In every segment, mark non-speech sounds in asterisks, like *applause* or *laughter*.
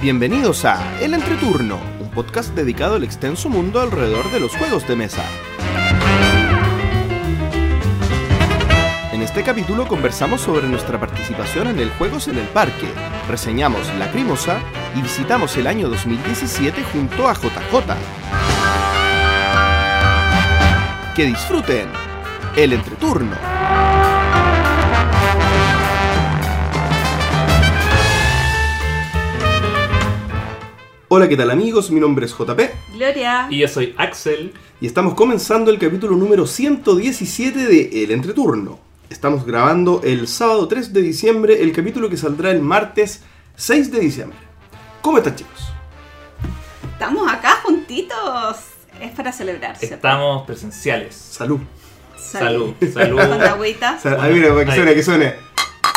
Bienvenidos a El Entreturno, un podcast dedicado al extenso mundo alrededor de los juegos de mesa. En este capítulo conversamos sobre nuestra participación en el Juegos en el Parque, reseñamos Lacrimosa y visitamos el año 2017 junto a JJ. Que disfruten el entreturno. Hola, ¿qué tal amigos? Mi nombre es JP Gloria. Y yo soy Axel. y estamos comenzando el capítulo número 117 de El Entreturno. Estamos grabando el sábado 3 de diciembre, el capítulo que saldrá el martes 6 de diciembre. ¿Cómo están chicos? Estamos acá juntitos. Es para celebrar, ¿cierto? Estamos presenciales. Salud. Salud, salud. Con agüita. Sa- Ahí mira, para que Ahí. suene, que suene.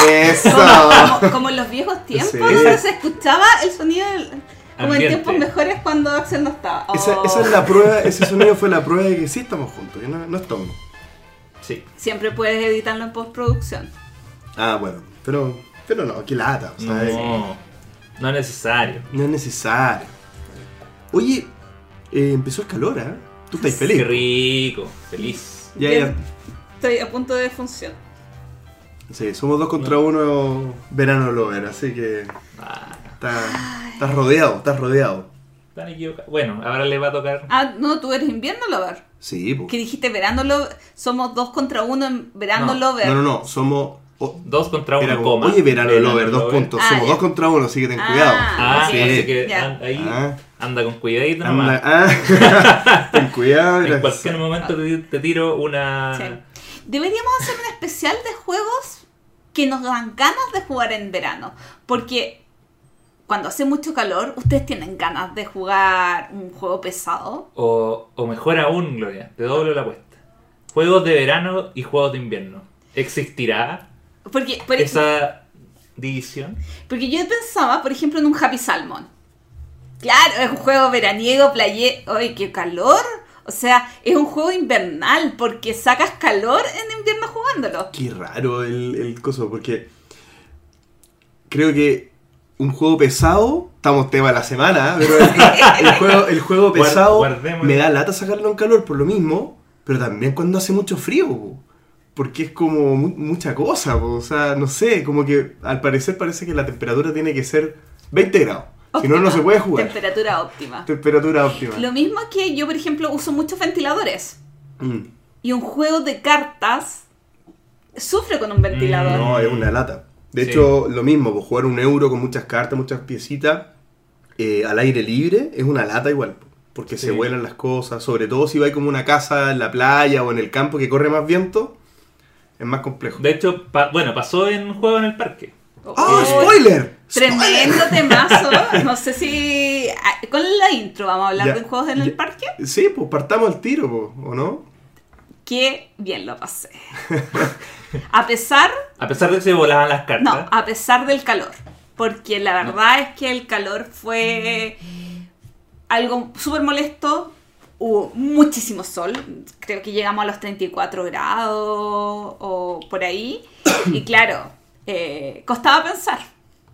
Eso. Como, como- como en los viejos tiempos, Sí. se escuchaba el sonido del- como Ambiente. en tiempos mejores cuando Axel no estaba. Esa, Oh. esa es la prueba, *laughs* ese sonido fue la prueba de que sí estamos juntos, que no, no estamos. Sí. Siempre puedes editarlo en postproducción. Ah, bueno, pero, pero no, qué lata, sea, No, no es necesario. no es necesario. Oye, eh, empezó el calor, ¿eh? Tú estás feliz. Qué rico, feliz. Ya, ya. Estoy a punto de función. Sí, somos dos contra uno verano lover, así que Ah, está- estás rodeado, estás rodeado. están equivocados. Bueno, ahora le va a tocar. Ah, no, tú eres invierno lover. Sí, pues. Que dijiste verano lover. Somos dos contra uno en verano No, lover. No, no, no, somos... o- Dos contra uno, como, coma. Oye, verano, lover, dos lover. puntos. Ah, somos ya. dos contra uno, así que ten Ah, cuidado. Ah, sí. así que Ya. ahí Ah. anda con cuidadito Anda- nomás. ah, *laughs* ten cuidado. En cualquier momento te, te tiro una. Sí. Deberíamos hacer un especial de juegos que nos dan ganas de jugar en verano. Porque cuando hace mucho calor, ustedes tienen ganas de jugar un juego pesado. O, o mejor aún, Gloria, te doblo la apuesta. Juegos de verano y juegos de invierno. ¿Existirá Porque, por, esa división? porque yo pensaba, por ejemplo, en un Happy Salmon. Claro, es un juego veraniego, playe. ¡Ay, qué calor! O sea, es un juego invernal porque sacas calor en invierno jugándolo. Qué raro el, el coso, porque creo que un juego pesado, estamos tema de la semana, ¿eh? pero el, el *laughs* juego, el juego pesado me da lata sacarlo en calor por lo mismo, pero también cuando hace mucho frío, po, porque es como mu- mucha cosa, po, o sea, no sé, como que al parecer parece que la temperatura tiene que ser 20 grados, si no, no se puede jugar. Temperatura óptima. Temperatura óptima. Lo mismo que yo, por ejemplo, uso muchos ventiladores. Mm. Y un juego de cartas sufre con un ventilador. No, es una lata. De Sí. hecho, lo mismo, pues, jugar un euro con muchas cartas, muchas piecitas, eh, al aire libre, es una lata igual. po, Porque Sí. se vuelan las cosas, sobre todo si vais como una casa en la playa o en el campo que corre más viento, es más complejo. De hecho, pa- bueno, pasó en Juego en el Parque. ¡Oh, Oh, spoiler! Tremendo temazo. *laughs* No sé si. ah, Con la intro vamos a hablar Ya, de juegos en el parque. Sí, pues partamos al tiro, po, ¿o no? Qué bien lo pasé. *laughs* A pesar. A pesar de que se volaban las cartas. No, a pesar del calor. Porque la verdad es que el calor fue algo súper molesto. Hubo muchísimo sol. Creo que llegamos a los 34 grados o por ahí. Y *coughs* claro, eh, costaba pensar.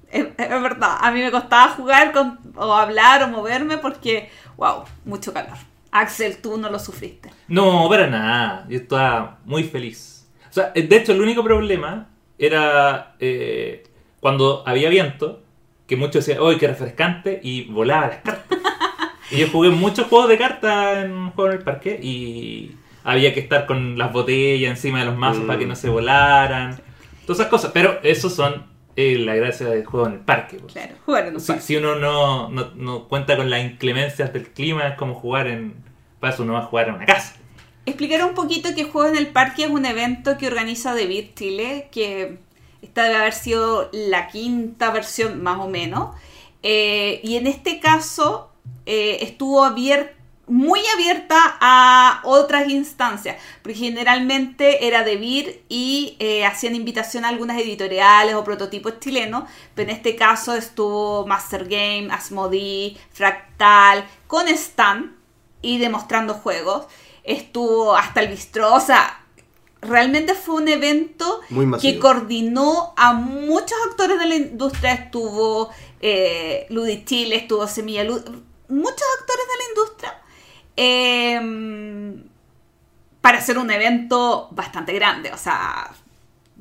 Es, es verdad. A mí me costaba jugar con, o hablar o moverme porque, wow, mucho calor. Axel, tú no lo sufriste. No, para nada. Yo estaba muy feliz. Sea, de hecho, el único problema era eh, cuando había viento, que muchos decían, ¡ay, qué refrescante! Y volaba las cartas. *laughs* y yo jugué muchos juegos de cartas en Juego en el Parque y había que estar con las botellas encima de los mazos Mm. para que no se volaran. Todas esas cosas. Pero eso son eh, la gracia del juego en el parque. pues. Claro, jugar en un Si, parque. si uno no, no, no cuenta con las inclemencias del clima, es como jugar en. Para eso uno va a jugar en una casa. Explicar un poquito que Juegos en el Parque es un evento que organiza Beat Chile, que esta debe haber sido la quinta versión más o menos. Eh, y en este caso eh, estuvo muy abierta a otras instancias, porque generalmente era de Beat y eh, hacían invitación a algunas editoriales o prototipos chilenos, pero en este caso estuvo Master Game, Asmodee, Fractal, con Stan y demostrando juegos. Estuvo hasta el bistro, o sea, realmente fue un evento que coordinó a muchos actores de la industria. Estuvo eh, Ludi Chile, estuvo Semilla Lud, muchos actores de la industria. eh, para hacer un evento bastante grande. O sea,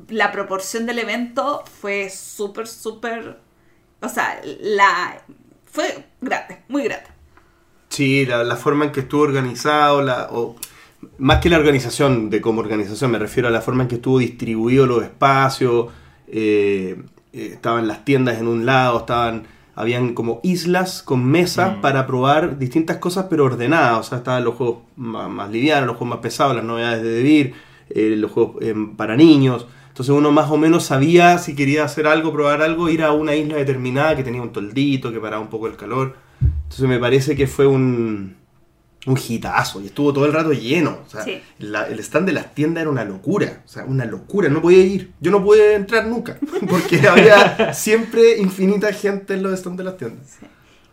la proporción del evento fue súper, súper. O sea, la. Fue grande, muy grande. Sí, la, la forma en que estuvo organizado, la, o, más que la organización de como organización, me refiero a la forma en que estuvo distribuido los espacios, eh, eh, estaban las tiendas en un lado, estaban, habían como islas con mesas Mm. para probar distintas cosas pero ordenadas, o sea, estaban los juegos más, más livianos, los juegos más pesados, las novedades de Debir, eh, los juegos eh, para niños, entonces uno más o menos sabía si quería hacer algo, probar algo, ir a una isla determinada que tenía un toldito, que paraba un poco el calor. Entonces me parece que fue un, un hitazo y estuvo todo el rato lleno. O sea, Sí. la- el stand de las tiendas era una locura. O sea, una locura. No podía ir. Yo no pude entrar nunca. *laughs* Porque *laughs* había siempre infinita gente en los stands de las tiendas.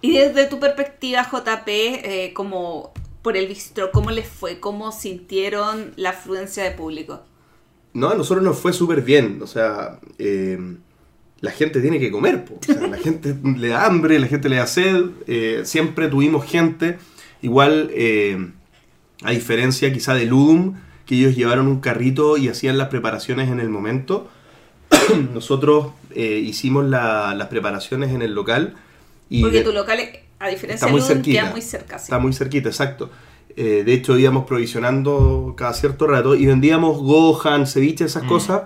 Y desde tu perspectiva, JP, eh, como por el bistro, ¿cómo les fue? ¿Cómo sintieron la afluencia de público? No, a nosotros nos fue súper bien. O sea, eh, la gente tiene que comer. po. O sea, la gente le da hambre, la gente le da sed. eh, siempre tuvimos gente. Igual, eh, a diferencia quizá de Ludum, que ellos llevaron un carrito y hacían las preparaciones en el momento. *coughs* Nosotros eh, hicimos la- las preparaciones en el local. Y Porque tu local, a diferencia Está de Ludum, cerquita. queda muy cerca. sí. Está muy cerquita, exacto. Eh, de hecho, íbamos provisionando cada cierto rato y vendíamos Gohan, ceviche, esas Mm. cosas.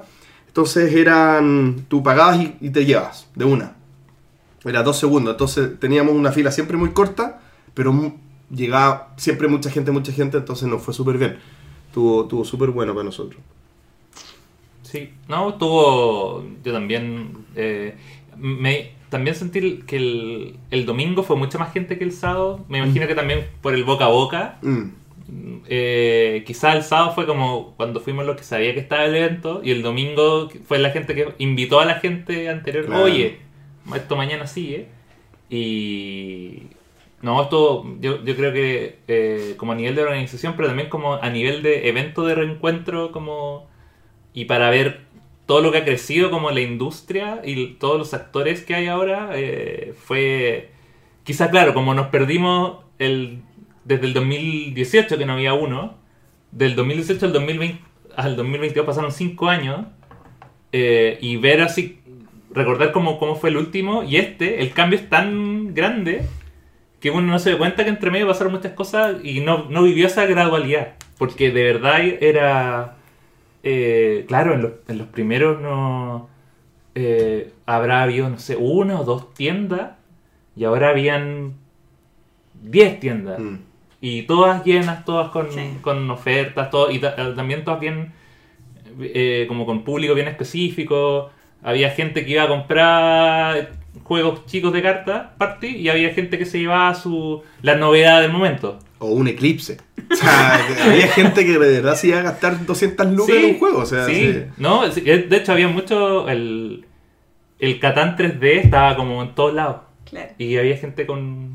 Entonces eran, tú pagabas y, y te llevas, de una. Era dos segundos. Entonces teníamos una fila siempre muy corta, pero llegaba siempre mucha gente, mucha gente, entonces nos fue súper bien. Tuvo, tuvo súper bueno para nosotros. Sí, no, tuvo. Yo también. eh, me, también sentí que el, el domingo fue mucha más gente que el sábado. Me imagino que también por el boca a boca. Mm. Eh, quizá el sábado fue como cuando fuimos los que sabía que estaba el evento. Y el domingo fue la gente que invitó a la gente anterior. Claro. Oye, esto mañana sigue. Y. No, esto yo, yo creo que eh, como a nivel de organización, pero también como a nivel de evento de reencuentro, como y para ver todo lo que ha crecido como la industria y todos los actores que hay ahora, eh, fue quizá claro, como nos perdimos el, desde el 2018 que no había uno, del 2018 al 2020 al 2022 pasaron 5 años eh, y ver así, recordar cómo, cómo fue el último y este, el cambio es tan grande que uno no se da cuenta que entre medio pasaron muchas cosas y no, no vivió esa gradualidad. Porque de verdad era. eh, claro, en los, primeros no. eh, habrá habido, no sé, una o dos tiendas y ahora habían 10 tiendas. Mm. Y todas llenas, todas con, Sí. con ofertas, todo, y ta- eh, también todas bien, eh, como con público bien específico. Había gente que iba a comprar juegos chicos de cartas, party, y había gente que se llevaba su, la novedad del momento. O un eclipse. O sea, *laughs* había gente que de verdad se iba a gastar 200 lucas en un juego. O sea, sí. sí. No, sí, de hecho había mucho, el, el Catán 3D estaba como en todos lados. Claro. Y había gente con...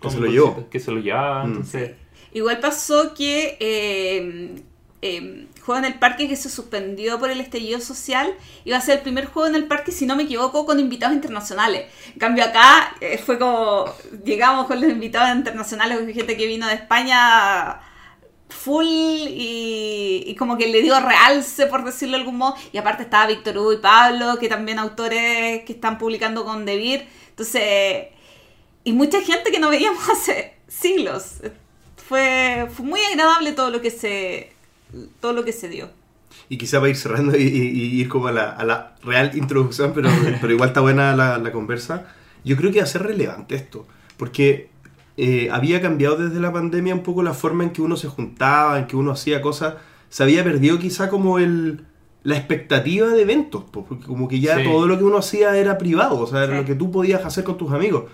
con se lo llevó. Que se lo llevaba, Mm. entonces... Igual pasó que eh, eh, Juego en el Parque que se suspendió por el estallido social iba a ser el primer juego en el parque, si no me equivoco, con invitados internacionales. En cambio acá eh, fue como, llegamos con los invitados internacionales, gente que vino de España full y, y como que le dio realce, por decirlo de algún modo. Y aparte estaba Víctor Hugo y Pablo, que también autores que están publicando con Debir. Entonces, y mucha gente que no veíamos *laughs* hace siglos. Fue, fue muy agradable todo lo que se todo lo que se dio. Y quizá para ir cerrando y, y- y ir como a la, a la real introducción, pero, pero igual está buena la, la conversa. Yo creo que va a ser relevante esto, porque eh, había cambiado desde la pandemia un poco la forma en que uno se juntaba, en que uno hacía cosas. Se había perdido quizá como el, la expectativa de eventos, po, porque como que ya Sí. todo lo que uno hacía era privado, o sea, era Sí. lo que tú podías hacer con tus amigos.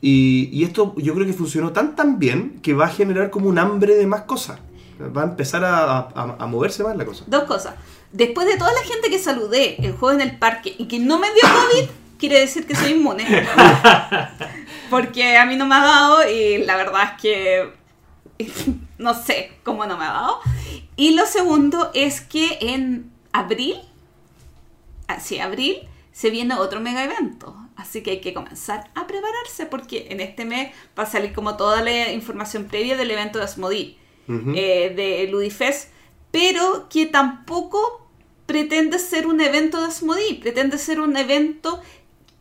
Y, y esto yo creo que funcionó tan tan bien que va a generar como un hambre de más cosas. Va a empezar a, a- a moverse más la cosa. Dos cosas. Después de toda la gente que saludé el juego en el parque y que no me dio COVID, quiere decir que soy inmune. *laughs* Porque a mí no me ha dado y la verdad es que *laughs* no sé cómo no me ha dado. Y lo segundo es que en abril, así abril, se viene otro mega evento. Así que hay que comenzar a prepararse porque en este mes va a salir como toda la información previa del evento de Asmodee, eh, de Ludifest, pero que tampoco pretende ser un evento de Asmodee, pretende ser un evento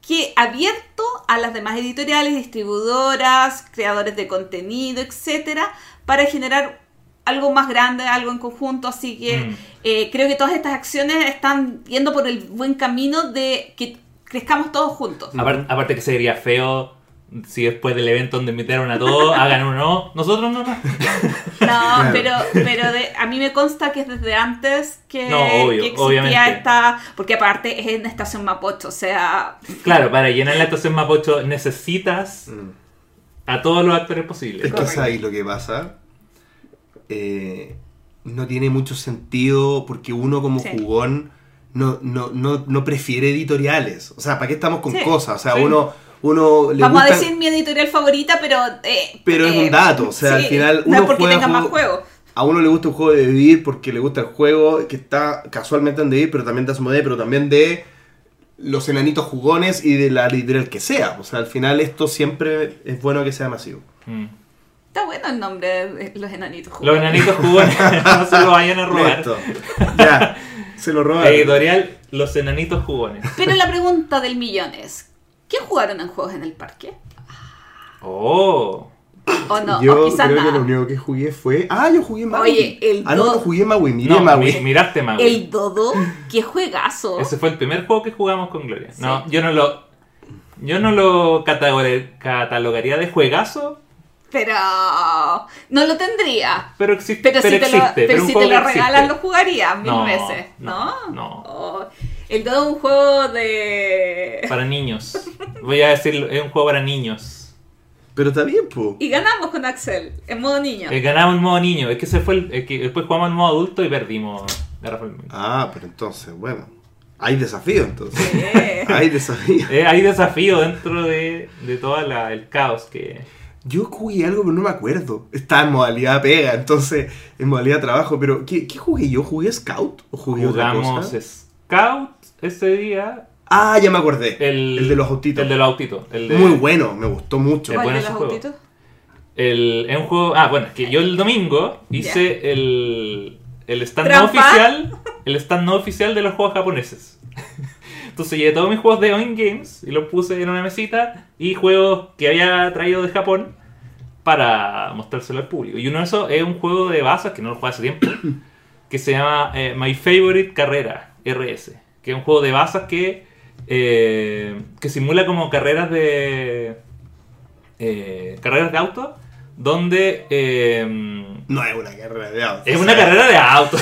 que abierto a las demás editoriales, distribuidoras, creadores de contenido, etcétera, para generar algo más grande, algo en conjunto. Así que Mm. eh, creo que todas estas acciones están yendo por el buen camino de que crezcamos todos juntos. Apar- aparte que sería feo si después del evento donde invitaron a todos *laughs* hagan uno, nosotros no. no. *laughs* Claro. pero, pero de- a mí me consta que es desde antes que, No, obvio, que existía obviamente. esta. Porque aparte es en Estación Mapocho, o sea. Claro, para llenar la estación Mapocho necesitas Mm. a todos los actores posibles. Es que es ahí lo que pasa. Eh, no tiene mucho sentido porque uno como Sí. jugón no, no, no, no prefiere editoriales. O sea, ¿para qué estamos con Sí. cosas? O sea, Sí. uno, uno le Vamos gusta- a decir mi editorial favorita, pero. eh, Pero es eh, un dato, o sea, al final No uno es porque juega tenga más juego- juegos. A uno le gusta un juego de vivir porque le gusta el juego que está casualmente en vivir, pero también de Asmodee, pero también de los enanitos jugones y de la editorial que sea. O sea, al final esto siempre es bueno que sea masivo. Mm. Está bueno el nombre de los enanitos. Los jugones. enanitos jugones *laughs* no se lo vayan a robar. Listo. Ya, *laughs* se lo robaron. Editorial Los enanitos jugones. Pero la pregunta del millón es: ¿qué jugaron en juegos en el parque? Oh. ¿O no? yo o creo que lo único que jugué fue. Ah, yo jugué Maui. Oye, el Ah, no, no jugué Maui, miré No, Maui. mi- miraste Maui. El Dodo, qué juegazo. Ese fue el primer juego que jugamos con Gloria. No, yo no lo. Yo no lo catalogar- catalogaría de juegazo, Pero no lo tendría. pero existe. Pero, si te existe. lo, pero pero si te lo regalan, lo jugaría mil No, veces. ¿No? no, no. Oh, el Dodo es un juego de. Para niños. Voy a decirlo, es un juego para niños. Pero está bien, po. Y ganamos con Axel, en modo niño. Eh, ganamos en modo niño. Es que se fue el, es que después jugamos en modo adulto y perdimos. Ah, pero entonces, bueno. Hay desafío entonces. Sí. *laughs* Hay desafío. Eh, hay desafío dentro de, de todo el caos que. Yo jugué algo, pero no me acuerdo. Estaba en modalidad pega, entonces en modalidad trabajo. Pero, ¿qué, qué jugué yo? ¿Jugué Scout o jugué otra Jugamos cosa? Scout ese día. Ah, ya me acordé. El, de los autitos. El de los autitos. el de- Muy bueno, me gustó mucho. ¿Cuál bueno de los juego. autitos? El, es un juego. Ah, bueno, es que yo el domingo hice el, el stand no oficial. El stand no oficial de los juegos japoneses. *laughs* Entonces llevé todos mis juegos de Oin Games y los puse en una mesita y juegos que había traído de Japón para mostrárselo al público. Y uno de esos es un juego de bazas que no lo juego hace tiempo, *coughs* que se llama eh, My Favorite Carrera, RS. Que es un juego de bazas que, eh, que simula como carreras de. eh, carreras de auto, donde. No es una carrera de autos. es una sea, carrera de auto.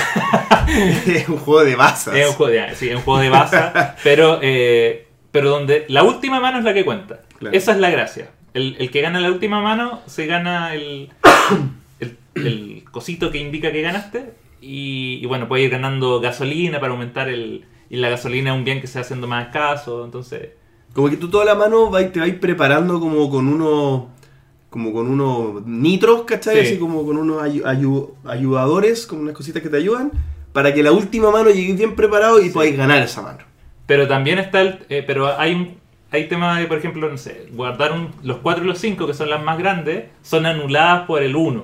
*laughs* es un juego de bazas. es un juego de, sí, es un juego de baza, *laughs* pero, eh, pero donde la última mano es la que cuenta. Claro. Esa es la gracia. El, el que gana la última mano se gana el, *coughs* el, el cosito que indica que ganaste. Y, y bueno, puede ir ganando gasolina para aumentar el. Y la gasolina es un bien que se va haciendo más escaso. Entonces. Como que tú toda la mano te vas preparando como con unos. Como con unos nitros, ¿cachai? Sí. Así como con unos ayu- ayu- ayudadores, como unas cositas que te ayudan. Para que la última mano llegues bien preparado y podáis ganar esa mano. Pero también está el. eh, pero hay un. Hay temas de, por ejemplo, no sé, guardar un- los 4 y los 5, que son las más grandes, son anuladas por el 1.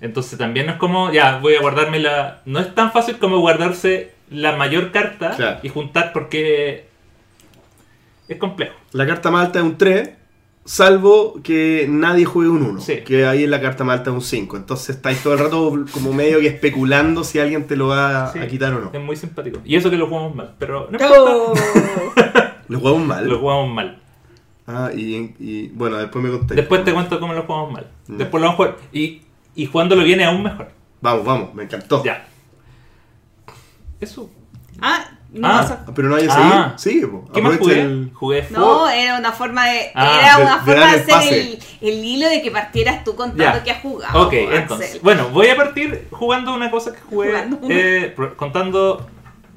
Entonces también no es como, ya, voy a guardarme la... No es tan fácil como guardarse la mayor carta Claro. y juntar porque es complejo. La carta más alta es un 3, salvo que nadie juegue un 1. Sí. Que ahí en la carta más alta es un 5. Entonces estáis todo el rato como medio que especulando si alguien te lo va Sí. a quitar o no. Es muy simpático. Y eso que lo jugamos mal, pero no Oh. importa, *laughs* Lo jugamos mal. lo jugamos mal. Ah, y, y, bueno, después me contáis. Después te cuento cómo lo jugamos mal. Después lo vamos a jugar. Y, y jugándolo viene aún mejor. Vamos, vamos, me encantó. Ya. Eso. Ah, no, Ah. a- Pero no hay Ah. seguir. Sigue, po. ¿Qué más jugué? el- Jugué No, era una forma de. Ah, era una de forma de hacer el, el hilo de que partieras tú contando Ya. que has jugado. Ok, Axel. entonces. Bueno, voy a partir jugando una cosa que jugué. Eh, contando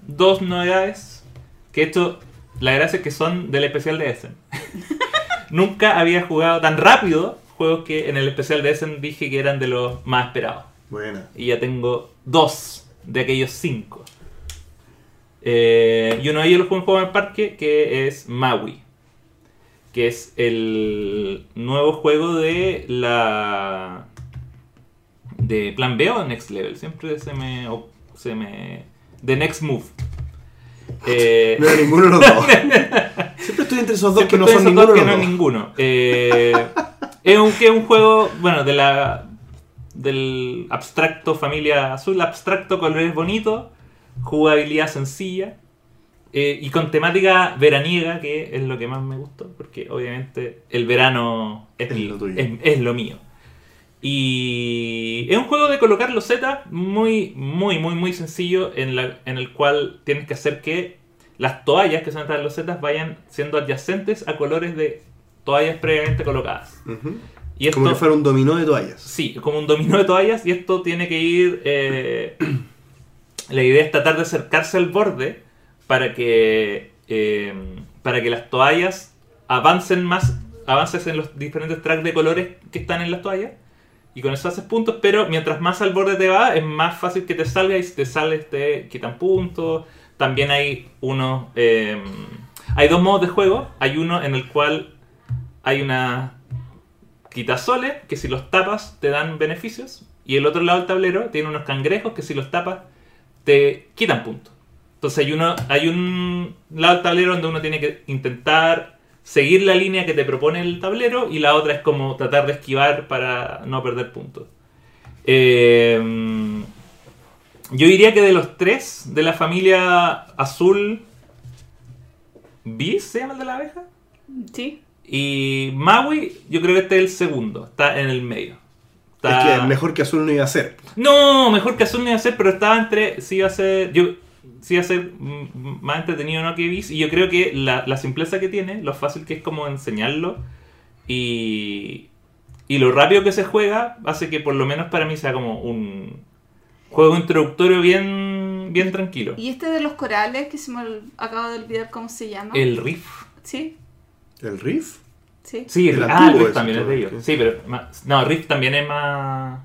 dos novedades. Que esto, la gracia es que son del especial de Essen. *laughs* Nunca había jugado tan rápido juegos que en el especial de Essen dije que eran de los más esperados. Buena. Y ya tengo dos de aquellos cinco. Eh, y uno de ellos lo en juego en el parque, que es Maui. Que es el nuevo juego de la. de Plan B o Next Level. Siempre se me. se me. de Next Move. Eh, No era ninguno de los dos. *laughs* Siempre estoy entre esos dos que no son ninguno de que no es ninguno. Eh, es, un, que es un juego, bueno, de la del abstracto familia azul, abstracto, colores bonitos, jugabilidad sencilla eh, y con temática veraniega, que es lo que más me gustó, porque obviamente el verano es, lo tuyo. es- es lo mío. Y es un juego de colocar losetas muy, muy, muy, muy sencillo en, la- en el cual tienes que hacer que las toallas que son estas losetas vayan siendo adyacentes a colores de toallas previamente colocadas. Y esto, Como que fuera un dominó de toallas. Sí, como un dominó de toallas y esto tiene que ir... eh, la idea es tratar de acercarse al borde para que, eh, para que las toallas avancen más, avances en los diferentes tracks de colores que están en las toallas. Y con eso haces puntos, pero mientras más al borde te va, es más fácil que te salga y si te sales te quitan puntos. También hay uno... eh, hay dos modos de juego. Hay uno en el cual hay una quitasoles que si los tapas te dan beneficios. Y el otro lado del tablero tiene unos cangrejos que si los tapas te quitan puntos. Entonces hay, uno, hay un lado del tablero donde uno tiene que intentar seguir la línea que te propone el tablero y la otra es como tratar de esquivar para no perder puntos. Eh, yo diría que de los tres, de la familia azul, ¿Bis se llama el de la abeja? Sí. Y Maui, yo creo que este es el segundo, está en el medio. Está- Es que mejor que azul no iba a ser. No, mejor que Azul no iba a ser, pero estaba entre. Sí iba a ser. Yo, sí iba a ser más entretenido ¿no? que Bis. Y yo creo que la, la simpleza que tiene, lo fácil que es como enseñarlo. Y. Y lo rápido que se juega, hace que por lo menos para mí sea como un juego introductorio bien, bien tranquilo. Y este de los corales, que se me acabo de olvidar cómo se llama. El Riff. Sí, ¿El Riff? Sí. Sí, El el, ah, también es de ellos. sí. Pero. más- no, Riff también es más.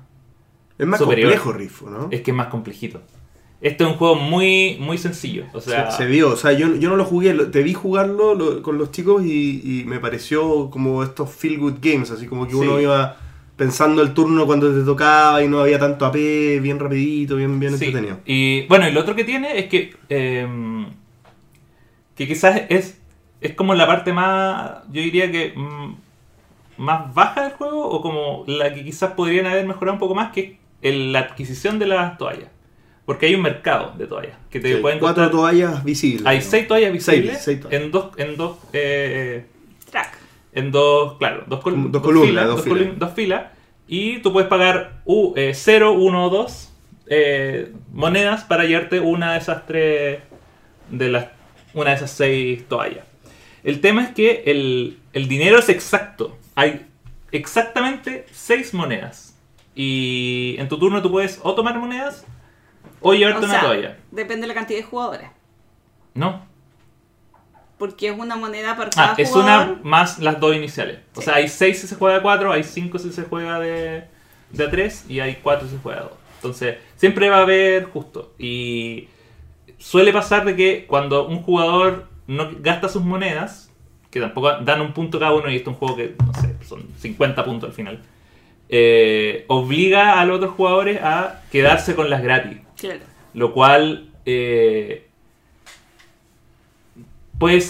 Es más Superior. complejo Riff, ¿no? Es que es más complejito. Este es un juego muy, muy sencillo. O sea, se, se vio, o sea, yo, yo no lo jugué, lo- te vi jugarlo lo- con los chicos y, y me pareció como estos feel good games, así como que uno iba pensando el turno cuando te tocaba y no había tanto AP, bien rapidito, bien, bien Sí, entretenido. Y bueno, y lo otro que tiene es que. eh, que quizás es. Es como la parte más. Yo diría que. mm, más baja del juego. O como la que quizás podrían haber mejorado un poco más. Que es el- la adquisición de las toallas. Porque hay un mercado de toallas. Que te Sí, pueden cuatro toallas visibles. Hay seis toallas visibles. seis toallas. En dos. En dos eh, Track. en dos, claro, dos, col- Dos columnas, filas, dos dos, filas. colum- dos filas, y tú puedes pagar 0, 1 o 2 monedas para llevarte una de esas tres, de las, una de esas seis toallas. El tema es que el, el dinero es exacto. Hay exactamente seis monedas. Y en tu turno tú puedes o tomar monedas o llevarte O una sea, toalla. depende de la cantidad de jugadores. No. Porque es una moneda para cada Ah, es jugador. una más las dos iniciales. O sea, hay 6 si se juega de 4, hay 5 si se juega de, de 3 y hay 4 si se juega de 2. Entonces, siempre va a haber justo. Y suele pasar de que cuando un jugador no gasta sus monedas, que tampoco dan un punto cada uno y este es un juego que, no sé, son 50 puntos al final, eh, obliga a los otros jugadores a quedarse con las gratis. Claro. Lo cual eh, puede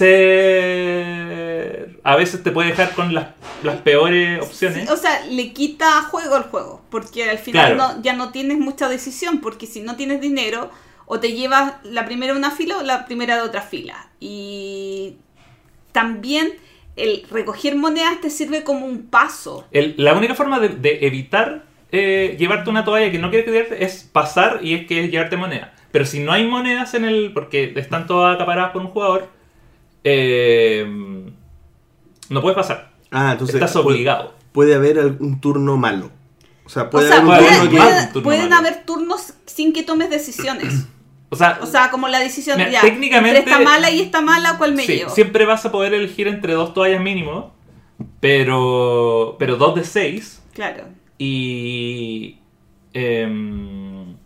ser. A veces te puede dejar con las, las peores opciones. Sí, o sea, le quita juego al juego, porque al final Claro. no, ya no tienes mucha decisión, porque si no tienes dinero, o te llevas la primera de una fila o la primera de otra fila. Y también el recoger monedas te sirve como un paso. El- la única forma de, de evitar eh, llevarte una toalla que no quieres quedarte es pasar y es que es llevarte moneda. Pero si no hay monedas en el. porque están todas acaparadas por un jugador, eh, no puedes pasar. Ah, entonces Estás puede- obligado. Puede haber algún turno malo. O sea, puede o sea, haber puede- turno pueden malo. haber turnos sin que tomes decisiones. *clears throat* O sea, O sea, como la decisión Mira, ya, técnicamente- entre esta mala y esta mala, ¿cuál me Sí, llevo? siempre vas a poder elegir entre dos toallas mínimo, pero pero dos de seis Claro. y Eh,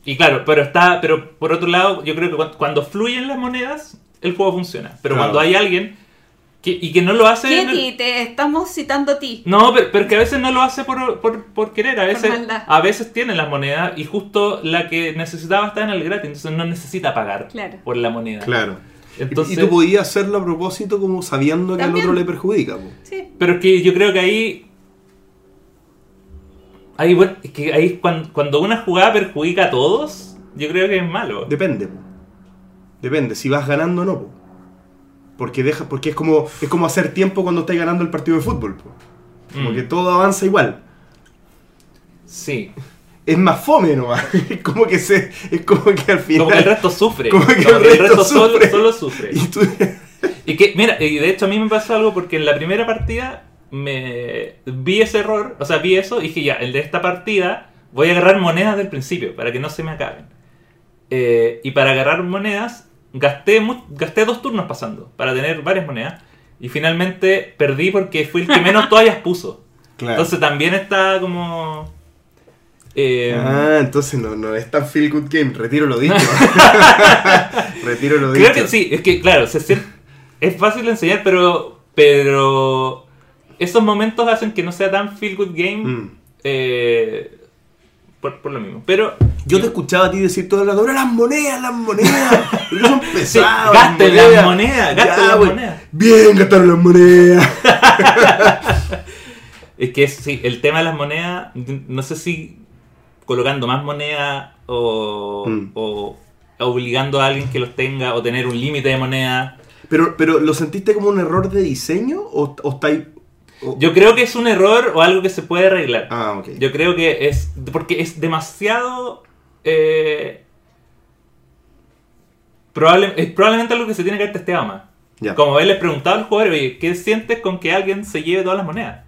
y claro, pero está, pero por otro lado, yo creo que cu- cuando fluyen las monedas, el juego funciona. Pero Claro. cuando hay alguien que, y que no lo hace. el- Kitty, te estamos citando a ti. No, pero, pero que a veces no lo hace por, por, por querer, a veces, a veces tiene las monedas y justo la que necesitaba está en el gratis, entonces no necesita pagar Claro. por la moneda. Claro. Entonces, y tú podías hacerlo a propósito como sabiendo que También. al otro le perjudica. po. Sí. Pero es que yo creo que ahí. Ahí, bueno, es que ahí cuando, cuando una jugada perjudica a todos, yo creo que es malo. Depende. po. Depende, si vas ganando o no. po. Porque deja, porque es como es como hacer tiempo cuando estás ganando el partido de fútbol. Como Mm. que todo avanza igual. Sí. Es más fome nomás. *laughs* Es como que se. Es como que al final. Como que el resto sufre. Como que el resto solo, sufre. solo sufre. Y tú- Y que, mira, y de hecho a mí me pasó algo porque en la primera partida me vi ese error, o sea, vi eso y dije ya, el de esta partida voy a agarrar monedas del principio para que no se me acaben. Eh, y para agarrar monedas gasté, mu- gasté dos turnos pasando para tener varias monedas y finalmente perdí porque fui el que menos *laughs* toallas puso. Claro. Entonces también está como... eh, ah, entonces no, no es tan feel good game. Retiro lo dicho. *laughs* Retiro lo dicho. Creo que sí, es que claro, se sien- es fácil de enseñar, pero pero esos momentos hacen que no sea tan feel good game Mm. eh, por, por lo mismo. Pero Yo te escuchaba a ti decir todo el rato, "Ahora las monedas, las monedas. *laughs* Son Sí, pesadas. gasten las monedas, gasten Ya, las monedas. Bien, gastaron las monedas. *laughs* es que sí, el tema de las monedas, no sé si colocando más monedas o, Mm. o obligando a alguien que los tenga o tener un límite de monedas. Pero, pero ¿lo sentiste como un error de diseño o, o estáis... o- Yo creo que es un error o algo que se puede arreglar. Ah, ok. Yo creo que es. Porque es demasiado. eh, probable, es probablemente algo que se tiene que haber testeado más. Ya. Como haberles preguntado al jugador, oye, ¿qué sientes con que alguien se lleve todas las monedas?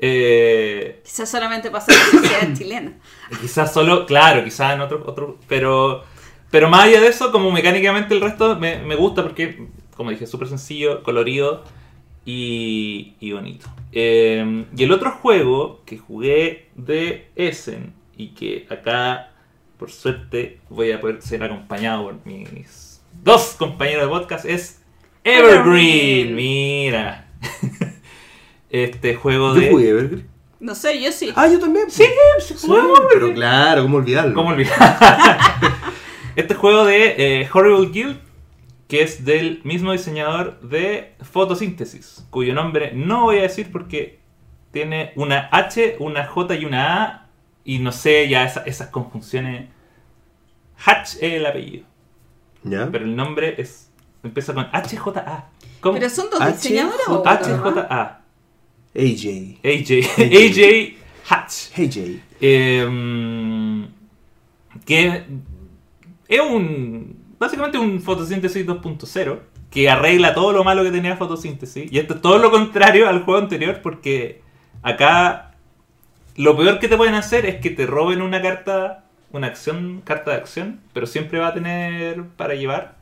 Eh, Quizás solamente pasa en la sociedad *coughs* chilena. quizás solo, claro, quizás en otro, otro pero, pero más allá de eso, como mecánicamente el resto me, me gusta porque, como dije, súper sencillo, colorido y, y bonito. Eh, y el otro juego que jugué de Essen y que acá, por suerte, voy a poder ser acompañado por mis dos compañeros de podcast es Evergreen. Mira. *laughs* Este juego Yo de... jugué Evergreen. No sé, yo sí. Ah, yo también. Sí, Sí, sí, pero claro, ¿cómo olvidarlo? ¿Cómo olvidar? *laughs* este juego de eh, Horrible Guild, que es del mismo diseñador de Photosynthesis, cuyo nombre no voy a decir porque tiene una H, una J y una A, y no sé ya esa- esas conjunciones. Hatch es el apellido, ¿Ya? pero el nombre es empieza con HJA. ¿Cómo? Pero son dos H, diseñadores o. HJA. AJ. AJ. AJ Hatch. Jay. Eh, que es un. Básicamente un fotosíntesis 2.0 que arregla todo lo malo que tenía fotosíntesis. Y esto es todo lo contrario al juego anterior porque acá lo peor que te pueden hacer es que te roben una carta, una acción, carta de acción, pero siempre va a tener para llevar.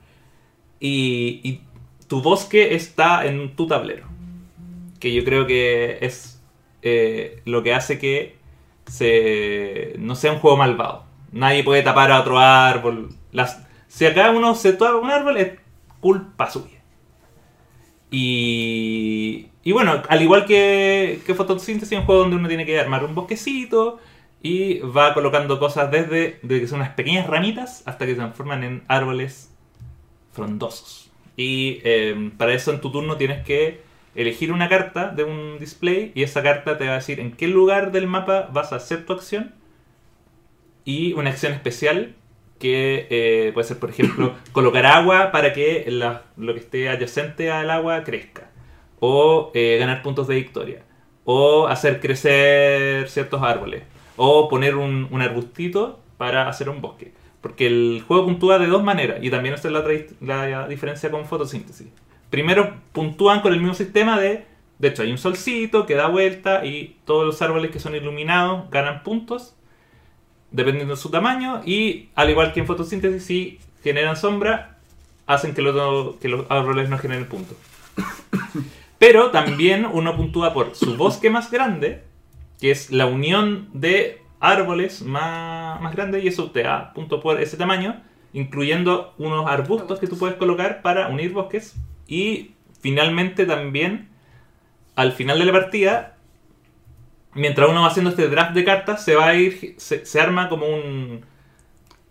Y, y tu bosque está en tu tablero. Que yo creo que es eh, lo que hace que se, no sea un juego malvado. Nadie puede tapar a otro árbol. Las, si acá uno se tapa un árbol es culpa suya. Y, y bueno, al igual que, que fotosíntesis, es un juego donde uno tiene que armar un bosquecito y va colocando cosas desde, desde que son unas pequeñas ramitas hasta que se transforman en árboles frondosos. Y eh, para eso en tu turno tienes que elegir una carta de un display y esa carta te va a decir en qué lugar del mapa vas a hacer tu acción y una acción especial que eh, puede ser, por ejemplo, *clears throat* colocar agua para que lo que esté adyacente al agua crezca. O eh, ganar puntos de victoria. O hacer crecer ciertos árboles. O poner un, arbustito para hacer un bosque. Porque el juego puntúa de dos maneras. Y también esta es la, la diferencia con fotosíntesis. Primero puntúan con el mismo sistema de... De hecho, hay un solcito que da vuelta y todos los árboles que son iluminados ganan puntos dependiendo de su tamaño y al igual que en fotosíntesis si generan sombra hacen que, los- que los árboles no generen puntos. *coughs* Pero también uno puntúa por su bosque más grande que es la unión de árboles más, más grandes y eso te da puntos por ese tamaño, incluyendo unos arbustos que tú puedes colocar para unir bosques. Y finalmente también al final de la partida mientras uno va haciendo este draft de cartas se va a ir se, se arma como un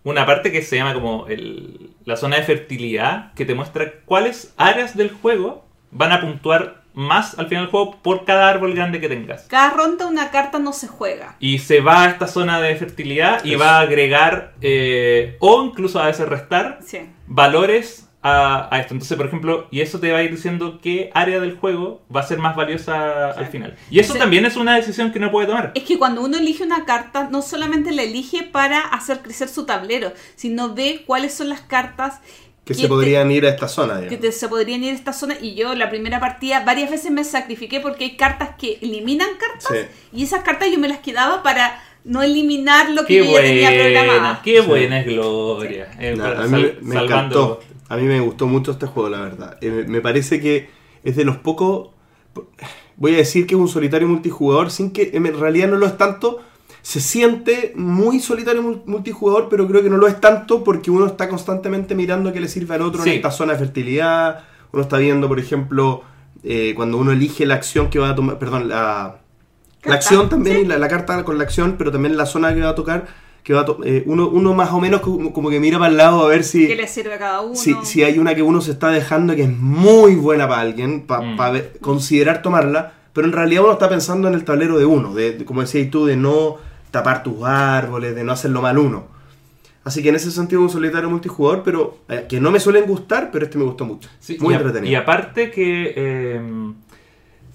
una parte que se llama como el- la zona de fertilidad que te muestra cuáles áreas del juego van a puntuar más al final del juego por cada árbol grande que tengas. Cada ronda una carta no se juega. Y se va a esta zona de fertilidad y Eso. va a agregar eh, o incluso a veces restar Sí. valores a, a esto. Entonces, por ejemplo, y eso te va a ir diciendo qué área del juego va a ser más valiosa al final. Y eso Sí. también es una decisión que uno puede tomar. Es que cuando uno elige una carta, no solamente la elige para hacer crecer su tablero, sino ve cuáles son las cartas Que que se te- podrían ir a esta zona, que digamos. te- se podrían ir a esta zona. Y yo, la primera partida, varias veces me sacrifiqué porque hay cartas que eliminan cartas Sí. y esas cartas yo me las quedaba para no eliminar lo que Qué yo ya tenía programado. qué Sí. buena es Gloria. Eh, No, para a mí sal- me salvando- encantó. A mí me gustó mucho este juego, la verdad. Eh, me parece que es de los pocos. Voy a decir que es un solitario multijugador, sin que en realidad no lo es tanto. Se siente muy solitario mul- multijugador, pero creo que no lo es tanto porque uno está constantemente mirando qué le sirve al otro Sí. en esta zona de fertilidad. Uno está viendo, por ejemplo, eh, cuando uno elige la acción que va a tomar, perdón, la, la acción también, sí. y la, la carta con la acción, pero también la zona que va a tocar, que va eh, uno, uno más o menos como, como que mira para el lado a ver si, ¿Qué le sirve a cada uno? si, si hay una que uno se está dejando que es muy buena para alguien, para Mm. considerar tomarla, pero en realidad uno está pensando en el tablero de uno, de, de- como decías tú, de no tapar tus árboles, de no hacerlo mal uno. Así que en ese sentido un solitario multijugador, pero eh, que no me suelen gustar, pero este me gustó mucho. Sí, muy y, a- entretenido. y aparte que... eh,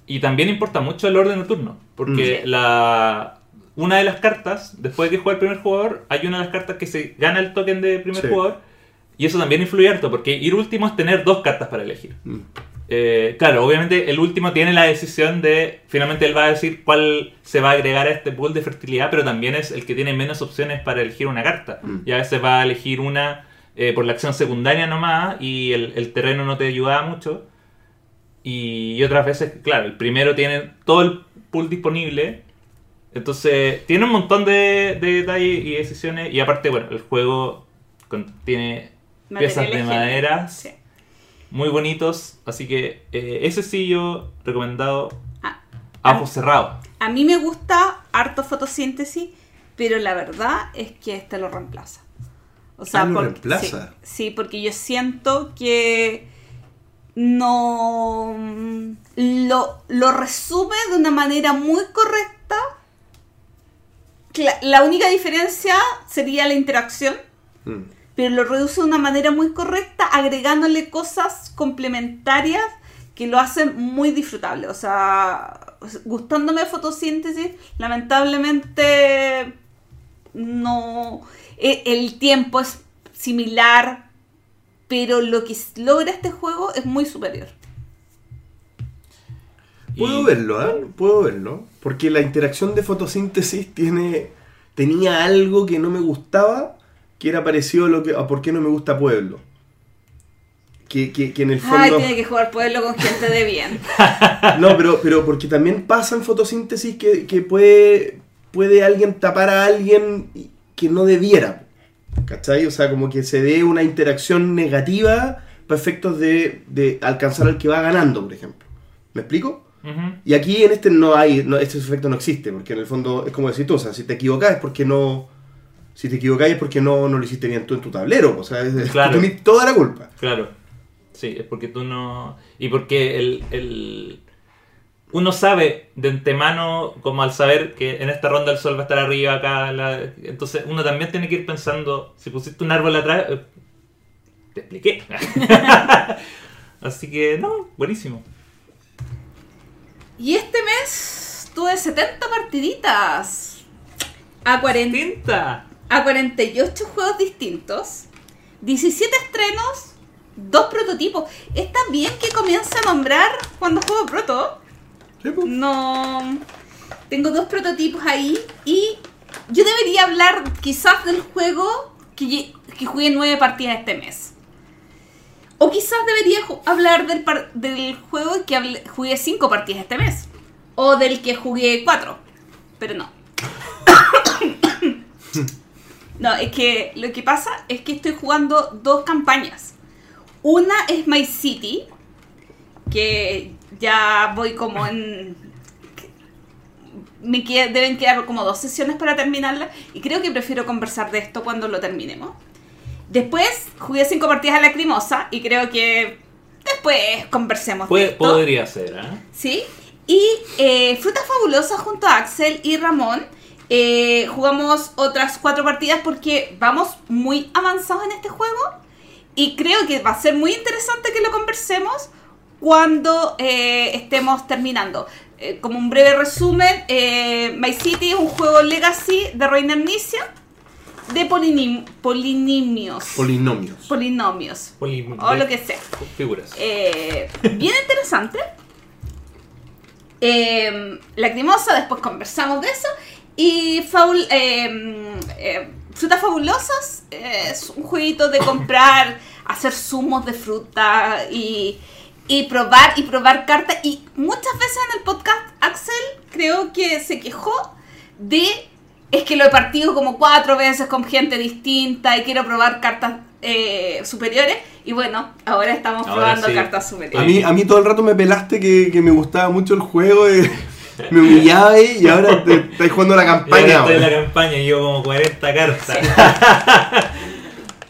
y también importa mucho el orden de turno. Porque Mm. la una de las cartas, después de que juega el primer jugador, hay una de las cartas que se gana el token de primer Sí. jugador. Y eso también influye harto, porque ir último es tener dos cartas para elegir. Mm. Eh, claro, obviamente el último tiene la decisión de, finalmente él va a decir cuál se va a agregar a este pool de fertilidad, pero también es el que tiene menos opciones para elegir una carta. Mm. Y a veces va a elegir una eh, por la acción secundaria nomás y el, el terreno no te ayuda mucho. Y otras veces, claro, el primero tiene todo el pool disponible. Entonces, tiene un montón de, de detalles y decisiones. Y aparte, bueno, el juego contiene piezas de madera Sí. muy bonitos. Así que eh, ese sí yo recomendado Ah, a ojos cerrados. A mí me gusta harto fotosíntesis, pero la verdad es que este lo reemplaza. O sea, Ah, ¿lo porque- reemplaza? Sí, sí, porque yo siento que no lo, lo resume de una manera muy correcta. La única diferencia sería la interacción, Mm. pero lo reduce de una manera muy correcta, agregándole cosas complementarias que lo hacen muy disfrutable. O sea, gustándome de fotosíntesis, lamentablemente no. e- El tiempo es similar, pero lo que logra este juego es muy superior. Puedo Y- verlo, ¿eh? Puedo verlo. Porque la interacción de fotosíntesis tiene, tenía algo que no me gustaba, que era parecido a, lo que, a por qué no me gusta Pueblo. Que, que, que en el Ay, fondo... tiene que jugar pueblo con gente de bien. *laughs* No, pero, pero porque también pasa en fotosíntesis que, que puede, puede alguien tapar a alguien que no debiera. ¿Cachai? O sea, como que se dé una interacción negativa para efectos de, de alcanzar al que va ganando, por ejemplo. ¿Me explico? Y aquí en este no hay, no, este efecto no existe, porque en el fondo es como decir tú, o sea, si te equivocas es porque no, si te equivocas es porque no, no lo hiciste bien tú en tu tablero, o sea, es, Claro. *laughs* tú toda la culpa. Claro. Sí, es porque tú no. Y porque el, el- Uno sabe de antemano, como al saber que en esta ronda el sol va a estar arriba acá. la- Entonces uno también tiene que ir pensando, si pusiste un árbol atrás, eh, te expliqué. *laughs* Así que, no, buenísimo. Y este mes tuve 70 partiditas. A 40. ¡Tinta! a 48 juegos distintos, 17 estrenos, dos prototipos. Está bien que comience a nombrar cuando juego proto. Sí, pues. No. Tengo dos prototipos ahí y yo debería hablar quizás del juego que, que jugué nueve partidas este mes. O quizás debería hablar del, del juego que jugué cinco partidas este mes. O del que jugué cuatro. Pero no. *coughs* No, es que lo que pasa es que estoy jugando dos campañas. Una es My City, que ya voy como en... Me qued- deben quedar como dos sesiones para terminarla y creo que prefiero conversar de esto cuando lo terminemos. Después jugué cinco partidas a la Lacrimosa y creo que después conversemos de Puede- esto. podría ser, ¿eh? ¿Sí? Y eh, Fruta Fabulosa junto a Axel y Ramón eh, jugamos otras cuatro partidas porque vamos muy avanzados en este juego y creo que va a ser muy interesante que lo conversemos cuando eh, estemos terminando. Eh, como un breve resumen, eh, My City es un juego legacy de Reiner Nicia de polinim- polinimios. Polinomios. polinomios. Poli- O lo que sea. Figuras. Eh, bien interesante. Eh, Lacrimosa, después conversamos de eso. Y Faul, eh, eh, Frutas Fabulosas eh, es un jueguito de comprar, *laughs* hacer zumos de fruta y, y probar y probar cartas. Y muchas veces en el podcast Axel creo que se quejó de es que lo he partido como cuatro veces con gente distinta y quiero probar cartas eh, superiores. Y bueno, ahora estamos Ahora probando sí. cartas A superiores. mí, a mí todo el rato me pelaste que, que me gustaba mucho el juego, *laughs* me humillaba y ahora te, estáis jugando la campaña. estoy en la campaña y yo como 40 cartas. *laughs*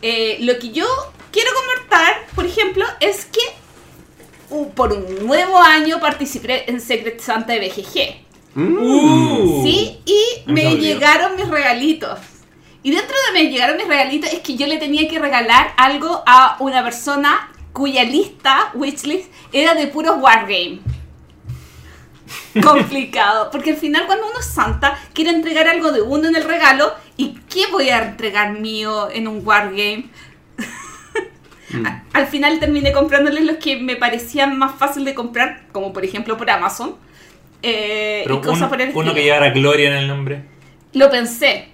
Eh, lo que yo quiero comentar, por ejemplo, es que uh, por un nuevo año participé en Secret Santa de BGG. Mm. Uh. Sí, y Me llegaron mis regalitos. Y dentro de me llegaron mis regalitos es que yo le tenía que regalar algo a una persona cuya lista, wishlist, era de puros wargame. *laughs* Complicado, porque al final cuando uno es santa, quiere entregar algo de uno en el regalo, ¿y qué voy a entregar mío en un wargame? *laughs* A- Al final terminé comprándoles los que me parecían más fácil de comprar, como por ejemplo por Amazon. Eh, Pero y cosas uno, por el uno que llevara Gloria en el nombre. Lo pensé,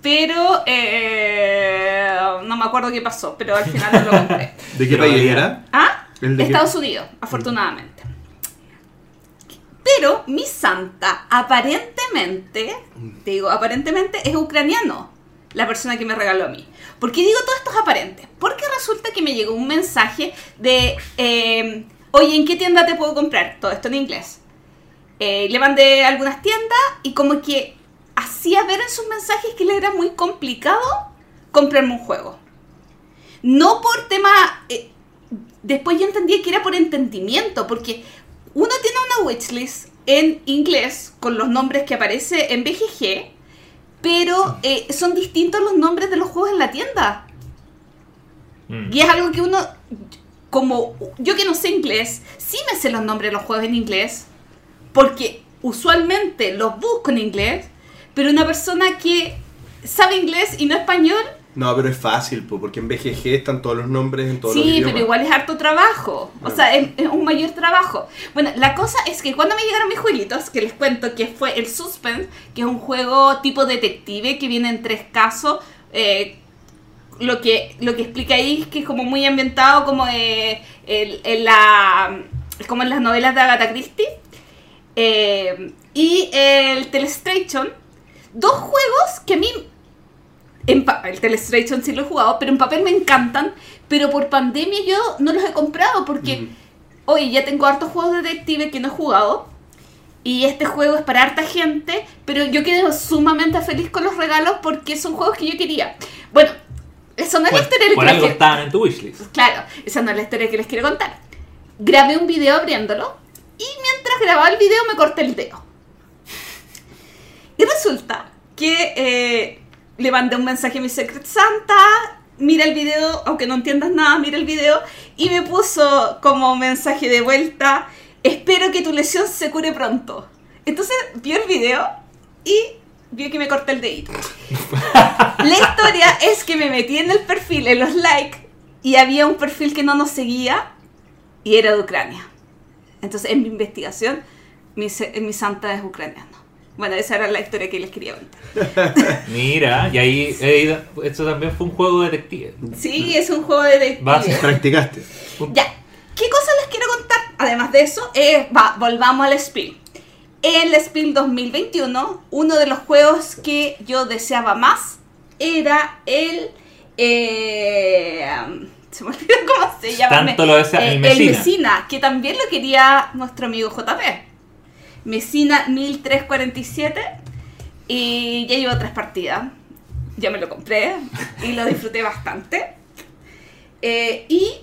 pero eh, no me acuerdo qué pasó, pero al final no lo *laughs* compré. ¿De qué país era? ¿Ah? ¿El de qué? Estados Unidos, afortunadamente. Pero mi santa, aparentemente, te digo, aparentemente es ucraniano, la persona que me regaló a mí. ¿Por qué digo todo esto es aparente? Porque resulta que me llegó un mensaje de, eh, oye, ¿en qué tienda te puedo comprar? Todo esto en inglés. Eh, le mandé a algunas tiendas y como que hacía ver en sus mensajes que le era muy complicado comprarme un juego. No por tema... eh, después yo entendí que era por entendimiento, porque uno tiene una wishlist en inglés con los nombres que aparece en BGG, pero eh, son distintos los nombres de los juegos en la tienda. Mm. Y es algo que uno, como yo que no sé inglés, sí me sé los nombres de los juegos en inglés, porque usualmente los busco en inglés, pero una persona que sabe inglés y no español, No, pero es fácil, po, porque en BGG están todos los nombres en todos los sí, idiomas. pero igual es harto trabajo, o sea, es, es un mayor trabajo. Bueno, la cosa es que cuando me llegaron mis jueguitos, que les cuento que fue el Suspense, que es un juego tipo detective que viene en tres casos, eh, lo que, lo que explica ahí es que es como muy ambientado como eh, el- la, como en las novelas de Agatha Christie. Eh, y el Telestration, dos juegos que a mí, en el Telestration sí lo he jugado, pero en papel me encantan, pero por pandemia yo no los he comprado porque, Ujú. oye, ya tengo hartos juegos de detective que no he jugado. Y este juego es para harta gente, pero yo quedé sumamente feliz con los regalos porque son juegos que yo quería. Bueno, eso no es la historia que les quiero- estaban en tu wishlist. Claro, esa no es la historia que les quiero contar. Grabé un video abriéndolo y mientras grababa el video me corté el dedo. Y resulta que eh, le mandé un mensaje a mi Secret Santa, mira el video, aunque no entiendas nada, mira el video, y me puso como mensaje de vuelta, espero que tu lesión se cure pronto. Entonces vio el video y vio que me corté el dedito. La historia es que me metí en el perfil, en los likes, y había un perfil que no nos seguía y era de Ucrania. Entonces, en mi investigación, mi, santa es ucraniano. Bueno, esa era la historia que les quería contar. *laughs* Mira, y ahí, eh, esto también fue un juego detective. Sí, es un juego de detective. Vas- *laughs* Practicaste. Ya, ¿qué cosas les quiero contar? Además de eso, eh, va, volvamos al Spiel. El Spiel 2021, uno de los juegos que yo deseaba más era el... eh, *laughs* se me olvidó cómo se llama. Tanto lo desea- el Eh, Messina. Messina, que también lo quería nuestro amigo JP. Messina 1347 y ya llevo tres partidas. Ya me lo compré *laughs* y lo disfruté bastante. Eh, y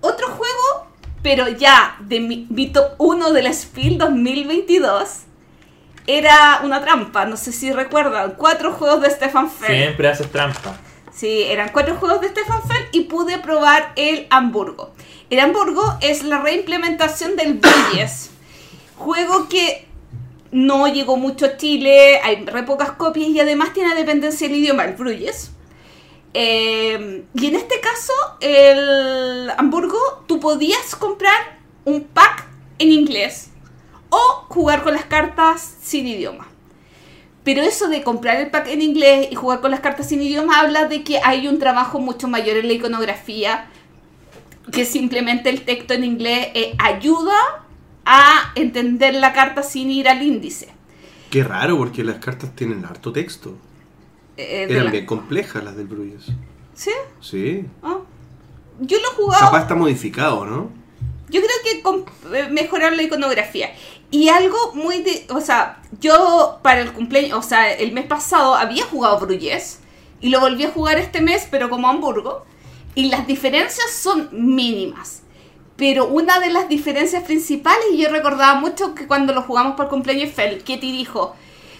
otro juego, pero ya de mi, mi top 1 del Spiel 2022, era una trampa. No sé si recuerdan. Cuatro juegos de Stefan Feld. Siempre haces trampa. Sí, eran cuatro juegos de Stefan Feld y pude probar el Hamburgo. El Hamburgo es la reimplementación del *coughs* Bruges. juego que no llegó mucho a Chile, hay re pocas copias y además tiene dependencia del idioma, el Bruges. Eh, y en este caso, el Hamburgo, tú podías comprar un pack en inglés o jugar con las cartas sin idioma. Pero eso de comprar el pack en inglés y jugar con las cartas sin idioma habla de que hay un trabajo mucho mayor en la iconografía, que simplemente el texto en inglés eh, ayuda a entender la carta sin ir al índice. Qué raro, porque las cartas tienen harto texto. Eh, de Eran la- bien complejas las del Bruges. ¿Sí? Sí. Ah. Yo lo he jugado. Capaz está modificado, ¿no? Yo creo que eh, mejorar la iconografía. Y algo muy de. O sea, yo para el cumpleaños. O sea, el mes pasado había jugado Bruges. Y lo volví a jugar este mes, pero como Hamburgo. Y las diferencias son mínimas. Pero una de las diferencias principales, y yo recordaba mucho que cuando lo jugamos por cumpleaños Fel, Ketty dijo: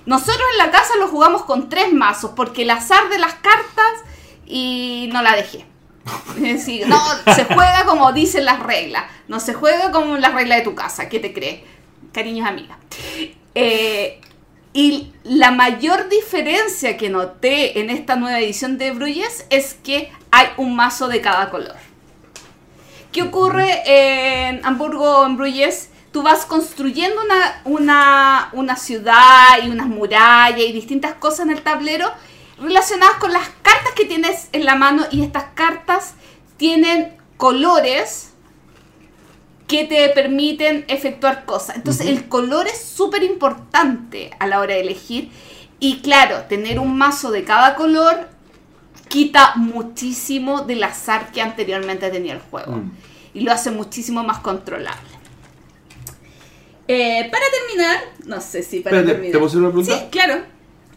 Nosotros en la casa lo jugamos con tres mazos, porque el azar de las cartas. Y no la dejé. Es no, se juega como dicen las reglas. No se juega como las reglas de tu casa. ¿Qué te crees? Cariños amigas. Eh, y la mayor diferencia que noté en esta nueva edición de Bruges es que hay un mazo de cada color. ¿Qué ocurre en Hamburgo o en Bruges? Tú vas construyendo una, una, una ciudad y unas murallas y distintas cosas en el tablero relacionadas con las cartas que tienes en la mano y estas cartas tienen colores que te permiten efectuar cosas. Entonces el color es súper importante a la hora de elegir y claro, tener un mazo de cada color quita muchísimo del azar que anteriormente tenía el juego Mm. y lo hace muchísimo más controlable. Eh, para terminar, no sé si para Espérate, terminar. ¿te puedo hacer una pregunta? Sí, claro.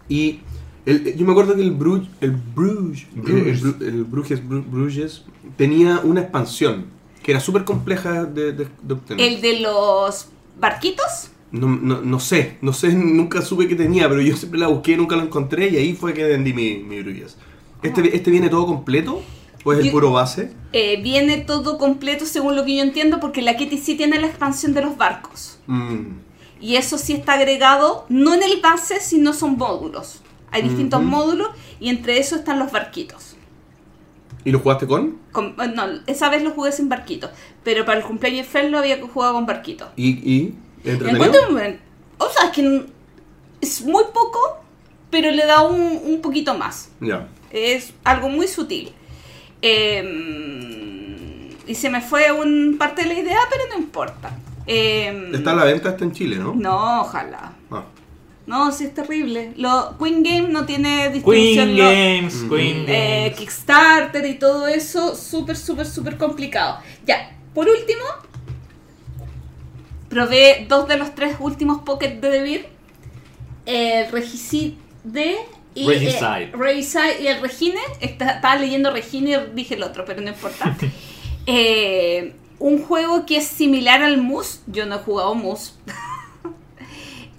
Y el- yo me acuerdo que el Bruges, el Bruges, el, Bruges. El Bruges, Bru- Bruges tenía una expansión que era súper compleja de, de- de obtener. El de los barquitos. No, no, no sé, no sé, *laughs* nunca supe que tenía, pero yo siempre la busqué, nunca la encontré y ahí fue que vendí mi, mi. ¿Este, ¿Este viene todo completo o es el puro base? Eh, viene todo completo según lo que yo entiendo porque la Kitty sí tiene la expansión de los barcos. Mm, Y eso sí está agregado, no en el base, sino son módulos. Hay distintos módulos y entre esos están los barquitos. ¿Y lo jugaste con? Con- no, esa vez lo jugué sin barquitos, pero para el cumpleaños de Fel lo había jugado con barquitos. ¿Y, y entretenido? O sea, es que es muy poco, pero le da un, un poquito más. Ya. Es algo muy sutil. Eh, y se me fue un parte de la idea, pero no importa. Eh, Está a la venta hasta en Chile, ¿no? No, ojalá. No, sí es terrible. Lo, Queen Game no tiene distribución. Queen lo- Games, Mm. Queen eh, Games. Kickstarter y todo eso, súper, súper, súper complicado. Ya, por último, probé dos de los tres últimos Pocket de Devir. El Regicide y, Regicide. eh, Regicide y el Regine. Está- estaba leyendo Regine y dije el otro, pero no importa. *laughs* Eh, un juego que es similar al Mus. Yo no he jugado Mus. *laughs*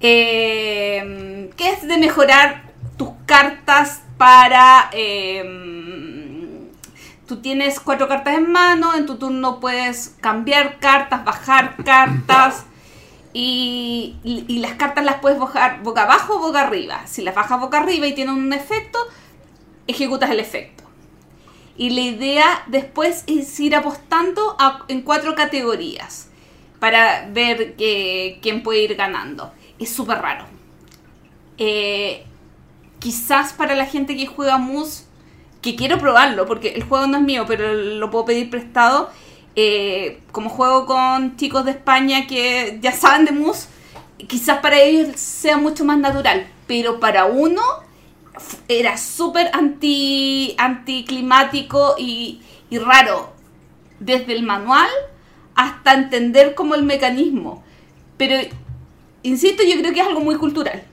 Eh, que es de mejorar tus cartas para... eh, tú tienes cuatro cartas en mano, en tu turno puedes cambiar cartas, bajar cartas y, las cartas las puedes bajar boca abajo o boca arriba. Si las bajas boca arriba y tienen un efecto, ejecutas el efecto. Y la idea después es ir apostando en cuatro categorías para ver que- quién puede ir ganando. Es súper raro. Eh, quizás para la gente que juega Mus, que quiero probarlo, porque el juego no es mío, pero lo puedo pedir prestado. eh, como juego con chicos de España que ya saben de Mus, quizás para ellos sea mucho más natural, pero para uno era súper anti, anticlimático y, y raro, desde el manual hasta entender como el mecanismo. Pero, insisto, yo creo que es algo muy cultural.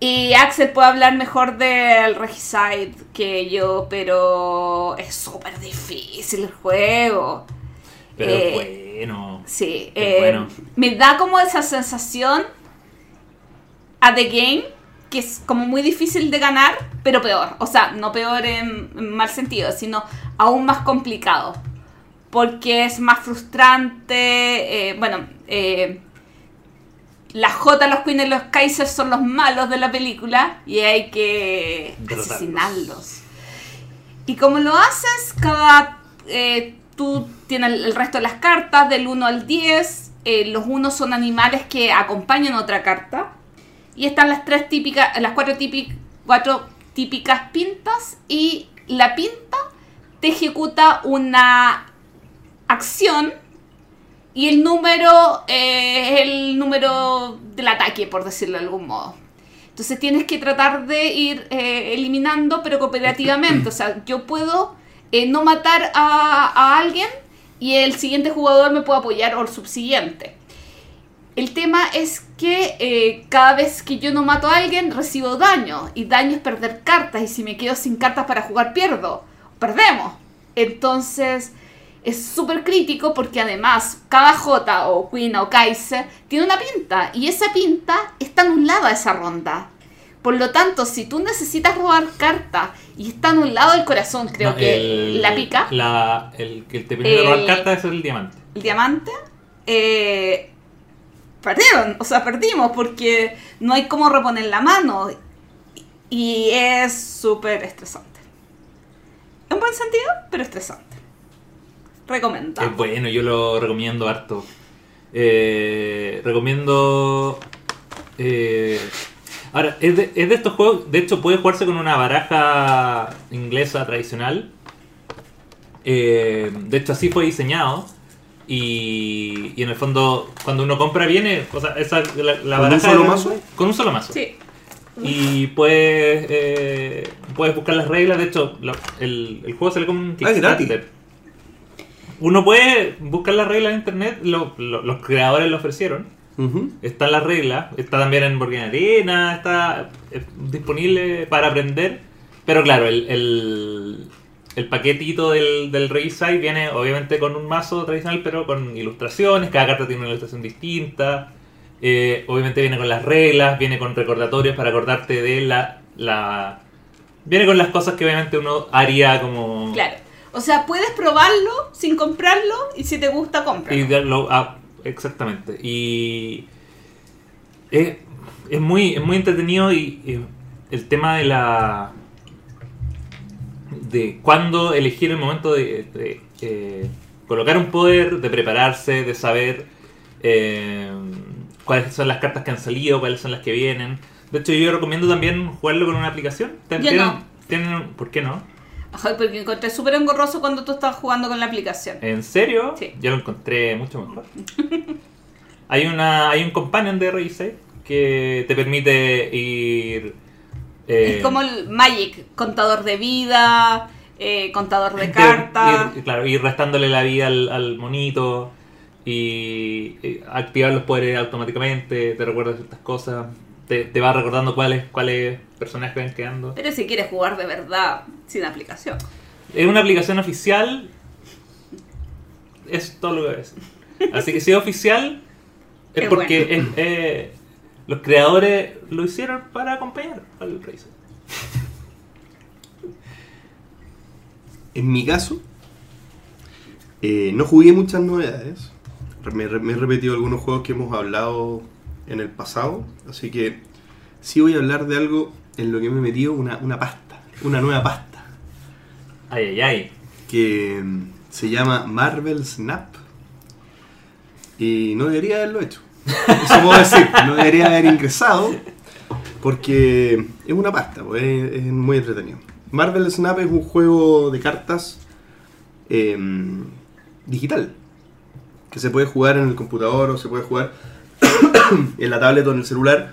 Y Axel puede hablar mejor del Regicide que yo, pero es súper difícil el juego. Pero Eh, bueno. Sí, eh, bueno. me da como esa sensación a The Game que es como muy difícil de ganar, pero peor. O sea, no peor en, en mal sentido, sino aún más complicado. Porque es más frustrante. eh, bueno, las J, los Queen y los Kaiser son los malos de la película y hay que Derrotarlos. asesinarlos. Y como lo haces, cada. eh, tú tienes el resto de las cartas, del 1 al 10. eh, los unos son animales que acompañan otra carta. Y están las tres típicas, las cuatro, típic- cuatro típicas pintas. Y la pinta te ejecuta una acción. Y el número eh, es el número del ataque, por decirlo de algún modo. Entonces tienes que tratar de ir eh, eliminando, pero cooperativamente. O sea, yo puedo eh, no matar a, alguien y el siguiente jugador me puede apoyar o el subsiguiente. El tema es que cada vez que yo no mato a alguien recibo daño. Y daño es perder cartas. Y si me quedo sin cartas para jugar pierdo. Perdemos. Entonces es súper crítico porque además cada J o Queen o Kaiser tiene una pinta. Y esa pinta está anulada esa ronda. Por lo tanto, si tú necesitas robar cartas y está anulado el corazón, creo No, que el- la pica, la- el que te permite robar cartas es el diamante. el diamante, eh, perdieron, o sea, perdimos porque no hay cómo reponer la mano y es súper estresante. En buen sentido, pero estresante. Recomendado. Es bueno, yo lo recomiendo harto. Eh, recomiendo. eh, ahora, es de, es de estos juegos. De hecho, puede jugarse con una baraja inglesa tradicional. Eh, de hecho, así fue diseñado. Y, y en el fondo, cuando uno compra, viene. O sea, esa, la, la ¿Con un baraja solo mazo? Con un solo mazo. Sí. Y puedes, eh, puedes buscar las reglas. De hecho, lo- el, el juego sale como un Ah, es gratis. Kickstarter. Uno puede buscar las reglas en internet. lo- lo- los creadores lo ofrecieron. Ujú. Están las reglas. Está también en Game Arena. Está eh, disponible para aprender. Pero claro, el, el, el paquetito del, del Regicide viene obviamente con un mazo tradicional, pero con ilustraciones. Cada carta tiene una ilustración distinta. Eh, obviamente viene con las reglas, viene con recordatorios para acordarte de la, la... Viene con las cosas que obviamente uno haría como... Claro. O sea, puedes probarlo sin comprarlo y si te gusta, Y cómpralo. darlo a- exactamente. Y es, es muy, es muy entretenido y, y el tema de la de cuándo elegir el momento de, de, eh, colocar un poder, de prepararse, de saber eh, cuáles son las cartas que han salido, cuáles son las que vienen. De hecho, yo recomiendo también jugarlo con una aplicación. ¿Tienen- no. tienen- ¿Por qué no? Ay, porque encontré súper engorroso cuando tú estabas jugando con la aplicación. ¿En serio? Sí. Yo lo encontré mucho mejor. *laughs* hay una hay un companion de Race que te permite ir eh, es como el Magic, contador de vida, eh, contador de *laughs* cartas. ir- claro, ir restándole la vida al, al monito y, y activar los poderes automáticamente, te recuerda ciertas cosas, te, te va recordando cuáles cuáles personajes van quedando. Pero si quieres jugar de verdad sin aplicación. Es una aplicación oficial. Es todo lo que voy a decir. Así que si es oficial, es Es porque bueno. es- eh, los creadores lo hicieron para acompañar al Razer. En mi caso, eh, no jugué muchas novedades. Me, re- me he repetido algunos juegos que hemos hablado en el pasado. Así que sí voy a hablar de algo en lo que me he metido una, una pasta. Una nueva pasta. Ay, ay, ay. Que mm, se llama Marvel Snap. Y no debería haberlo hecho. Eso puedo decir. No debería haber ingresado. Porque es una pasta, pues, es, es muy entretenido. Marvel Snap es un juego de cartas em, digital. Que se puede jugar en el computador o se puede jugar *coughs* en la tablet o en el celular.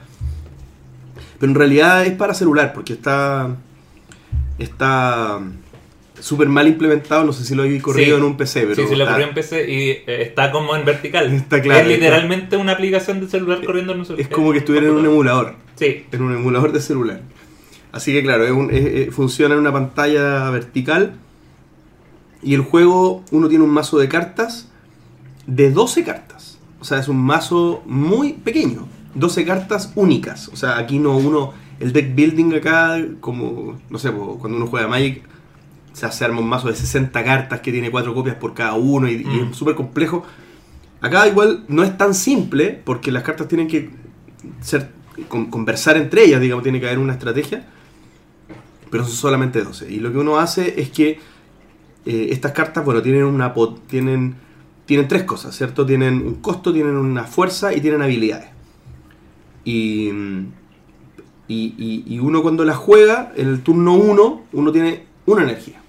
Pero en realidad es para celular, porque está. Está. Súper mal implementado, no sé si lo he corrido Sí. en un PC, pero sí, sí, lo está- corrió en PC y eh, está como en vertical. Está claro, Es literalmente una aplicación de celular corriendo en un celular. es como que estuviera en un emulador. Sí. en un emulador de celular. Así que claro, es un- es- es- funciona en una pantalla vertical. Y el juego, uno tiene un mazo de cartas de 12 cartas. O sea, es un mazo muy pequeño. 12 cartas únicas. O sea, aquí no uno, el deck building acá, como, no sé, cuando uno juega Magic, se hace arma un mazo de 60 cartas que tiene 4 copias por cada uno y, y Mm. es súper complejo. Acá igual no es tan simple porque las cartas tienen que ser con- conversar entre ellas, digamos, tiene que haber una estrategia. Pero son solamente 12. Y lo que uno hace es que eh, estas cartas, bueno, tienen una tienen tienen tres cosas, ¿cierto? Tienen un costo, tienen una fuerza y tienen habilidades. Y, y, y- uno cuando las juega, en el turno 1, uno tiene una energía.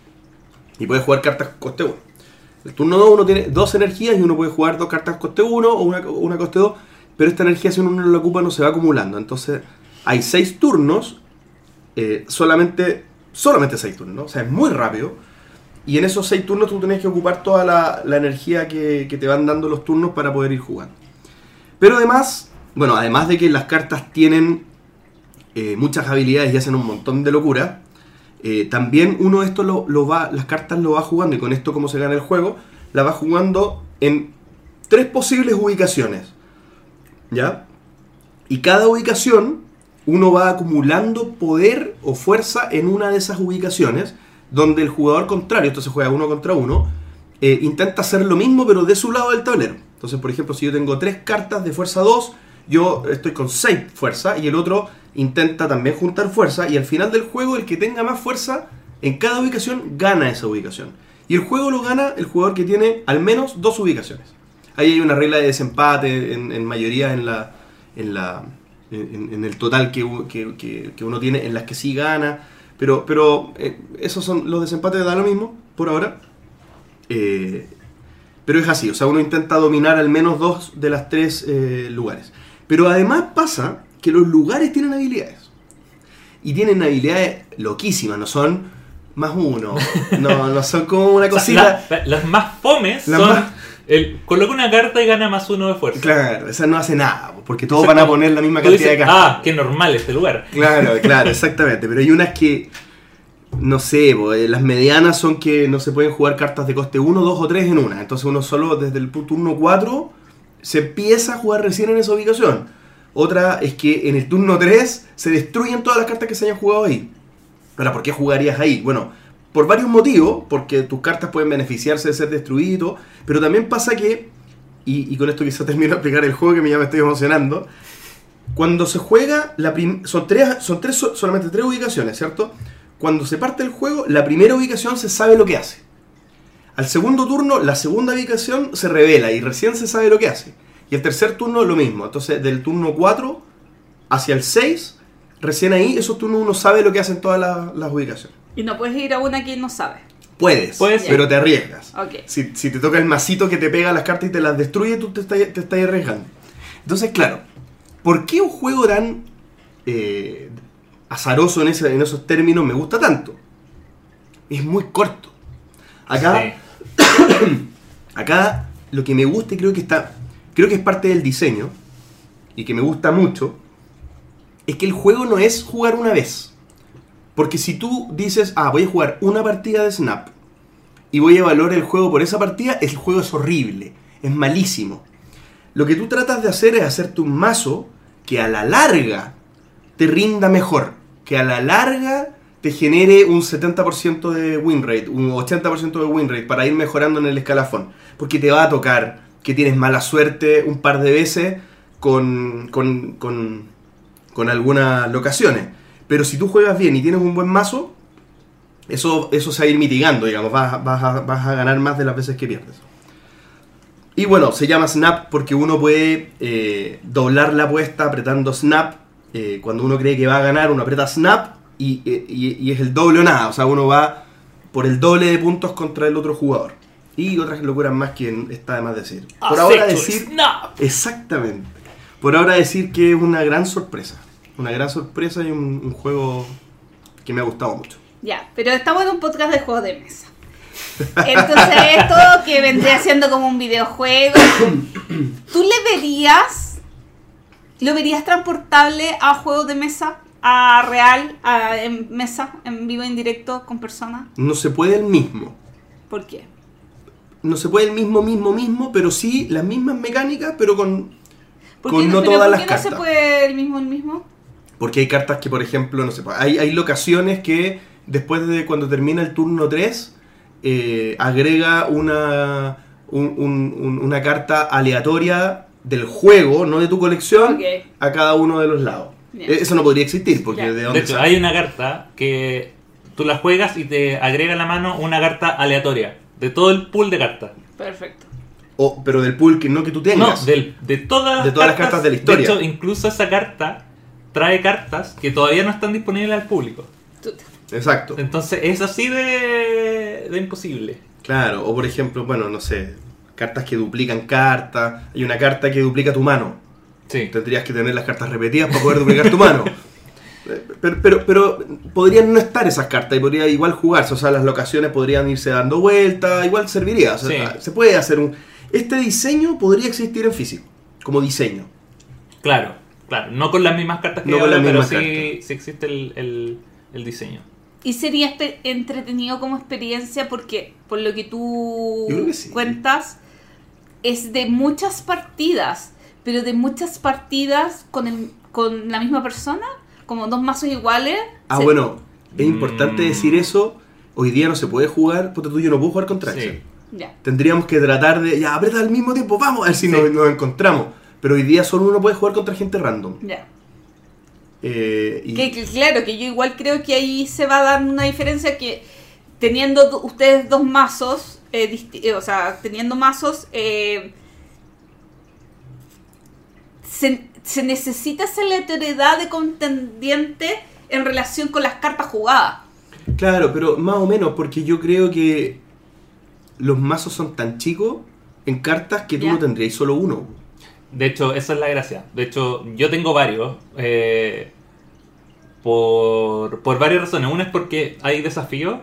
Y puede jugar cartas coste 1. El turno 2 uno tiene dos energías y uno puede jugar dos cartas coste 1 o una, coste 2. Pero esta energía si uno no la ocupa no se va acumulando. Entonces hay 6 turnos. eh, solamente solamente 6 turnos. ¿no? O sea, es muy rápido. Y en esos 6 turnos tú tenés que ocupar toda la, la energía que, te van dando los turnos para poder ir jugando. Pero además, bueno, además de que las cartas tienen eh, muchas habilidades y hacen un montón de locura, eh, también uno esto lo, lo va, las cartas lo va jugando y con esto como se gana el juego, la va jugando en tres posibles ubicaciones. ¿Ya? Y cada ubicación uno va acumulando poder o fuerza en una de esas ubicaciones, donde el jugador contrario, esto se juega uno contra uno, eh, intenta hacer lo mismo pero de su lado del tablero. Entonces, por ejemplo, si yo tengo tres cartas de fuerza 2, yo estoy con 6 fuerza y el otro intenta también juntar fuerza y al final del juego el que tenga más fuerza en cada ubicación gana esa ubicación. Y el juego lo gana el jugador que tiene al menos dos ubicaciones. Ahí hay una regla de desempate en, en mayoría en la en la en, en el total que, que- que uno tiene en las que sí gana. Pero, pero eh, esos son los desempates da lo mismo por ahora. Eh, pero es así, o sea, uno intenta dominar al menos dos de las tres eh, lugares. Pero además pasa que los lugares tienen habilidades. Y tienen habilidades loquísimas, no son más uno. *laughs* No, no son como una O sea, cosita. la- la- las más fomes Las son. más- El, coloca una carta y gana más uno de fuerza. Claro, esa no hace nada, porque todos van a poner la misma cantidad dices, de cartas. Ah, qué normal este lugar. Claro, *laughs* claro, exactamente. Pero hay unas que, no sé, eh, las medianas son que no se pueden jugar cartas de coste 1, 2 o 3 en una. Entonces uno solo desde el turno 4 se empieza a jugar recién en esa ubicación. Otra es que en el turno 3 se destruyen todas las cartas que se hayan jugado ahí. Ahora, ¿por qué jugarías ahí? Bueno, por varios motivos, porque tus cartas pueden beneficiarse de ser destruidas, pero también pasa que, y, y con esto quizá *laughs* termino de explicar el juego que ya me estoy emocionando, cuando se juega, la son, tres, son tres, so- solamente tres ubicaciones, ¿cierto? Cuando se parte el juego, la primera ubicación se sabe lo que hace. Al segundo turno, la segunda ubicación se revela y recién se sabe lo que hace. Y el tercer turno, lo mismo. Entonces, del turno 4 hacia el 6, recién ahí, esos turnos uno sabe lo que hacen todas las, las ubicaciones. Y no puedes ir a una que no sabe. Puedes, Puedes, pero te arriesgas. Ok. Si, si te toca el masito que te pega las cartas y te las destruye, tú te estás, te estás arriesgando. Entonces, claro, ¿por qué un juego tan eh, azaroso en, ese- en esos términos me gusta tanto? Es muy corto. Acá, Sí. *coughs* acá lo que me gusta y creo que está, creo que es parte del diseño y que me gusta mucho, es que el juego no es jugar una vez. Porque si tú dices, ah, voy a jugar una partida de Snap y voy a evaluar el juego por esa partida, el juego es horrible, es malísimo. Lo que tú tratas de hacer es hacerte un mazo que a la larga te rinda mejor, que a la larga te genere un 70% de win rate, un 80% de win rate para ir mejorando en el escalafón. Porque te va a tocar que tienes mala suerte un par de veces con, con, con, con algunas locaciones. Pero si tú juegas bien y tienes un buen mazo, eso, eso se va a ir mitigando, digamos, vas, a- vas a, vas a ganar más de las veces que pierdes. Y bueno, se llama Snap porque uno puede eh, doblar la apuesta apretando Snap. Eh, cuando uno cree que va a ganar, uno aprieta Snap y, eh, y- y es el doble o nada. O sea, uno va por el doble de puntos contra el otro jugador. Y otras locuras más que está de más decir. Por ahora decir... snap. Exactamente. Por ahora decir que es una gran sorpresa. Una gran sorpresa y un, un juego que me ha gustado mucho. Ya, pero estamos en un podcast de juegos de mesa. Entonces esto que vendría siendo como un videojuego, ¿tú le verías, lo verías transportable a juegos de mesa, a real, a, en mesa, en vivo, en directo, con personas? No se puede el mismo. ¿Por qué? No se puede el mismo, mismo, mismo, pero sí las mismas mecánicas, pero con... ¿Por Con no todas ¿por las qué no se cartas. puede el mismo, el mismo? Porque hay cartas que, por ejemplo, no sé, hay, hay locaciones que después de cuando termina el turno 3, eh, agrega una, un- un- un- una carta aleatoria del juego, no de tu colección, a cada uno de los lados. Eh, Eso no podría existir, porque de dónde De hecho, sale? hay una carta que tú la juegas y te agrega a la mano una carta aleatoria de todo el pool de cartas. Perfecto. O- pero del pool que no que tú No, tengas. del- de todas De todas las cartas de la historia. De hecho, incluso esa carta trae cartas que todavía no están disponibles al público. Exacto. Entonces es así de, de imposible. Claro, o por ejemplo, bueno, no sé, cartas que duplican cartas. Hay una carta que duplica tu mano. Sí. Tendrías que tener las cartas repetidas para poder duplicar tu mano. *laughs* Pero, pero, pero podrían no estar esas cartas y podría igual jugarse. O sea, las locaciones podrían irse dando vuelta, igual serviría. O sea, Sí. Se puede hacer un. Este diseño podría existir en físico, como diseño. Claro, claro. No con las mismas cartas que No yo con hablo, las pero mismas sí, cartas. sí existe el, el- el diseño. Y sería espe- entretenido como experiencia porque, por lo que tú que sí. cuentas, es de muchas partidas, pero de muchas partidas con, el- con la misma persona, como dos mazos iguales. Ah, se- bueno, es importante Mm. decir eso. Hoy día no se puede jugar, porque tú y yo no puedo jugar contra Sí. Tendríamos que tratar de. Ya, aprieta al mismo tiempo, vamos a ver si Sí. nos, nos encontramos. Pero hoy día solo uno puede jugar contra gente random. Ya. Eh, y- Que, que claro, que yo igual creo que ahí se va a dar una diferencia que teniendo do- ustedes dos mazos, eh, eh, o sea, teniendo mazos, eh, se, se necesita esa aleatoriedad de contendiente en relación con las cartas jugadas. Claro, pero más o menos, porque yo creo que los mazos son tan chicos en cartas que tú Ya. no tendrías solo uno. De hecho, esa es la gracia. De hecho, yo tengo varios. eh, por, por varias razones. Una es porque hay desafíos.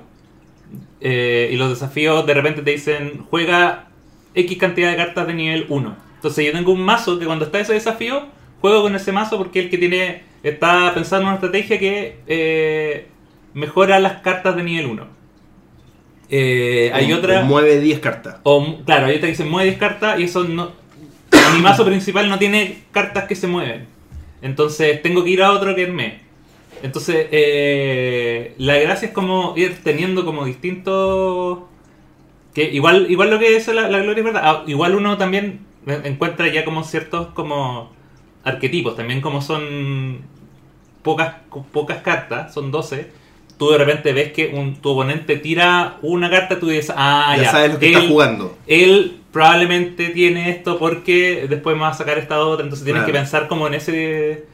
eh, y los desafíos de repente te dicen, juega X cantidad de cartas de nivel 1. Entonces yo tengo un mazo que cuando está ese desafío, juego con ese mazo porque el que tiene está pensando en una estrategia que eh, mejora las cartas de nivel 1. Eh, hay O- otra... o mueve 10 cartas. O, claro, hay otra que se mueve 10 cartas y eso no. Mi mazo principal no tiene cartas que se mueven. Entonces tengo que ir a otro que es me. Entonces, eh, la gracia es como ir teniendo como distintos. Que igual, igual lo que es la, la gloria es verdad. Ah, igual uno también encuentra ya como ciertos como arquetipos. También como son pocas, pocas cartas, son 12. Tú de repente ves que un, tu oponente tira una carta, tú dices, ah, ya, ya, sabes lo que él- está jugando. él probablemente tiene esto porque después me va a sacar esta otra, entonces tienes Claro. que pensar como en ese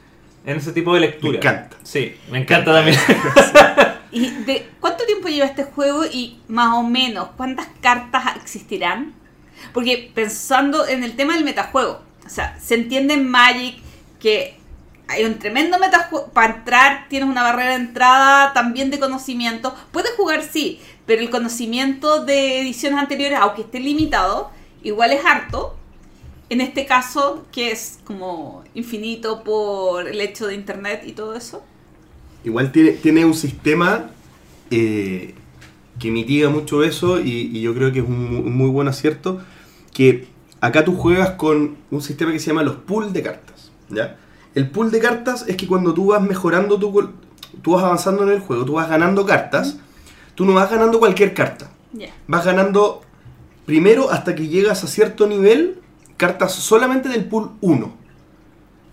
en ese tipo de lectura. Me encanta. Sí, me encanta también. *laughs* ¿Y de cuánto tiempo lleva este juego y más o menos cuántas cartas existirán? Porque pensando en el tema del metajuego, o sea, se entiende en Magic que hay un tremendo metajuego. Para entrar tienes una barrera de entrada también de conocimiento. Puedes jugar, sí, pero el conocimiento de ediciones anteriores, aunque esté limitado, igual es harto. En este caso, que es como infinito por el hecho de internet y todo eso. Igual tiene, tiene un sistema eh, que mitiga mucho eso y, y yo creo que es un, mu- un muy buen acierto. Que acá tú juegas con un sistema que se llama los pool de cartas. ¿ya? El pool de cartas es que cuando tú vas mejorando tu... Tú vas avanzando en el juego, tú vas ganando cartas. Tú no vas ganando cualquier carta. Ya. Vas ganando primero hasta que llegas a cierto nivel cartas solamente del pool 1,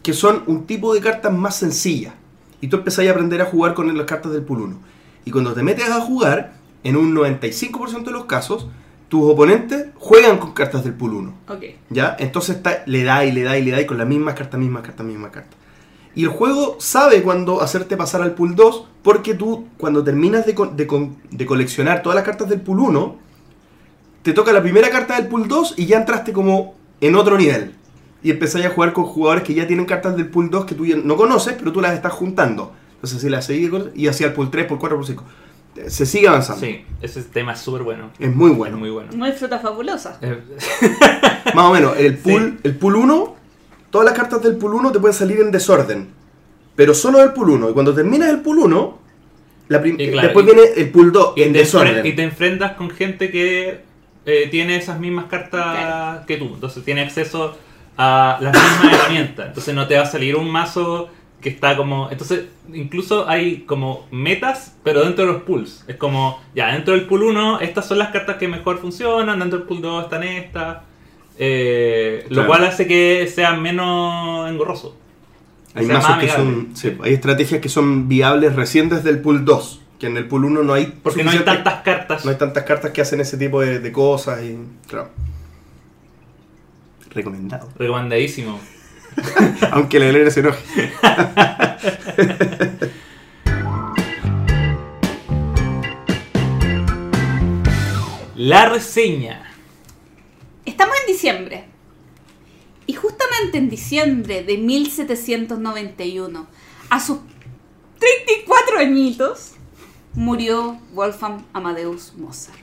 que son un tipo de cartas más sencillas. Y tú empezás a aprender a jugar con las cartas del pool 1. Y cuando te metes a jugar, en un 95% de los casos, tus oponentes juegan con cartas del pool 1. Ok. ¿Ya? Entonces está- le da y le da y le da y con las mismas cartas, mismas cartas, mismas cartas. Y el juego sabe cuándo hacerte pasar al pool 2 porque tú cuando terminas de, co- de de coleccionar todas las cartas del pool 1, te toca la primera carta del pool 2 y ya entraste como en otro nivel. y empezáis a jugar con jugadores que ya tienen cartas del pool 2 que tú ya no conoces, pero tú las estás juntando. Entonces, si las seguís y hacia el pool 3, pool 4, pool 5. Se sigue avanzando. Sí, ese tema es súper bueno. Es muy bueno. Es muy bueno. Muy fruta fabulosa. Eh, *laughs* Más o menos, el pool, el pool 1, todas las cartas del pool 1 te pueden salir en desorden. Pero solo del pool 1. Y cuando terminas el pool 1, la Y claro, después y- viene el pool 2 y, en desorden. y te enfrentas con gente que eh, tiene esas mismas cartas Claro. que tú. Entonces tiene acceso a las mismas *coughs* herramientas. Entonces no te va a salir un mazo que está como... Entonces incluso hay como metas, pero dentro de los pools. Es como, ya, dentro del pool 1, estas son las cartas que mejor funcionan, dentro del pool 2 están estas. Eh, Lo cual hace que sea menos engorroso. Hay mazos que son. sí, hay estrategias que son viables recién desde el pool 2. Que en el pool 1 no hay. Porque no hay tantas cartas. no hay tantas cartas que hacen ese tipo de, de cosas. Y, claro. Recomendado. Recomendadísimo. *laughs* Aunque la Elena se enoje. *laughs* La reseña. Estamos en diciembre. Y justamente en diciembre de 1791, a sus 34 añitos, murió Wolfgang Amadeus Mozart.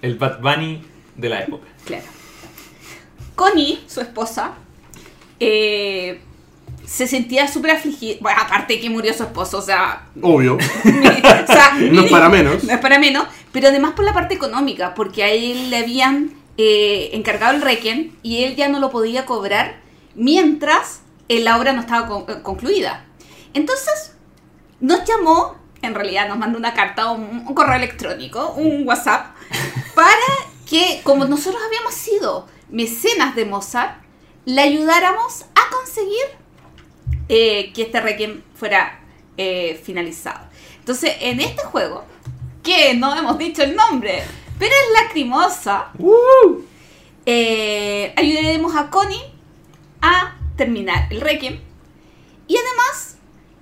El Bad Bunny de la época. Claro. Connie, su esposa, eh, se sentía súper afligida. Bueno, aparte que murió su esposo, o sea, Obvio. o sea, *laughs* No es para menos. No es para menos, pero además por la parte económica, porque a él le habían eh, encargado el requiem y él ya no lo podía cobrar mientras eh, la obra no estaba con- concluida. Entonces, nos llamó, en realidad nos mandó una carta, un, un correo electrónico, un WhatsApp, para que, como nosotros habíamos sido mecenas de Mozart, le ayudáramos a conseguir eh, que este requiem fuera eh, finalizado. Entonces, en este juego, que no hemos dicho el nombre, pero es lacrimosa, eh, ayudaremos a Connie a terminar el requiem y además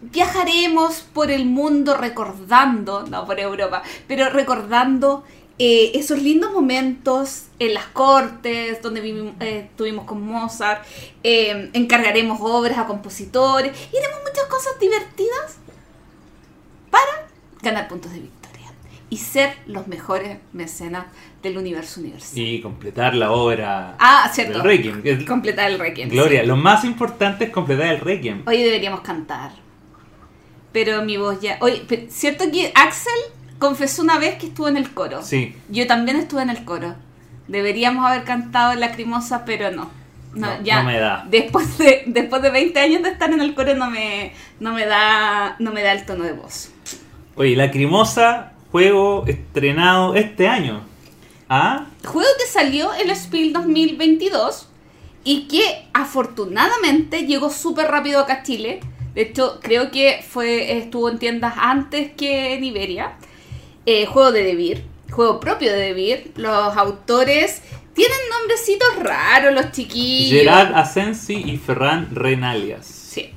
viajaremos por el mundo recordando, no por Europa, pero recordando eh, esos lindos momentos en las cortes donde vivim- eh, estuvimos con Mozart, eh, encargaremos obras a compositores y haremos muchas cosas divertidas para ganar puntos de victoria y ser los mejores mecenas del universo universal. Y completar la obra Ah, cierto. del Requiem. Completar el requiem. Gloria, sí. lo más importante es completar el Requiem. Hoy deberíamos cantar. Pero mi voz ya. Oye, ¿cierto que Axel confesó una vez que estuvo en el coro? Sí. Yo también estuve en el coro. Deberíamos haber cantado en Lacrimosa, pero no. No, No, ya. no me da. Después de, después de 20 años de estar en el coro no me, no me da no me da el tono de voz. Oye, Lacrimosa, juego estrenado este año. ¿Ah? Juego que salió en el Spiel 2022 y que afortunadamente llegó súper rápido acá a Chile. De hecho, creo que fue estuvo en tiendas antes que en Iberia. Eh, juego de Debir, juego propio de Debir. Los autores tienen nombrecitos raros, los chiquillos. Gerard Asensi y Ferran Renalias. Sí.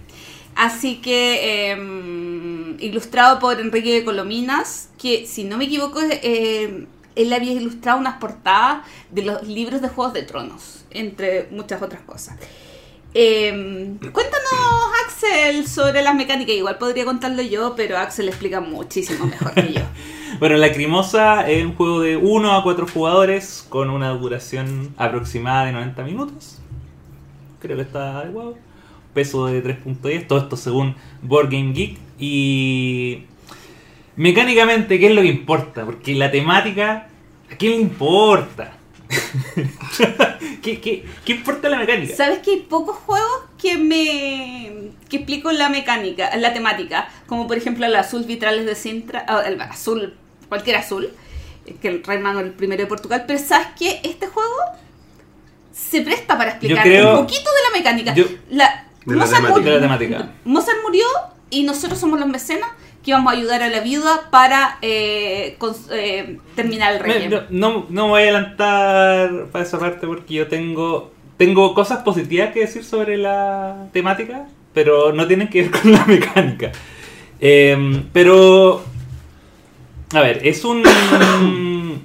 Así que eh, ilustrado por Enrique de Colominas, que si no me equivoco, eh, él había ilustrado unas portadas de los libros de Juegos de Tronos, entre muchas otras cosas. Eh, cuéntanos, Axel, sobre las mecánicas. Igual podría contarlo yo, pero Axel explica muchísimo mejor que yo. *laughs* Bueno, Lacrimosa es un juego de 1 a 4 jugadores con una duración aproximada de 90 minutos. Creo que está adecuado. Peso de 3.10. Todo esto según Board Game Geek. Y mecánicamente, ¿qué es lo que importa? Porque la temática, ¿a quién le importa? *laughs* ¿Qué, qué, qué importa la mecánica? ¿Sabes que hay pocos juegos que me que explico la mecánica, la temática? Como por ejemplo el azul vitrales de Sintra, ah, el azul, cualquier azul, que el Rey Manuel I de Portugal, pero ¿sabes que Este juego se presta para explicar creo- un poquito de la mecánica. yo- La- De la Mozart, temática. murió, De la temática. Mozart murió y nosotros somos los mecenas que vamos a ayudar a la viuda para eh, eh, terminar el rey. no, no, voy a adelantar para esa parte porque yo tengo tengo cosas positivas que decir sobre la temática, pero no tienen que ver con la *laughs* mecánica. Eh, pero, a ver, es un... *coughs*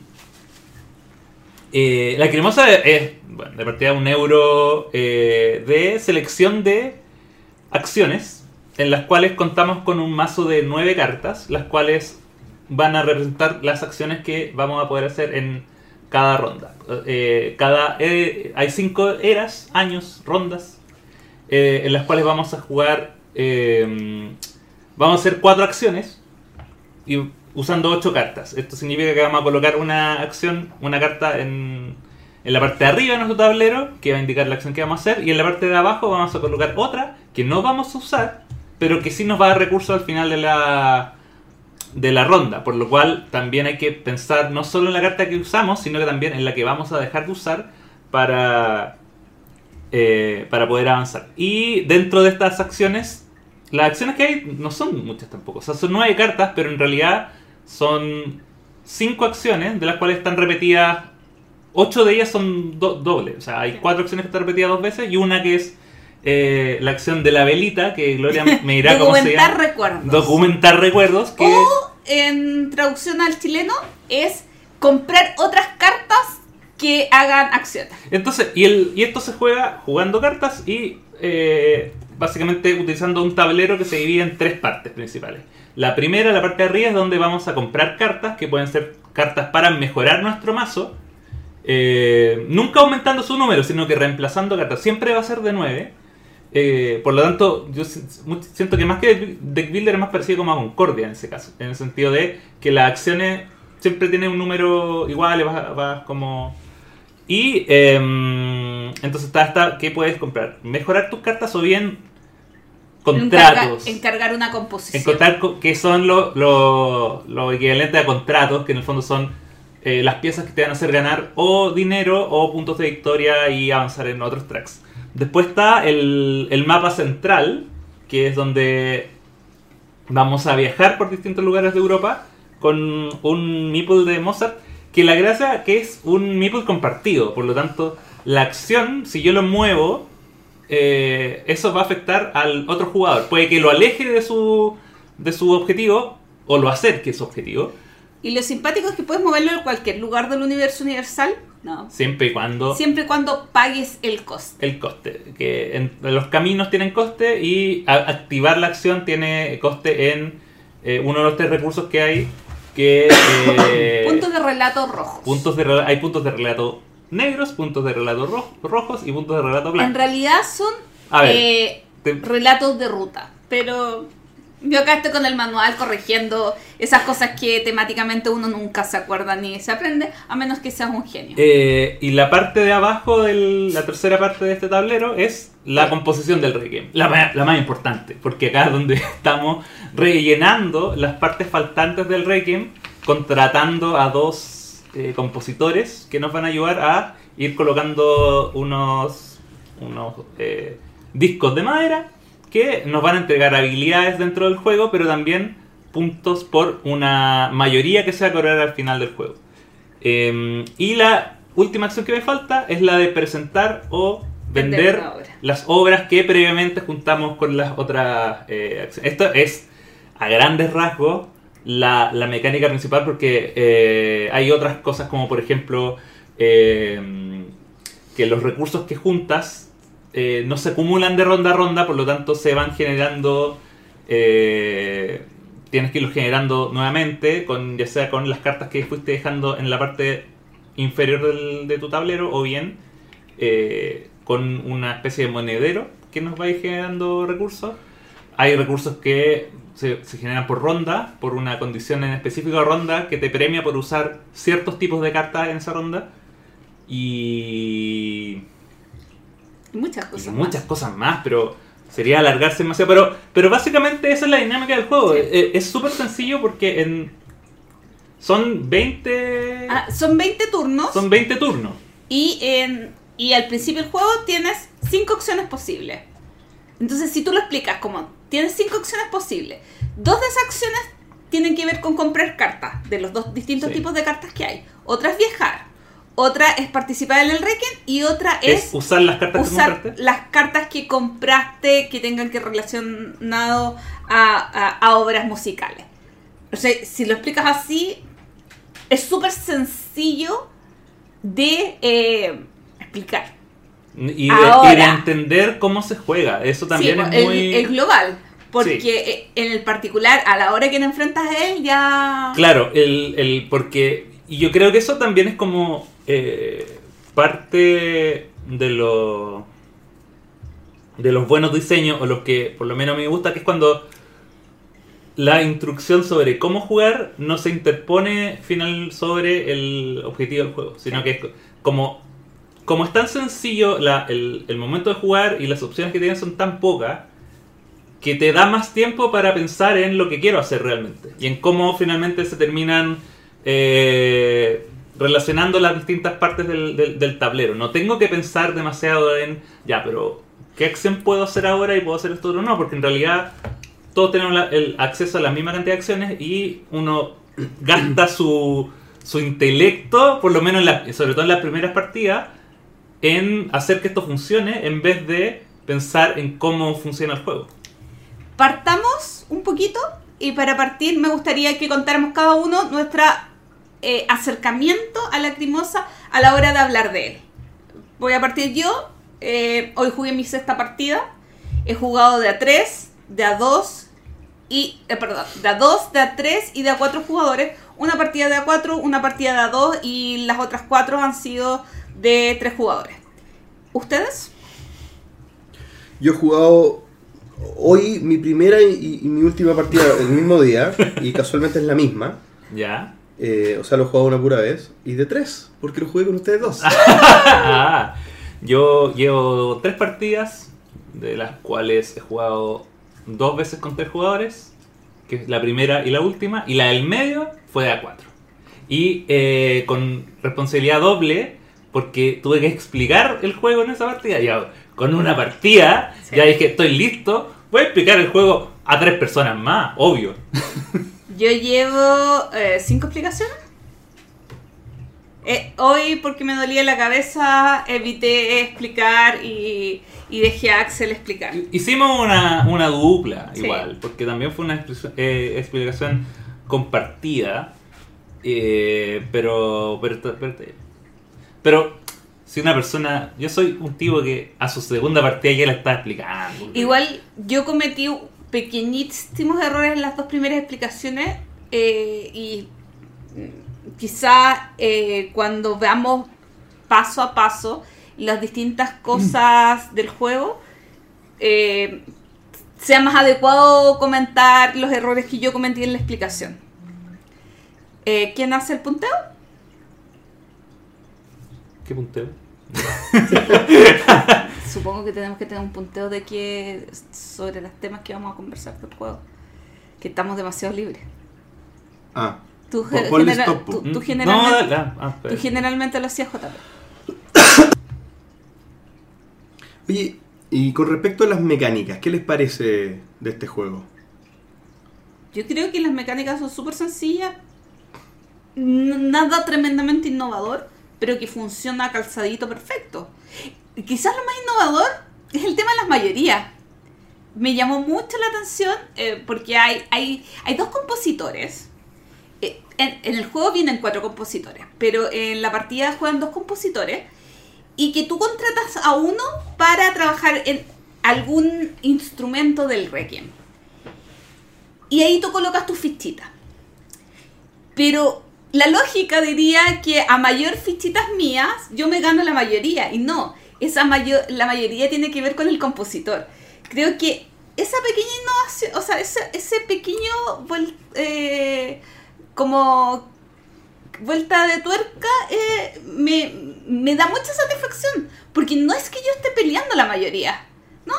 eh, la cremosa es bueno, de partida un euro eh, de selección de acciones en las cuales contamos con un mazo de nueve cartas, las cuales van a representar las acciones que vamos a poder hacer en cada ronda. Eh, cada, eh, hay cinco eras, años, rondas, eh, en las cuales vamos a jugar, eh, vamos a hacer cuatro acciones y usando ocho cartas. Esto significa que vamos a colocar una acción, una carta en, en la parte de arriba de nuestro tablero, que va a indicar la acción que vamos a hacer, y en la parte de abajo vamos a colocar otra que no vamos a usar, pero que sí nos va a dar recursos al final de la, de la ronda, por lo cual también hay que pensar no solo en la carta que usamos, sino que también en la que vamos a dejar de usar para, eh, para poder avanzar. Y dentro de estas acciones, las acciones que hay no son muchas tampoco, o sea, son nueve cartas, pero en realidad son cinco acciones, de las cuales están repetidas, ocho de ellas son do- dobles, o sea, hay cuatro acciones que están repetidas dos veces y una que es eh, la acción de la velita, que Gloria *laughs* me dirá cómo se Documentar llama. recuerdos. Documentar recuerdos, que... O en traducción al chileno es comprar otras cartas que hagan acciones. Entonces, y, el, y esto se juega jugando cartas y eh, básicamente utilizando un tablero que se divide en tres partes principales. La primera, la parte de arriba, es donde vamos a comprar cartas, que pueden ser cartas para mejorar nuestro mazo. eh, nunca aumentando su número, sino que reemplazando cartas. Siempre va a ser de 9. Eh, por lo tanto, yo siento que más que Deck Builder es más parecido como a Concordia en ese caso. En el sentido de que las acciones siempre tienen un número igual, vas, vas como... Y em, entonces está esta que puedes comprar. Mejorar tus cartas o bien contratos. Encarga- encargar una composición. Encontrar co- que son lo, lo, lo equivalente a contratos, que en el fondo son eh, las piezas que te van a hacer ganar o dinero o puntos de victoria y avanzar en otros tracks. Después está el, el mapa central, que es donde vamos a viajar por distintos lugares de Europa con un meeple de Mozart, que la gracia que es un meeple compartido, por lo tanto la acción, si yo lo muevo, eh, eso va a afectar al otro jugador. Puede que lo aleje de su, de su objetivo o lo acerque a su objetivo, Y lo simpático es que puedes moverlo en cualquier lugar del universo universal. No. siempre y cuando Siempre y cuando pagues el coste. el coste. Que en, los caminos tienen coste y a- activar la acción tiene coste en eh, uno de los tres recursos que hay. Que, *coughs* eh, Puntos de relato rojos. puntos de hay puntos de relato negros, puntos de relato ro- rojos y puntos de relato En blancos. realidad son A ver, eh, te- relatos de ruta. Pero yo acá estoy con el manual corrigiendo esas cosas que temáticamente uno nunca se acuerda ni se aprende, a menos que seas un genio. Eh, y la parte de abajo, de la tercera parte de este tablero, es la composición del reggae. La, la más importante, porque acá es donde *laughs* estamos rellenando las partes faltantes del reggae, contratando a dos eh, compositores que nos van a ayudar a ir colocando unos, unos eh, discos de madera que nos van a entregar habilidades dentro del juego, pero también puntos por una mayoría que se va a cobrar al final del juego. Eh, y la última acción que me falta es la de presentar o Vender obra. las obras que previamente juntamos con las otras eh, acciones. Esto es a grandes rasgos la, la mecánica principal porque eh, hay otras cosas como por ejemplo eh, que los recursos que juntas eh, no se acumulan de ronda a ronda, por lo tanto se van generando... eh, tienes que irlos generando nuevamente, con, ya sea con las cartas que fuiste dejando en la parte inferior del- de tu tablero o bien eh, con una especie de monedero que nos va a ir generando recursos. Hay recursos que se, se generan por ronda, por una condición en específico de ronda que te premia por usar ciertos tipos de cartas en esa ronda. Y, Y muchas y cosas. muchas más. cosas más, pero sería alargarse demasiado. Pero, pero básicamente esa es la dinámica del juego. Sí. Eh, Es súper sencillo porque en, son 20... Ah, son 20 turnos Son 20 turnos. y, en, y al principio del juego tienes 5 opciones posibles. Entonces, si tú lo explicas como tienes 5 opciones posibles, dos de esas acciones tienen que ver con comprar cartas, de los dos distintos Sí. tipos de cartas que hay. Otra es viajar, otra es participar en el Requiem y otra Es, es, usar las cartas que usar compraste. las cartas que compraste que tengan que relacionado a, a- a obras musicales. O sea, si lo explicas así, es súper sencillo de eh, explicar. Y de, Ahora. y de entender cómo se juega. Eso también Sí, es muy... el global. Porque Sí. eh, en el particular, a la hora que te enfrentas a él, ya. Claro, el, el porque... Y yo creo que eso también es como eh, parte de lo de los buenos diseños, o los que por lo menos me gusta, que es cuando la instrucción sobre cómo jugar no se interpone final sobre el objetivo del juego, sino que es co- como, como es tan sencillo el, el momento de jugar y las opciones que tienes son tan pocas, que te da más tiempo para pensar en lo que quiero hacer realmente y en cómo finalmente se terminan eh, relacionando las distintas partes del, tablero. No tengo que pensar demasiado en, ya, pero ¿qué acción puedo hacer ahora y puedo hacer esto otro? No, porque en realidad todos tenemos el acceso a la misma cantidad de acciones y uno *clears throat* gasta su, intelecto, por lo menos en la- sobre todo en las primeras partidas, en hacer que esto funcione en vez de pensar en cómo funciona el juego. Partamos un poquito y para partir me gustaría que contáramos cada uno nuestro acercamiento a la Lacrimosa a la hora de hablar de él. Voy a partir yo. eh, hoy jugué mi sexta partida. He jugado de a 3, de a 2 y, eh, perdón, de a 2, de a 3 y de a 4 jugadores. Una partida de a 4, una partida de a 2 y las otras 4 han sido de 3 jugadores. ¿Ustedes? Yo he jugado hoy mi primera y, y mi última partida el mismo día, y casualmente es la misma. ¿Ya? Eh, o sea, lo he jugado una pura vez. Y de tres, porque lo jugué con ustedes dos. *laughs* Ah, yo llevo tres partidas, de las cuales he jugado dos veces con tres jugadores, que es la primera y la última, y la del medio fue de a cuatro. Y eh, con responsabilidad doble, porque tuve que explicar el juego en esa partida. Ya, con una partida, Sí. ya dije, estoy listo, voy a explicar el juego a tres personas más, obvio. *laughs* Yo llevo eh, cinco explicaciones. Eh, hoy, porque me dolía la cabeza, evité explicar y, y dejé a Axel explicar. Hicimos una, una dupla Sí. igual, porque también fue una eh, explicación compartida, eh, pero, pero, pero, pero si una persona, yo soy un tipo que a su segunda partida ya la está explicando. Igual yo cometí pequeñísimos errores en las dos primeras explicaciones eh, y mm, quizá eh, cuando veamos paso a paso las distintas cosas del juego, eh, sea más adecuado comentar los errores que yo cometí en la explicación. Eh, ¿Quién hace el punteo? ¿Qué punteo? *laughs* *laughs* Supongo que tenemos que tener un punteo de que sobre los temas que vamos a conversar del juego. Que estamos demasiado libres. Ah, Tú, genera- stop, po. tú- tú Mm, generalmente, No, la- ah, tú generalmente lo hacías JP. Oye, y con respecto a las mecánicas, ¿qué les parece de este juego? Yo creo que las mecánicas son súper sencillas. Nada tremendamente innovador, pero que funciona calzadito perfecto. Quizás lo más innovador es el tema de las mayorías. Me llamó mucho la atención eh, porque hay, hay, hay dos compositores. Eh, en, en el juego vienen cuatro compositores, pero en la partida juegan dos compositores. Y que tú contratas a uno para trabajar en algún instrumento del Requiem. Y ahí tú colocas tus fichitas. Pero la lógica diría que a mayor fichitas mías, yo me gano la mayoría. Y no, esa mayor, la mayoría tiene que ver con el compositor. Creo que esa pequeña innovación, o sea, ese, ese pequeño eh, como vuelta de tuerca eh, me, me da mucha satisfacción. Porque no es que yo esté peleando la mayoría. No,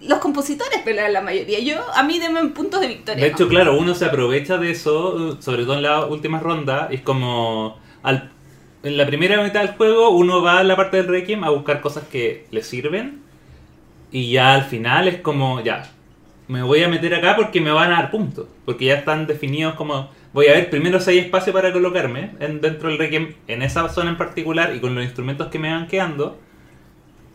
los compositores pelean la mayoría. Yo, a mí denme puntos de victoria. De ¿no? hecho, claro, uno se aprovecha de eso, sobre todo en la última ronda. Es como. Al, en la primera mitad del juego, uno va a la parte del Requiem a buscar cosas que le sirven. Y ya al final es como, ya, me voy a meter acá porque me van a dar puntos. Porque ya están definidos como. Voy a ver primero si hay espacio para colocarme en, dentro del Requiem, en esa zona en particular y con los instrumentos que me van quedando.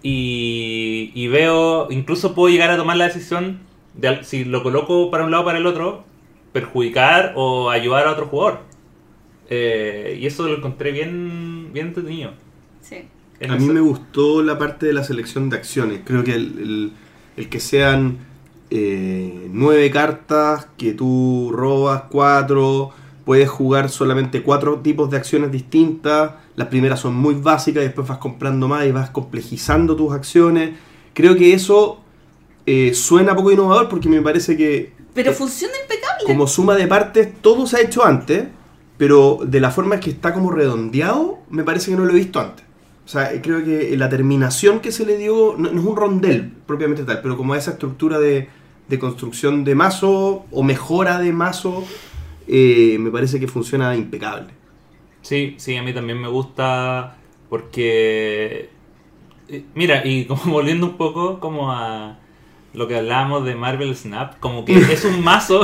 Y, veo, incluso puedo llegar a tomar la decisión de si lo coloco para un lado o para el otro, perjudicar o ayudar a otro jugador. Eh, y eso lo encontré bien, bien entretenido. Sí. En A mí me gustó la parte de la selección de acciones. Creo que el, el- el que sean eh, nueve cartas, que tú robas cuatro, puedes jugar solamente cuatro tipos de acciones distintas. Las primeras son muy básicas, y después vas comprando más y vas complejizando tus acciones. Creo que eso eh, suena poco innovador porque me parece que Pero eh, funciona impecable. como suma de partes, todo se ha hecho antes, pero de la forma que está como redondeado, me parece que no lo he visto antes. O sea, eh, creo que la terminación que se le dio, no, no es un rondel propiamente tal, pero como esa estructura de, de construcción de mazo o mejora de mazo, eh, me parece que funciona impecable. Sí, sí, a mí también me gusta porque... eh, Mira, y como *laughs* volviendo un poco como a lo que hablábamos de Marvel Snap, como que *laughs* es un mazo,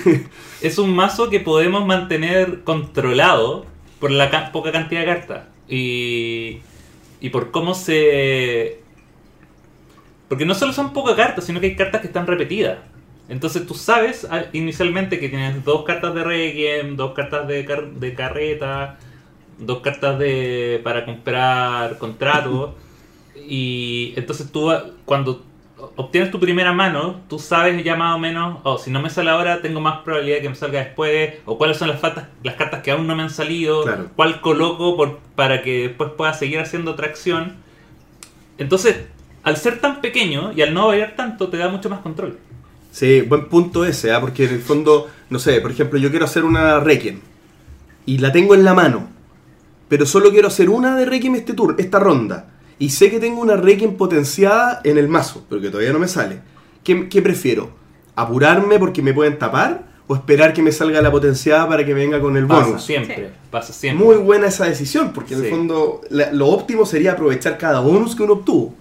*laughs* es un mazo que podemos mantener controlado por la ca- poca cantidad de cartas y, y por cómo se... Porque no solo son pocas cartas, sino que hay cartas que están repetidas. Entonces tú sabes ah, inicialmente que tienes dos cartas de Requiem, dos cartas de, car- de carreta, dos cartas de para comprar contratos. *laughs* Y entonces tú cuando obtienes tu primera mano, tú sabes ya más o menos, oh, si no me sale ahora, tengo más probabilidad de que me salga después, o cuáles son las, faltas, las cartas que aún no me han salido, Claro. cuál coloco por, para que después pueda seguir haciendo otra acción. Entonces, al ser tan pequeño y al no variar tanto, te da mucho más control. Sí, buen punto ese, ¿ah? porque en el fondo, no sé, por ejemplo, yo quiero hacer una Requiem y la tengo en la mano, pero solo quiero hacer una de Requiem este tour, esta ronda, y sé que tengo una Requiem potenciada en el mazo, pero que todavía no me sale. ¿Qué, qué prefiero? ¿Apurarme porque me pueden tapar o esperar que me salga la potenciada para que venga con el Pasa bonus? siempre, Sí. pasa siempre. Muy buena esa decisión, porque en el Sí. fondo la- lo óptimo sería aprovechar cada bonus que uno obtuvo.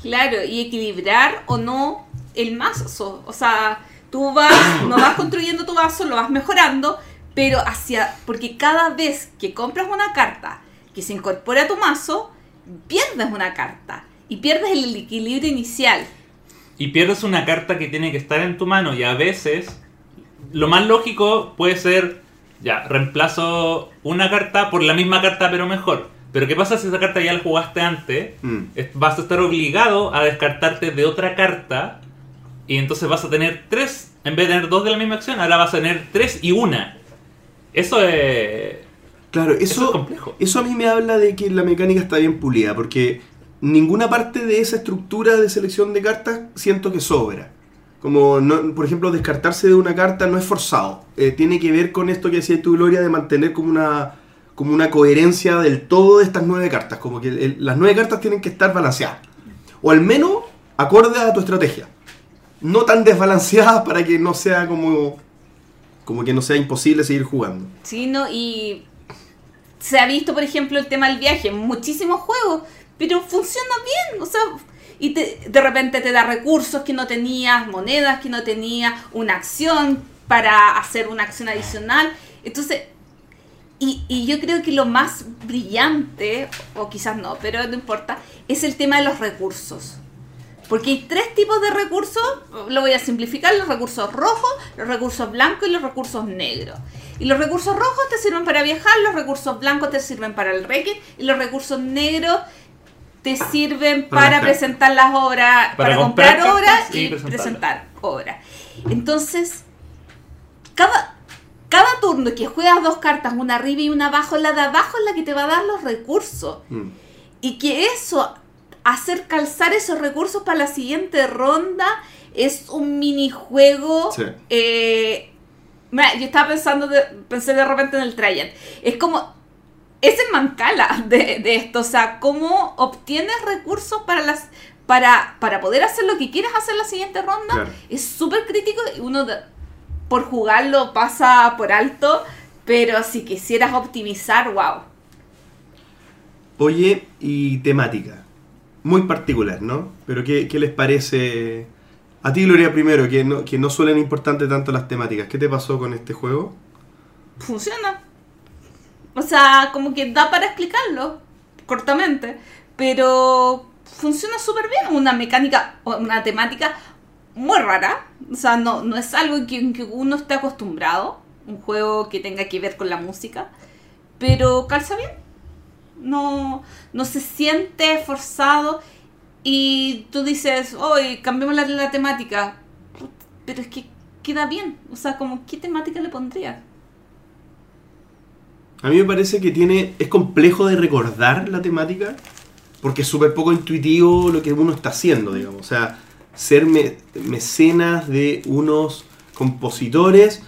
Claro, y equilibrar o no el mazo. O sea, tú vas, *coughs* no vas construyendo tu mazo, lo vas mejorando, pero hacia. Porque cada vez que compras una carta que se incorpora a tu mazo, pierdes una carta. Y pierdes el equilibrio inicial. y pierdes una carta que tiene que estar en tu mano y a veces lo más lógico puede ser ya reemplazo una carta por la misma carta pero mejor pero qué pasa si esa carta ya la jugaste antes Mm. Vas a estar obligado a descartarte de otra carta y entonces vas a tener tres en vez de tener dos de la misma acción ahora vas a tener tres y una eso es Claro, eso, eso, es complejo Eso a mí me habla de que la mecánica está bien pulida, porque ninguna parte de esa estructura de selección de cartas siento que sobra. Como, no- por ejemplo, descartarse de una carta no es forzado. Eh, tiene que ver con esto que decía tu Gloria de mantener como una, como una coherencia del todo de estas nueve cartas. Como que el- las nueve cartas tienen que estar balanceadas. O al menos acorde a tu estrategia. No tan desbalanceadas para que no sea como, como que no sea imposible seguir jugando. ¿sí? ¿no? Y se ha visto, por ejemplo, el tema del viaje muchísimos juegos, pero funciona bien, o sea, y te- de repente te da recursos que no tenías, monedas que no tenías, una acción para hacer una acción adicional. Entonces, y, y yo creo que lo más brillante, o quizás no, pero no importa, es el tema de los recursos. Porque hay tres tipos de recursos, lo voy a simplificar, los recursos rojos, los recursos blancos y los recursos negros. Y los recursos rojos te sirven para viajar, los recursos blancos te sirven para el reiki y los recursos negros te sirven Para presentar las obras, Para para, comprar obras y presentar obras. Entonces, cada, cada turno que juegas dos cartas, una arriba y una abajo, la de abajo es la que te va a dar los recursos. Mm. Y que eso, hacer calzar esos recursos para la siguiente ronda, es un minijuego. Sí. eh, mira, yo estaba pensando, de, pensé de repente en el Traian. Es como. Es el mancala de, de esto. O sea, cómo obtienes recursos para las. Para, para poder hacer lo que quieras hacer la siguiente ronda. Claro. Es súper crítico y uno de- por jugarlo pasa por alto. Pero si quisieras optimizar, wow. Oye, y temática. Muy particular, ¿no? Pero ¿qué, qué les parece? A ti, Gloria, primero, que no, que no suelen importante tanto las temáticas. ¿Qué te pasó con este juego? funciona. O sea, como que da para explicarlo cortamente, pero funciona súper bien. Una mecánica, una temática muy rara. O sea, no, no es algo que, que uno esté acostumbrado. Un juego que tenga que ver con la música, pero calza bien. No, no se siente forzado y tú dices, hoy cambiemos la, la temática. Pero es que queda bien. O sea, como, ¿qué temática le pondrías? A mí me parece que tiene es complejo de recordar la temática porque es súper poco intuitivo lo que uno está haciendo, digamos. O sea, ser me- mecenas de unos compositores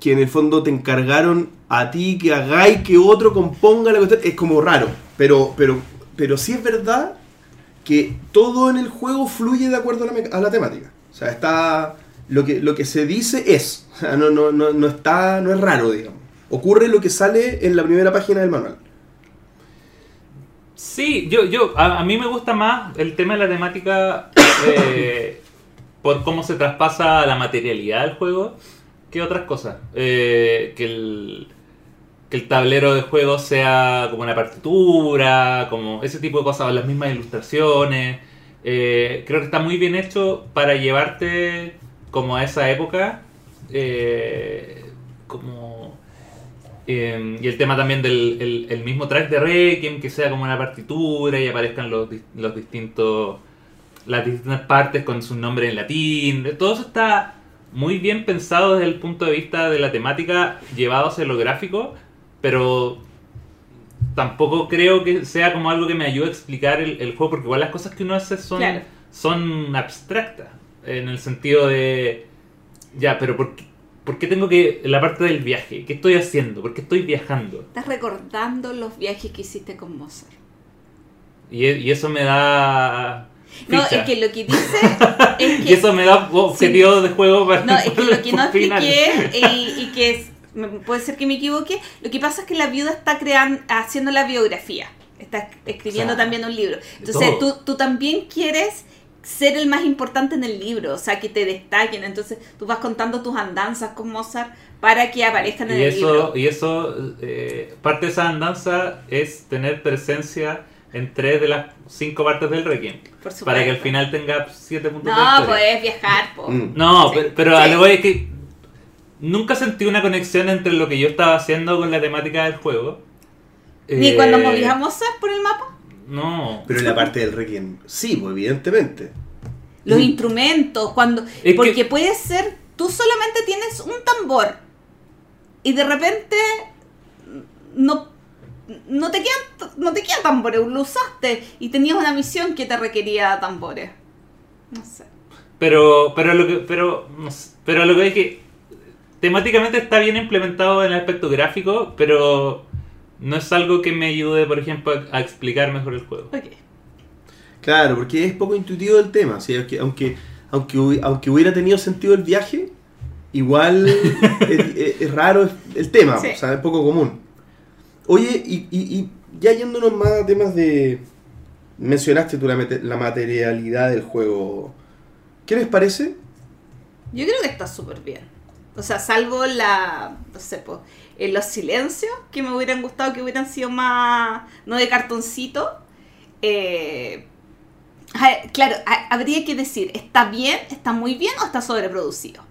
que en el fondo te encargaron a ti que hagáis que otro componga la cuestión es como raro. Pero, pero, pero sí es verdad que todo en el juego fluye de acuerdo a la, a la temática. O sea, está. Lo que, lo que se dice es. O sea, no, no, no, no está. no es raro, digamos. Ocurre lo que sale en la primera página del manual. Sí, yo, yo, a, a mí me gusta más el tema de la temática *coughs* eh, por cómo se traspasa la materialidad del juego que otras cosas. Eh, que, el, que el tablero de juego sea como una partitura, como ese tipo de cosas, las mismas ilustraciones. Eh, creo que está muy bien hecho para llevarte como a esa época. eh, como eh, y el tema también del el, mismo track de Requiem, que sea como una partitura y aparezcan los, los distintos. las distintas partes con sus nombres en latín. Todo eso está muy bien pensado desde el punto de vista de la temática, llevado hacia lo gráfico, pero tampoco creo que sea como algo que me ayude a explicar el, el juego, porque igual las cosas que uno hace son, Claro. son abstractas, en el sentido de. Ya, pero ¿por qué, por qué tengo que. la parte del viaje? ¿Qué estoy haciendo? ¿Por qué estoy viajando? Estás recordando los viajes que hiciste con Mozart. Y, e- y eso me da. No, es que lo que dice *laughs* es Y eso me da objetivos de juego para No, es que lo que no expliqué y, y que es- puede ser que me equivoque, lo que pasa es que la viuda está creando, haciendo la biografía, está escribiendo O sea, también un libro. Entonces tú, tú también quieres ser el más importante en el libro, o sea, que te destaquen. Entonces tú vas contando tus andanzas con Mozart para que aparezcan en Y el eso, libro. y eso eh, parte de esa andanza es tener presencia en tres de las cinco partes del Requiem. Por supuesto. Para que al final tenga siete puntos de No, victoria. puedes viajar, po. Mm. No, Sí, pero, pero a sí. lo voy es que nunca sentí una conexión entre lo que yo estaba haciendo con la temática del juego. Ni Eh, cuando movías a Mozart por el mapa. No. Pero en la parte del Requiem, sí, pues, evidentemente. Los Mm. instrumentos, cuando... Es porque que- puede ser, tú solamente tienes un tambor y de repente no, no, te quedan, no te quedan tambores, lo usaste y tenías una misión que te requería tambores. No sé. Pero, pero lo que, pero, no sé, pero lo que es que temáticamente está bien implementado en el aspecto gráfico, pero no es algo que me ayude, por ejemplo, a, explicar mejor el juego. Ok. Claro, porque es poco intuitivo el tema. ¿sí? Aunque, aunque, aunque, hubi- aunque hubiera tenido sentido el viaje, igual *laughs* es, es- es raro el tema, Sí. o sea, es poco común. Oye, y, y- y ya yéndonos más a temas de... Mencionaste tú la, la materialidad del juego. ¿Qué les parece? Yo creo que está súper bien. O sea, salvo la, no sé, po, eh, los silencios que me hubieran gustado que hubieran sido más, no de cartoncito. Eh, claro, habría que decir, ¿está bien, está muy bien o está sobreproducido?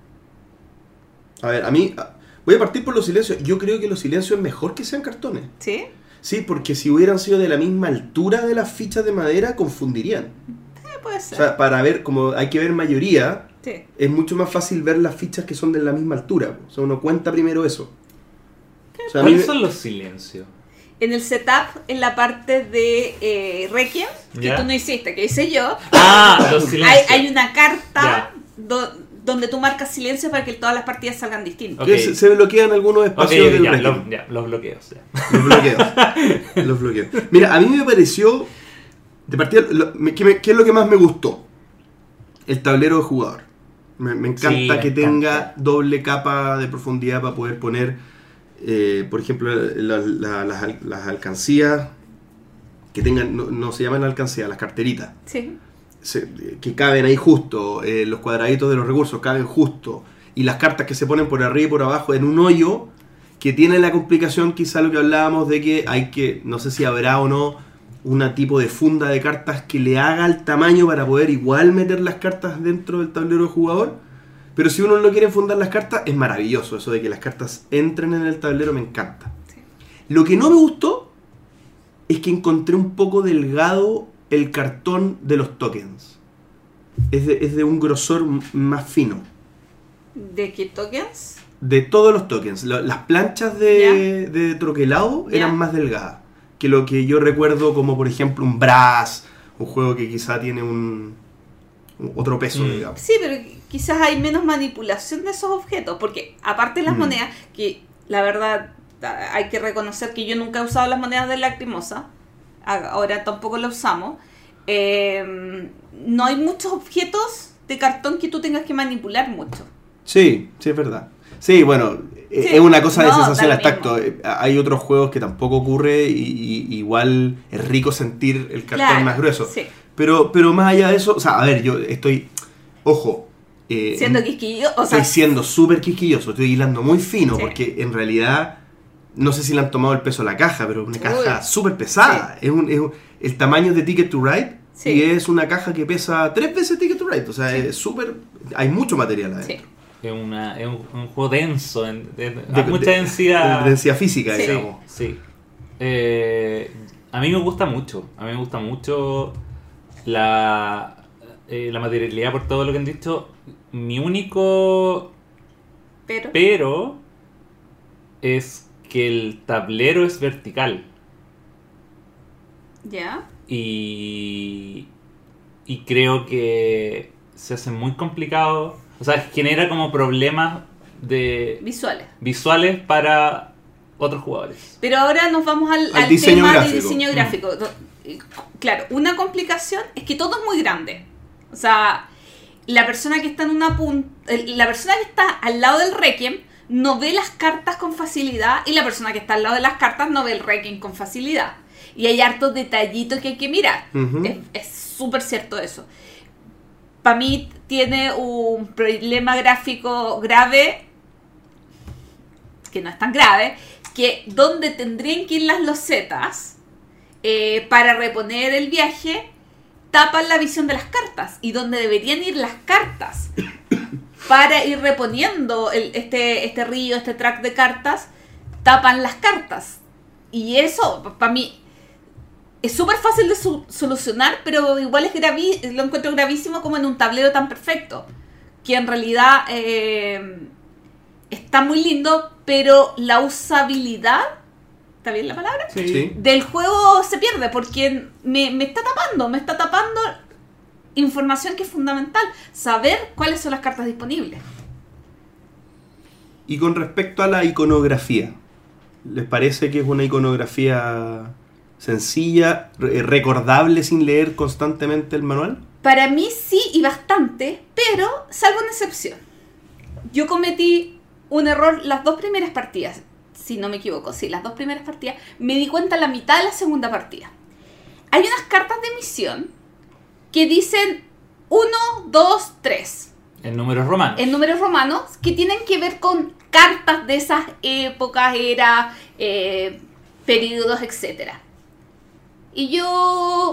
A ver, a mí... Voy a partir por los silencios. Yo creo que los silencios es mejor que sean cartones. ¿Sí? Sí, porque si hubieran sido de la misma altura de las fichas de madera, confundirían. Eh, puede O ser. sea, para ver, como hay que ver mayoría, sí. es mucho más fácil ver las fichas que son de la misma altura. O sea, uno cuenta primero eso. O sea, a mí ¿Cuáles me- son los silencios? En el setup, en la parte de eh, Requiem, que tú no hiciste, que hice yo, Ah, los hay, silencios. hay una carta do- donde tú marcas silencio para que todas las partidas salgan distintas. se, se bloquean algunos espacios del ya, Requiem. lo- ya, los bloqueos. ya. Los bloqueos. *laughs* los bloqueos. Mira, a mí me pareció. De partida, lo- me- ¿qué, me- qué es lo que más me gustó? El tablero de jugador. Me, me encanta Sí, me que encanta. tenga doble capa de profundidad para poder poner, eh, por ejemplo, la- las alcancías. Que tengan, no, no se llaman alcancías, las carteritas. Sí. se- que caben ahí justo, eh, los cuadraditos de los recursos caben justo, y las cartas que se ponen por arriba y por abajo en un hoyo, que tiene la complicación quizá lo que hablábamos de que hay que, no sé si habrá o no, una tipo de funda de cartas que le haga el tamaño para poder igual meter las cartas dentro del tablero de jugador. Pero si uno no quiere fundar las cartas, es maravilloso eso de que las cartas entren en el tablero, me encanta. Sí. Lo que no me gustó es que encontré un poco delgado el cartón de los tokens. Es de, es de un grosor más fino. ¿De qué tokens? De todos los tokens. La- las planchas de, de troquelado eran más delgadas que lo que yo recuerdo como por ejemplo un Brass, un juego que quizá tiene un, otro peso, Mm. digamos. Sí, pero quizás hay menos manipulación de esos objetos, porque aparte de las Mm. monedas, que la verdad a- hay que reconocer que yo nunca he usado las monedas de lacrimosa, ahora tampoco las usamos, eh, no hay muchos objetos de cartón que tú tengas que manipular mucho. Sí, sí, es verdad. Sí, bueno, Sí, es una cosa de no, sensación al tacto. Eh, Hay otros juegos que tampoco ocurre y, y- igual es rico sentir el cartón Claro, más grueso. Sí. Pero, pero más allá de eso, o sea, a ver, yo estoy, ojo, eh, Siendo quisquillo, o sea, estoy siendo súper quisquilloso, estoy hilando muy fino Sí. porque en realidad no sé si le han tomado el peso a la caja, pero es una caja súper pesada. Es un, es un- el tamaño de Ticket to Ride Sí. y es una caja que pesa tres veces Ticket to Ride. O sea, Sí. es súper... Hay mucho material adentro. Es, una, es un, un juego denso, en- de- De- mucha de- densidad. de densidad física, Sí. digamos. Sí. Eh, a mí me gusta mucho. A mí me gusta mucho la, eh, la materialidad por todo lo que han dicho. Mi único Pero, pero es que el tablero es vertical. ya. Y, y creo que se hace muy complicado. O sea, genera como problemas de Visuales. visuales para otros jugadores. Pero ahora nos vamos al, Al al diseño tema gráfico. de diseño gráfico. Eh, Claro, una complicación es que todo es muy grande. O sea, la persona que está en una punta, la persona que está al lado del Requiem no ve las cartas con facilidad y la persona que está al lado de las cartas no ve el Requiem con facilidad. Y hay hartos detallitos que hay que mirar. Es súper cierto eso. Para mí tiene un problema gráfico grave, que no es tan grave, que donde tendrían que ir las losetas eh, para reponer el viaje, tapan la visión de las cartas. Y donde deberían ir las cartas *coughs* para ir reponiendo el- este, este río, este track de cartas, tapan las cartas. Y eso, para mí, es súper fácil de su- solucionar, pero igual es gravi lo encuentro gravísimo como en un tablero tan perfecto. Que en realidad eh, está muy lindo, pero la usabilidad, ¿está bien la palabra? Sí. Del juego se pierde porque me, me está tapando, me está tapando información que es fundamental. Saber cuáles son las cartas disponibles. Y con respecto a la iconografía, ¿les parece que es una iconografía sencilla, re- recordable sin leer constantemente el manual? Para mí sí y bastante, pero salvo una excepción. Yo cometí un error las dos primeras partidas, si no me equivoco, sí, las dos primeras partidas. Me di cuenta la mitad de la segunda partida. Hay unas cartas de misión que dicen 1, 2, 3 En números romanos. en números romanos que tienen que ver con cartas de esas épocas, eras, eh, periodos, etc. Y yo,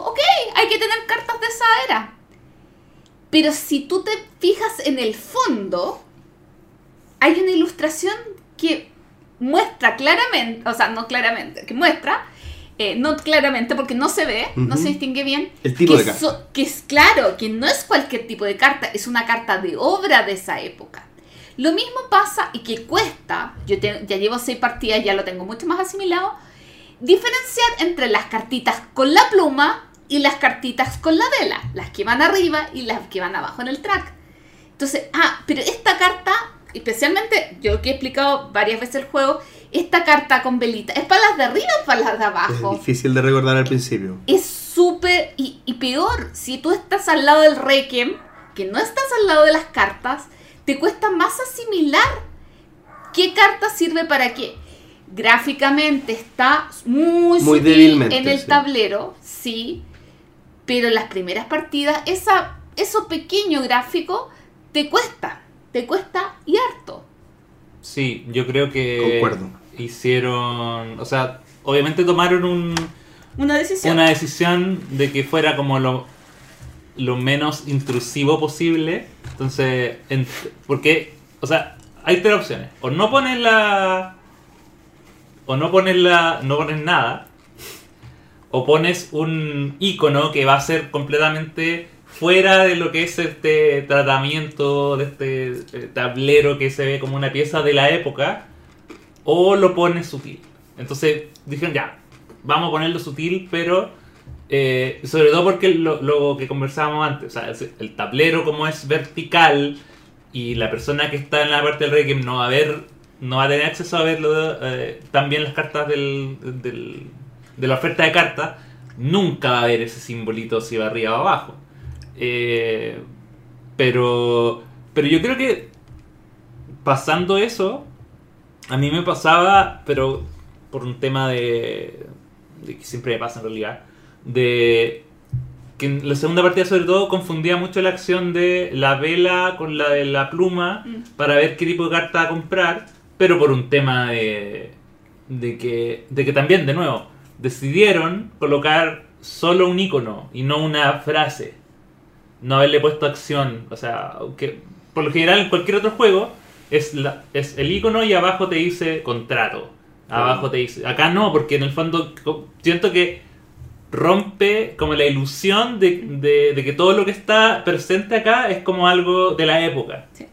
ok, hay que tener cartas de esa era. Pero si tú te fijas en el fondo, hay una ilustración que muestra claramente, o sea, no claramente, que muestra, eh, no claramente porque no se ve, no Ujú. se distingue bien, El tipo que de carta. so- que es claro, que no es cualquier tipo de carta, es una carta de obra de esa época. Lo mismo pasa y que cuesta, yo te- ya llevo seis partidas, ya lo tengo mucho más asimilado, diferenciar entre las cartitas con la pluma y las cartitas con la vela, las que van arriba y las que van abajo en el track. Entonces, ah, pero esta carta, especialmente, yo que he explicado varias veces el juego, esta carta con velita, ¿es para las de arriba o para las de Es abajo? difícil de recordar al principio. es súper y, y peor si tú estás al lado del Requiem que no estás al lado de las cartas te cuesta más asimilar qué carta sirve para qué gráficamente está muy, Muy débilmente, en el sí. tablero sí pero en las primeras partidas esa eso pequeño gráfico te cuesta te cuesta y harto Sí, yo creo que Concuerdo. hicieron, o sea, obviamente tomaron un, una decisión una decisión de que fuera como lo, lo menos intrusivo posible. Entonces, en- porque, o sea, hay tres opciones. O no pones la... O no pones la... No pones nada. o pones un icono que va a ser completamente fuera de lo que es este tratamiento de este eh, tablero que se ve como una pieza de la época, o lo pones sutil. Entonces dijeron, ya, vamos a ponerlo sutil, pero eh, sobre todo porque lo, que conversábamos antes, o sea, el tablero como es vertical y la persona que está en la parte del Requiem no va a ver, no va a tener acceso a verlo eh, también las cartas del, del- de la oferta de cartas, nunca va a ver ese simbolito si va arriba o abajo. Eh, pero, pero yo creo que pasando eso, a mí me pasaba, pero por un tema de, de que siempre me pasa en realidad, de que en la segunda partida sobre todo confundía mucho la acción de la vela con la de la pluma Mm. para ver qué tipo de carta comprar, pero por un tema de, de, que, de que también, de nuevo, decidieron colocar solo un icono y no una frase. No haberle puesto acción. O sea, aunque por lo general en cualquier otro juego es, la, es el icono y abajo te dice contrato. Abajo te dice. Acá no, porque en el fondo siento que rompe como la ilusión de, de- de que todo lo que está presente acá es como algo de la época. Sí.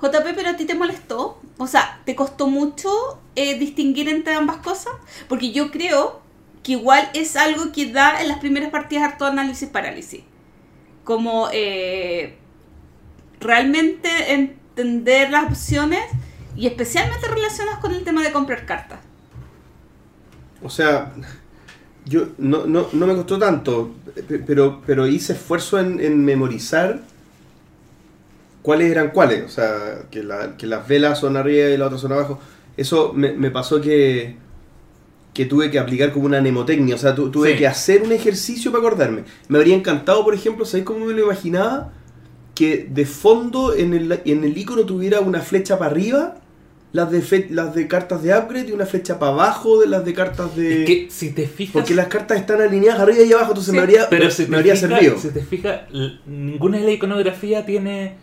JP, pero a ti te molestó, o sea, ¿te costó mucho eh, distinguir entre ambas cosas? Porque yo creo que igual es algo que da en las primeras partidas harto análisis parálisis. Como eh, realmente entender las opciones y especialmente relacionadas con el tema de comprar cartas. O sea, yo no, no, no me costó tanto, pe- pero, pero hice esfuerzo en memorizar cuáles eran cuáles. O sea, que, la- que las velas son arriba y las otras son abajo. Eso me, me pasó que, que tuve que aplicar como una mnemotecnia. O sea, tu- tuve Sí. que hacer un ejercicio para acordarme. Me habría encantado, por ejemplo, ¿sabéis cómo me lo imaginaba? Que de fondo en el, en el icono tuviera una flecha para arriba. Las de, fe- las de cartas de upgrade y una flecha para abajo de las de cartas de... Es que si te fijas. Porque las cartas están alineadas arriba y abajo, entonces Sí. me habría, Pero si me habría servido. si te fijas, ninguna de la iconografía tiene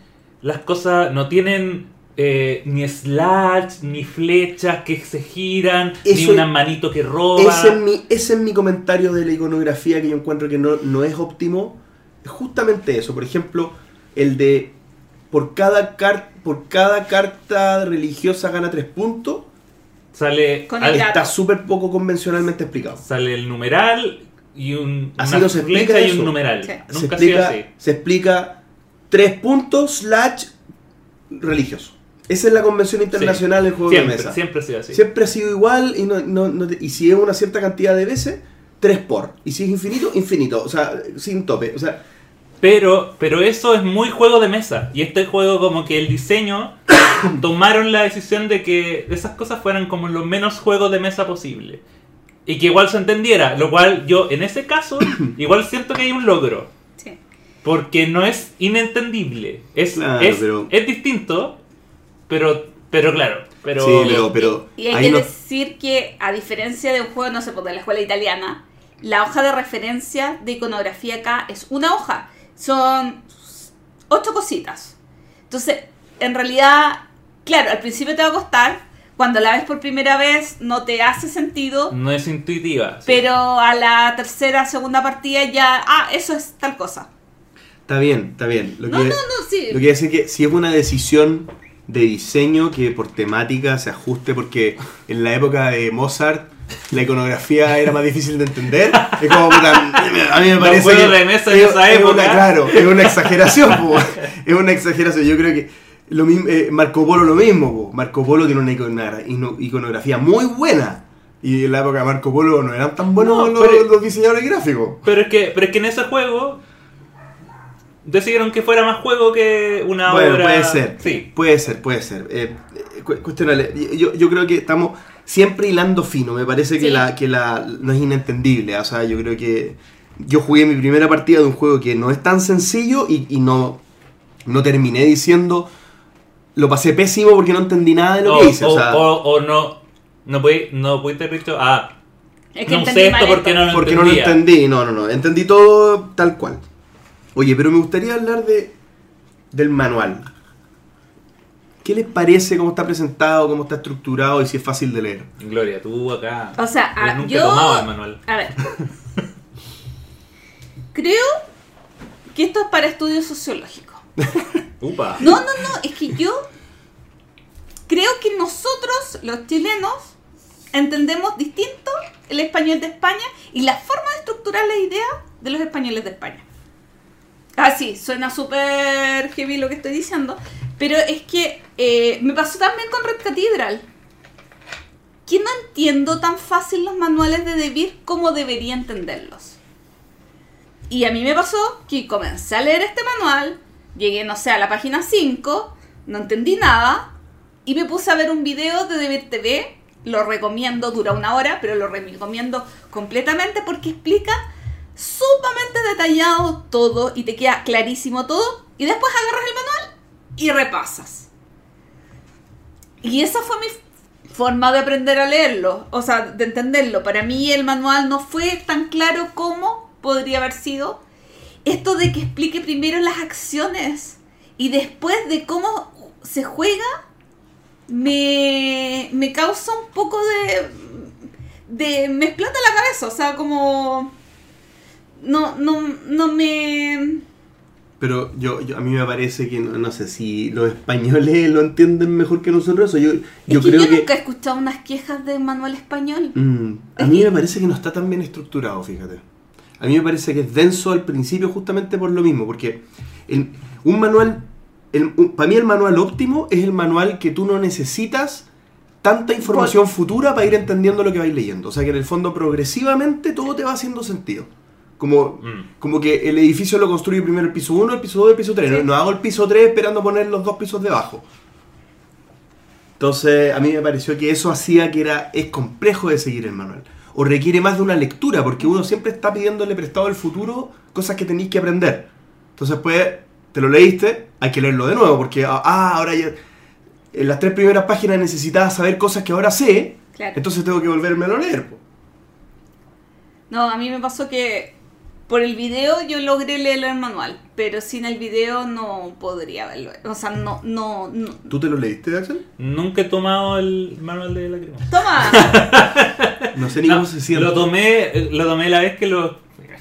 las cosas, no tienen eh, ni slash, ni flechas que se giran, ni una manito que roba. Ese es, mi, ese es mi comentario de la iconografía que yo encuentro que no, no es óptimo. Es justamente eso. Por ejemplo, el de por cada, car- por cada carta religiosa gana 3 puntos. Sale, Con al-. Está súper poco convencionalmente explicado. sale el numeral y un, Así una no se explica y un numeral. Sí. Se Nunca sido explica, así. se explica 3 puntos slash religioso. Esa es la convención internacional del juego Siempre, de mesa. siempre ha sido así. Siempre ha sido igual y, no, no- no y si es una cierta cantidad de veces, 3 por. Y si es infinito, infinito. O sea, sin tope. O sea, Pero, pero eso es muy juego de mesa. Y este juego como que el diseño *coughs* tomaron la decisión de que esas cosas fueran como lo menos juego de mesa posible. Y que igual se entendiera. Lo cual yo en ese caso *coughs* igual siento que hay un logro. Porque no es inentendible. Es, Claro, es, pero- es distinto. Pero, pero claro. Pero, Sí, pero- pero Y hay que no- decir que, a diferencia de un juego, no sé, pues, de la escuela italiana, la hoja de referencia de iconografía acá es una hoja. Son ocho cositas. Entonces, en realidad, claro, al principio te va a costar. Cuando la ves por primera vez, no te hace sentido. no es intuitiva. sí. Pero a la tercera, segunda partida ya, ah, eso es tal cosa. Está bien, está bien. Lo No, que, no, no, sí. Lo que decir que si es una decisión de diseño que por temática se ajuste, porque en la época de Mozart la iconografía era más difícil de entender. Es como, a mí me parece juegos que de mesa en es- esa es una- claro, es una exageración, po. es una exageración. Yo creo que lo mismo, eh, Marco Polo lo mismo, po. Marco Polo tiene una iconografía muy buena. Y en la época de Marco Polo no eran tan buenos No, los, pero- los diseñadores gráficos. Pero es que, pero es que en ese juego decidieron que fuera más juego que una Bueno, obra. puede ser. Sí. Puede ser, puede ser. Eh, eh, cu- cuestionable. Yo, yo creo que estamos siempre hilando fino. Me parece que, Sí. la, que la no es inentendible. O sea, yo creo que yo jugué mi primera partida de un juego que no es tan sencillo y, y no, no terminé diciendo lo pasé pésimo porque no entendí nada de lo o, que hice. O, o- sea, o- o no. No puede, no pudiste haber dicho, ah, Es que no entendí sé esto mal porque no lo porque no lo entendí. No, no, no. Entendí todo tal cual. Oye, pero me gustaría hablar de del manual. ¿Qué les parece cómo está presentado, cómo está estructurado y si es fácil de leer? Gloria, tú acá. O sea, Yo ah, nunca he yo. tomado el manual. A ver. creo que esto es para estudios sociológicos. *laughs* Upa. No, no, no, es que yo creo que nosotros, los chilenos, entendemos distinto el español de España y la forma de estructurar la idea de los españoles de España. Ah, sí, suena súper heavy lo que estoy diciendo, pero es que eh, me pasó también con Red Cathedral. Que no entiendo tan fácil los manuales de Debir como debería entenderlos. Y a mí me pasó que comencé a leer este manual, llegué, no sé, a la página 5, no entendí nada, y me puse a ver un video de Debir TV, lo recomiendo, dura una hora, pero lo recomiendo completamente porque explica sumamente detallado todo y te queda clarísimo todo, y después agarras el manual y repasas. Y esa fue mi forma de aprender a leerlo, o sea, de entenderlo. Para mí el manual no fue tan claro como podría haber sido. Esto de que explique primero las acciones y después de cómo se juega, me, me causa un poco de, de... me explota la cabeza, o sea, como... No, no, no me... Pero yo, yo- a mí me parece que, no, no sé, si los españoles lo entienden mejor que nosotros, yo, yo es que creo yo que... nunca he escuchado unas quejas de manual español. Mm, a Es mí que- me parece que no está tan bien estructurado, fíjate. A mí me parece que es denso al principio justamente por lo mismo, porque el- un manual, el- un- para mí el manual óptimo es el manual que tú no necesitas tanta información futura para ir entendiendo lo que vais leyendo. O sea que en el fondo progresivamente todo te va haciendo sentido. Como, Mm. como que el edificio lo construye primero el piso 1, el piso 2, el piso 3. No, hago el piso 3 esperando poner los dos pisos debajo. Entonces, a mí me pareció que eso hacía que era es complejo de seguir el manual. O requiere más de una lectura, porque uno siempre está pidiéndole prestado al futuro cosas que tenéis que aprender. Entonces, pues, te lo leíste, hay que leerlo de nuevo, porque, ah, ahora ya. En las tres primeras páginas necesitaba saber cosas que ahora sé, Claro. entonces tengo que volverme a leer. po. No, a mí me pasó que por el video yo logré leerlo en manual, pero sin el video no podría verlo. O sea, no, no, no. ¿Tú te lo leíste, Axel? Nunca he tomado el manual de la crema. Toma. *laughs* No sé ni No, cómo se siente. lo tomé, lo tomé la vez que lo.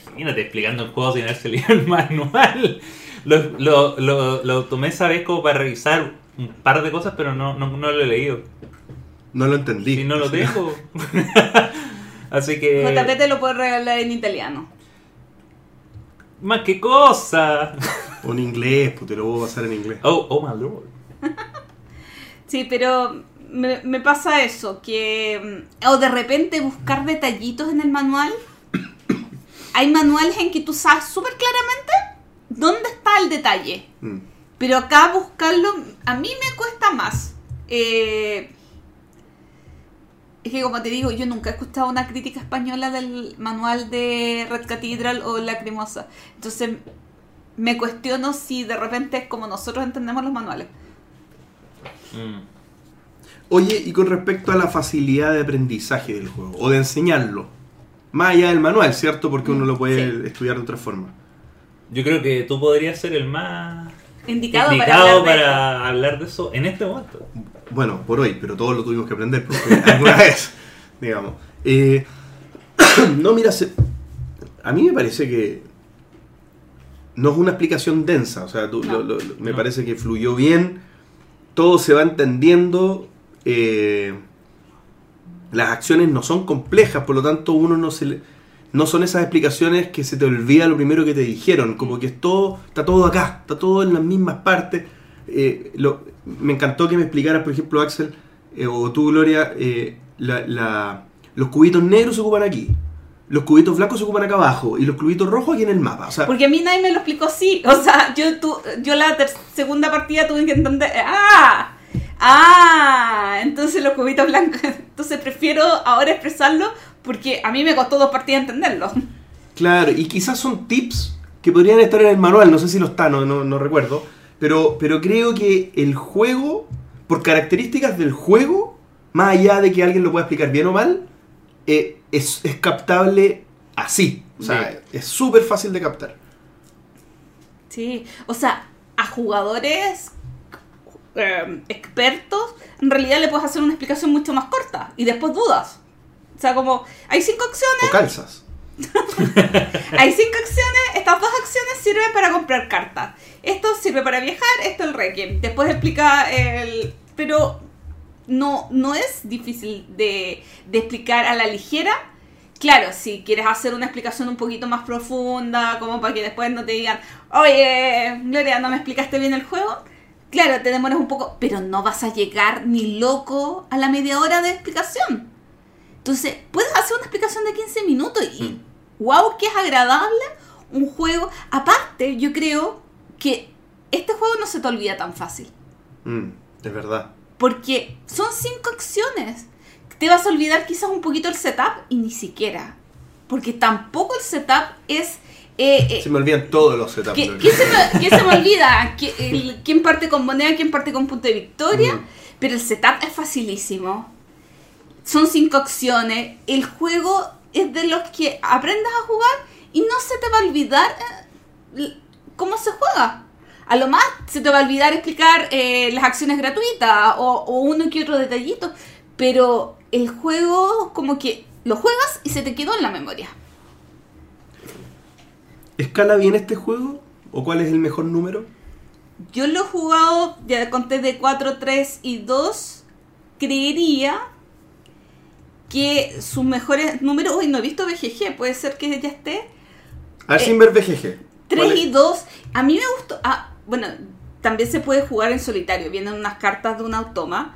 Imagínate explicando el juego sin haberse *laughs* leído el manual. Lo, lo, lo, lo tomé esa vez como para revisar un par de cosas, pero no, no, no lo he leído. No lo entendí. Si no lo tengo. *laughs* Así que. JP te lo puede regalar en italiano. Más que cosa. O en inglés, pues te lo voy a pasar en inglés. Oh, oh my lord. *laughs* Sí, pero me, me pasa eso, que... mm, O de repente buscar detallitos en el manual. *coughs* Hay manuales en que tú sabes súper claramente dónde está el detalle. Mm. Pero acá buscarlo, a mí me cuesta más. Eh, es que como te digo, yo nunca he escuchado una crítica española del manual de Red Cathedral o Lacrimosa. Entonces me cuestiono si de repente es como nosotros entendemos los manuales. Mm. Oye, y con respecto a la facilidad de aprendizaje del juego, o de enseñarlo, más allá del manual, ¿cierto? Porque uno lo puede Sí. estudiar de otra forma. Yo creo que tú podrías ser el más Indicado, indicado para hablar de para hablar de eso en este momento. Bueno, por hoy, pero todos lo tuvimos que aprender porque *laughs* alguna vez, digamos. Eh, *coughs* no, mira, se- a mí me parece que no es una explicación densa, o sea, tú- No. lo- lo- lo- me No. parece que fluyó bien, todo se va entendiendo, eh, las acciones no son complejas, por lo tanto uno no se le- no son esas explicaciones que se te olvida lo primero que te dijeron, como que es todo, está todo acá, está todo en las mismas partes. Eh, lo- me encantó que me explicaras, por ejemplo, Axel, eh, o tú, Gloria, eh, la- la- los cubitos negros se ocupan aquí, los cubitos blancos se ocupan acá abajo, y los cubitos rojos aquí en el mapa. O sea, Porque a mí nadie me lo explicó así. *laughs* O sea, yo, tu, yo la segunda partida tuve que entender. ¡Ah! ¡Ah! Entonces los cubitos blancos. *laughs* Entonces prefiero ahora expresarlo porque a mí me costó dos partidas entenderlo. Claro, y quizás son tips que podrían estar en el manual, no sé si lo está, no, no, no recuerdo, pero, pero creo que el juego, por características del juego, más allá de que alguien lo pueda explicar bien o mal, eh, es, es captable así. O sea, Sí. es súper fácil de captar. Sí, o sea, a jugadores eh, expertos, en realidad le puedes hacer una explicación mucho más corta y después dudas. O sea, como, hay cinco acciones, O calzas. *laughs* hay cinco acciones, estas dos acciones sirven para comprar cartas. Esto sirve para viajar, esto el Requiem. Después explica el... Pero no, no es difícil de, de explicar a la ligera. Claro, si quieres hacer una explicación un poquito más profunda, como para que después no te digan, oye, Gloria, no me explicaste bien el juego. Claro, te demoras un poco, pero no vas a llegar ni loco a la media hora de explicación. Entonces, puedes hacer una explicación de 15 minutos y, wow, que es agradable un juego. Aparte, yo creo que este juego no se te olvida tan fácil. Mm, es verdad. Porque son cinco acciones. Te vas a olvidar quizás un poquito el setup y ni siquiera. Porque tampoco el setup es... eh, eh, Se me olvidan todos los setups. ¿Qué, se me, qué se me *laughs* olvida? ¿Qui- el- ¿Quién parte con moneda? ¿Quién parte con punto de victoria? Pero el setup es facilísimo. Son cinco acciones. El juego es de los que aprendas a jugar y no se te va a olvidar eh, cómo se juega. A lo más se te va a olvidar explicar eh, las acciones gratuitas o, o uno que otro detallito. Pero el juego como que lo juegas y se te quedó en la memoria. ¿Escala bien este juego? ¿O cuál es el mejor número? Yo lo he jugado, ya conté de 4, 3 y 2. Creería que sus mejores números. Uy, no he visto BGG, puede ser que ya esté. A ver, Eh, sin ver BGG. 3 ¿Cuál es? y 2. A mí me gustó. Ah, bueno, también se puede jugar en solitario. Vienen unas cartas de un automa.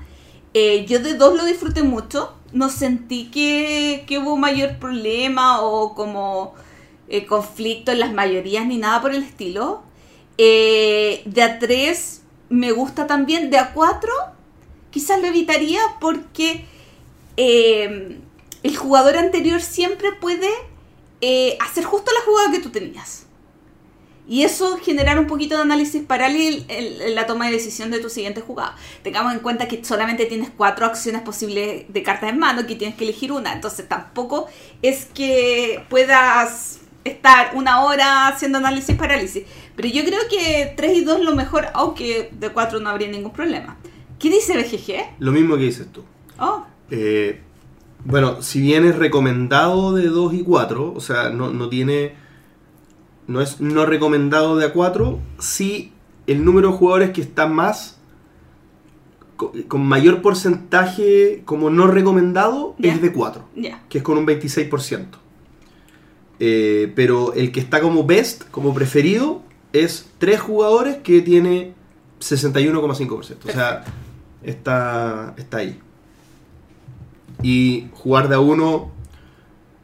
Eh, yo de 2 lo disfruté mucho. No sentí que, que hubo mayor problema o como eh, conflicto en las mayorías ni nada por el estilo. Eh, de a 3 me gusta también. De a 4 quizás lo evitaría porque eh, el jugador anterior siempre puede eh, hacer justo la jugada que tú tenías. Y eso generar un poquito de análisis parálisis en, en la toma de decisión de tu siguiente jugada. Tengamos en cuenta que solamente tienes cuatro acciones posibles de cartas en mano, que tienes que elegir una. Entonces tampoco es que puedas estar una hora haciendo análisis parálisis. Pero yo creo que 3 y 2 lo mejor, aunque de 4 no habría ningún problema. ¿Qué dice BGG? Lo mismo que dices tú. Oh, Eh, bueno, si bien es recomendado de 2 y 4, o sea, no, no tiene. No es no recomendado de a 4, sí el número de jugadores que está más. co- con mayor porcentaje como no recomendado Ya. es de 4, ya. que es con un 26%. Eh, pero el que está como best, como preferido, es 3 jugadores que tiene 61,5%. O sea, está, está ahí. Y jugar de a uno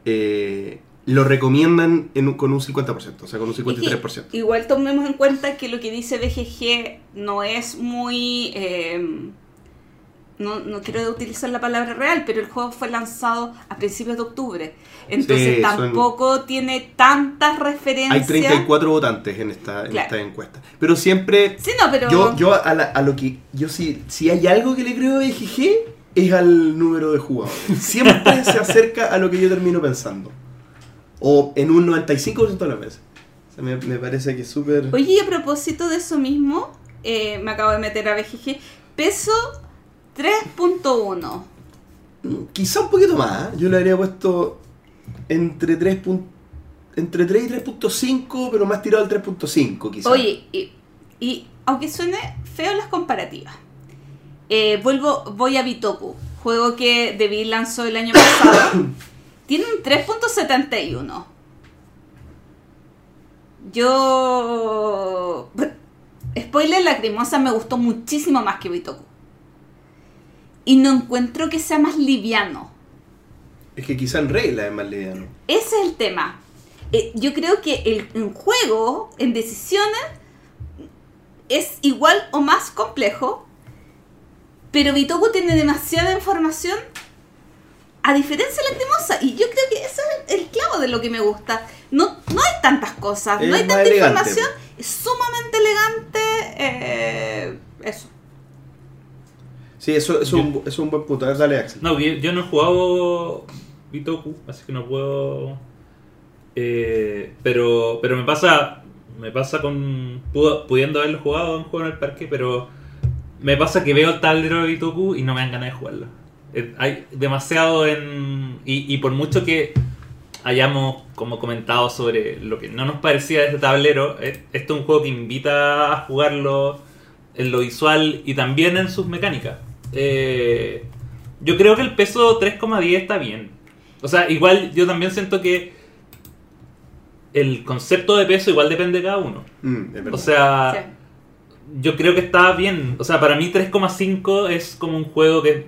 eh, lo recomiendan en un- con un 50%, o sea, con un Y que 53%. Igual tomemos en cuenta que lo que dice BGG no es muy... eh, no, no quiero utilizar la palabra real, pero el juego fue lanzado a principios de octubre. Entonces Sí, son- tampoco tiene tantas Hay referencias. 34 votantes en esta, en esta encuesta. Pero siempre Sí, no, pero... Yo, yo a, la- a lo que. Yo sí, si hay algo que le creo a BGG, es al número de jugadores. Siempre *laughs* se acerca a lo que yo termino pensando. O en un 95% de las veces. O sea, me, me parece que es súper. Oye, y a propósito de eso mismo, eh, me acabo de meter a BGG. Peso 3.1. Quizá un poquito más. ¿eh? Yo le habría puesto entre 3. pun- Entre 3 y 3.5, pero más tirado al 3.5, quizá. Oye, y, y aunque suene feo las comparativas, eh, vuelvo, voy a Bitoku, juego que Debbie lanzó el año *coughs* pasado. Tiene un 3.71. Yo... *laughs* Spoiler, Lacrimosa me gustó muchísimo más que Bitoku. Y no encuentro que sea más liviano. Es que quizá en regla es más liviano. Ese es el tema. Eh, yo creo que el, en juego, en decisiones, es igual o más complejo, pero Bitoku tiene demasiada información a diferencia de Lacrimosa. Y yo creo que ese es el clavo de lo que me gusta. No, no hay tantas cosas, Es no hay tanta elegante. información, es sumamente elegante. eh, eso. Sí, eso, es un, es un buen punto. A ver, dale, Axel. No, yo, yo no he jugado Bitoku, así que no puedo. eh, pero, pero me pasa. Me pasa con. pudo- pudiendo haberlo jugado en juego en el parque, pero. Me pasa que veo el tablero de Bitoku y no me dan ganas de jugarlo. Eh, hay demasiado en. Y, y por mucho que. hayamos como comentado sobre lo que no nos parecía de este tablero, eh, este es un juego que invita a jugarlo en lo visual y también en sus mecánicas. Eh, yo creo que el peso 3,10 está bien. O sea, igual yo también siento que el concepto de peso igual depende de cada uno. Mm, es. O sea, yo creo que está bien. O sea, para mí 3,5 es como un juego que es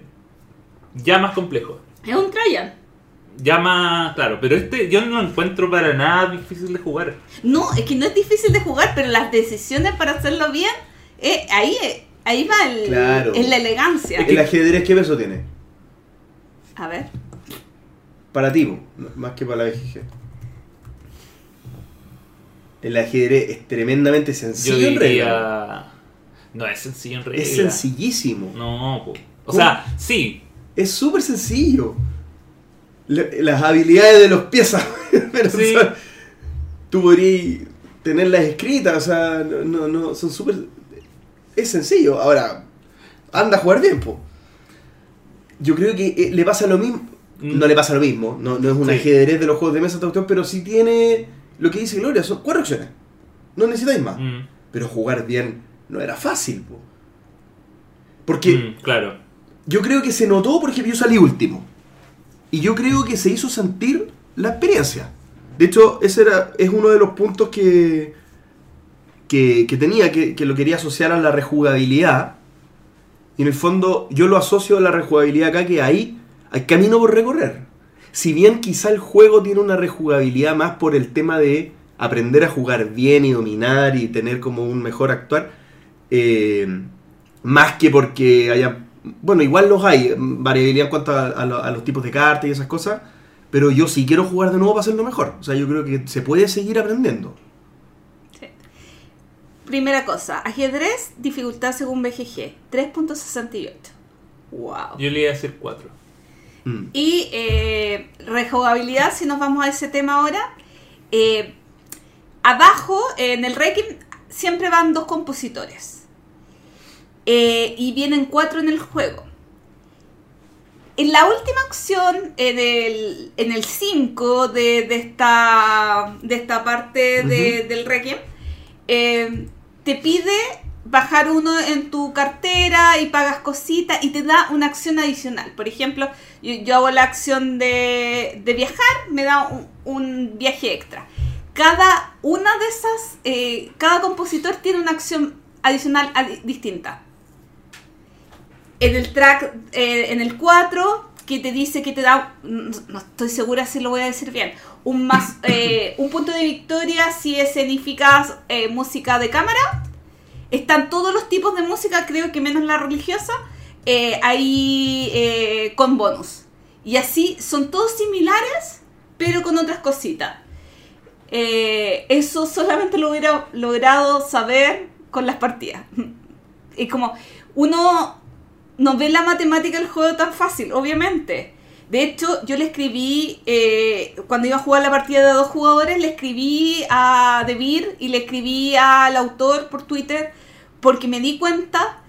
ya más complejo. Es un trial. Ya más, claro, pero este yo no lo encuentro para nada difícil de jugar. No, es que no es difícil de jugar, pero las decisiones para hacerlo bien, eh, ahí, eh, ahí va el, Claro. es la elegancia. ¿El ajedrez qué peso tiene? A ver. Para ti, más que para la BGG. El ajedrez es tremendamente Yo sencillo en regla. No es sencillo en regla. Es sencillísimo. No, po. o ¿Cómo? sea, sí. Es súper sencillo. Le- las habilidades de los piezas. *laughs* pero Sí. son- tú podrías tenerlas escritas, o sea, no, no, no, son súper... Es sencillo. Ahora, anda a jugar bien, po. Yo creo que eh, le pasa lo mismo. Mm. No le pasa lo mismo. No, no es un Sí. ajedrez de los juegos de mesa, pero sí tiene lo que dice Gloria. Son cuatro opciones. No necesitáis más. Mm, Pero jugar bien no era fácil, po. Porque mm, claro. yo creo que se notó porque yo salí último. Y yo creo que se hizo sentir la experiencia. De hecho, ese era, es uno de los puntos que, que, que tenía, que, que lo quería asociar a la rejugabilidad. Y en el fondo yo lo asocio a la rejugabilidad acá, que ahí hay camino por recorrer. Si bien quizá el juego tiene una rejugabilidad más por el tema de aprender a jugar bien y dominar y tener como un mejor actuar, eh, más que porque haya... Bueno, igual los hay, variabilidad en cuanto a, a lo- a los tipos de cartas y esas cosas, pero yo sí quiero jugar de nuevo para hacerlo mejor. O sea, yo creo que se puede seguir aprendiendo. Sí. Primera cosa, ajedrez, dificultad según BGG, 3.68. Wow. Yo le iba a decir 4. Mm. Y eh, rejugabilidad, si nos vamos a ese tema ahora, eh, abajo en el ranking siempre van dos compositores. Eh, y vienen cuatro en el juego. En la última opción, en el, en el 5 de, de esta, de esta parte de- del Requiem, te pide bajar uno en tu cartera y pagas cositas y te da una acción adicional. Por ejemplo, yo, yo hago la acción de, de viajar, me da un, un viaje extra. Cada una de esas, eh, cada compositor tiene una acción adicional adi- distinta. En el track, eh, en el 4, que te dice que te da, no no estoy segura si lo voy a decir bien, un, más, *coughs* eh, un punto de victoria si escenificas eh, música de cámara. Están todos los tipos de música, creo que menos la religiosa, eh, ahí eh, con bonus. Y así son todos similares, pero con otras cositas. Eh, eso solamente lo hubiera logrado saber con las partidas. *laughs* Es como, uno no ve la matemática del juego tan fácil, obviamente. De hecho, yo le escribí, eh, cuando iba a jugar la partida de dos jugadores, le escribí a Debir y le escribí al autor por Twitter porque me di cuenta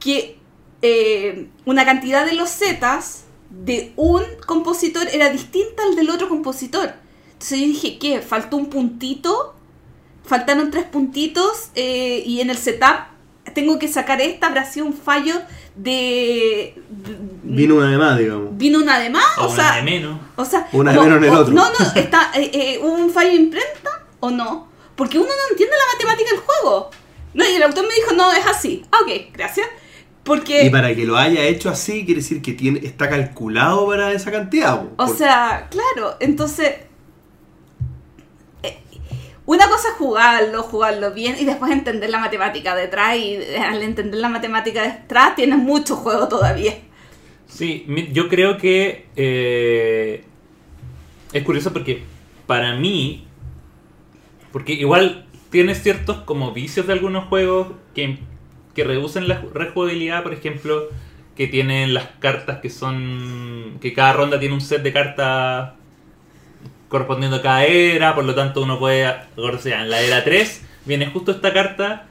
que eh, una cantidad de los zetas de un compositor era distinta al del otro compositor. Entonces yo dije, ¿qué? ¿Faltó un puntito? Faltaron tres puntitos eh, y en el setup tengo que sacar esta, habrá sido un fallo de... Vino una de más, digamos. ¿Vino una de más? O, O, una sea, de menos. o sea, Una como- de menos en el o- otro. No, no, está, eh, eh, ¿hubo un fallo de imprenta o no? Porque uno no entiende la matemática del juego. No, y el autor me dijo, no, es así. Ah, ok, gracias. Porque, Y para que lo haya hecho así, quiere decir que tiene, está calculado para esa cantidad. o sea, claro, entonces... Una cosa es jugarlo, jugarlo bien y después entender la matemática detrás. Y al entender la matemática detrás tienes mucho juego todavía. Sí, yo creo que eh, es curioso porque para mí, porque igual tienes ciertos como vicios de algunos juegos que, que reducen la rejugabilidad, por ejemplo, que tienen las cartas que son, que cada ronda tiene un set de cartas correspondiendo a cada era, por lo tanto uno puede, o sea, en la era 3 viene justo esta carta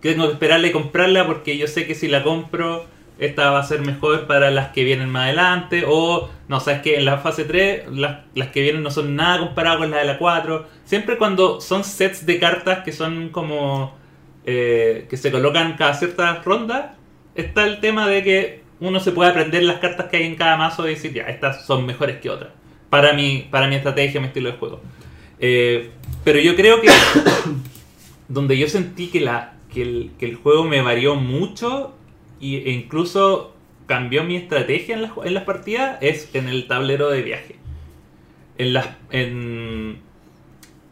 que tengo que esperarla y comprarla porque yo sé que si la compro esta va a ser mejor para las que vienen más adelante, o no, sabes que en la fase 3 las, las que vienen no son nada comparadas con las de la 4. Siempre cuando son sets de cartas que son como eh, que se colocan cada cierta ronda, está el tema de que uno se puede aprender las cartas que hay en cada mazo y decir, ya, estas son mejores que otras. Para mi, para mi estrategia, mi estilo de juego. Eh, pero yo creo que *coughs* donde yo sentí que, la, que, el, que el juego me varió mucho e incluso cambió mi estrategia en las, en las partidas es en el tablero de viaje. En, las, en,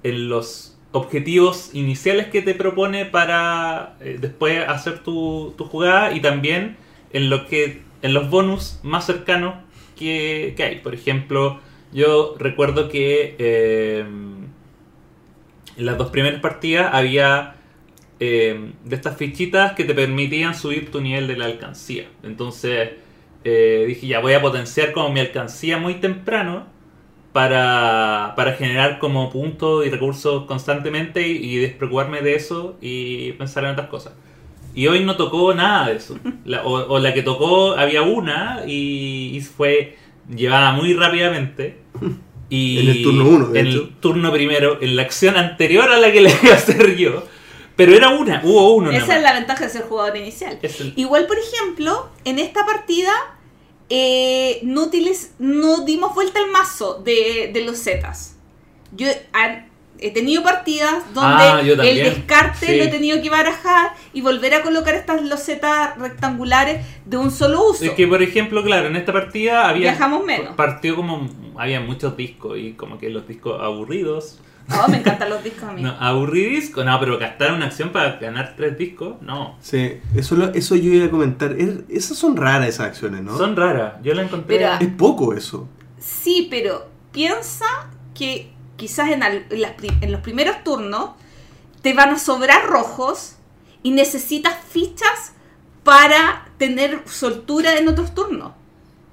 en los objetivos iniciales que te propone para eh, después hacer tu, tu jugada y también en lo que en los bonus más cercanos que, que hay. Por ejemplo, yo recuerdo que eh, en las dos primeras partidas había eh, de estas fichitas que te permitían subir tu nivel de la alcancía. Entonces eh, dije, ya voy a potenciar como mi alcancía muy temprano para, para generar como puntos y recursos constantemente y, y despreocuparme de eso y pensar en otras cosas. Y hoy no tocó nada de eso. *laughs* La- o, o la que tocó, había una y, y fue llevada muy rápidamente. *laughs* Y En el turno uno, de En hecho. el turno primero, en la acción anterior a la que *laughs* le iba a hacer yo. Pero era una, hubo uno. Esa es la ventaja de ser jugador inicial. El- Igual, por ejemplo, en esta partida eh, no, utiliz- no dimos vuelta al mazo de, de los Zetas. Yo he tenido partidas donde Ah, yo el descarte Sí. lo he tenido que barajar y volver a colocar estas losetas rectangulares de un solo uso. Es que, por ejemplo, claro, en esta partida había. Viajamos menos. Partió como. Había muchos discos y como que los discos aburridos. Oh, me encantan los discos a mí. *laughs* No, aburridisco, no, pero gastar una acción para ganar tres discos, no. Sí, eso, lo- eso yo iba a comentar. Es- esas son raras esas acciones, ¿no? Son raras. Yo la encontré. Pero- Es poco eso. Sí, pero piensa que quizás en, al- en las pri- en los primeros turnos te van a sobrar rojos y necesitas fichas para tener soltura en otros turnos.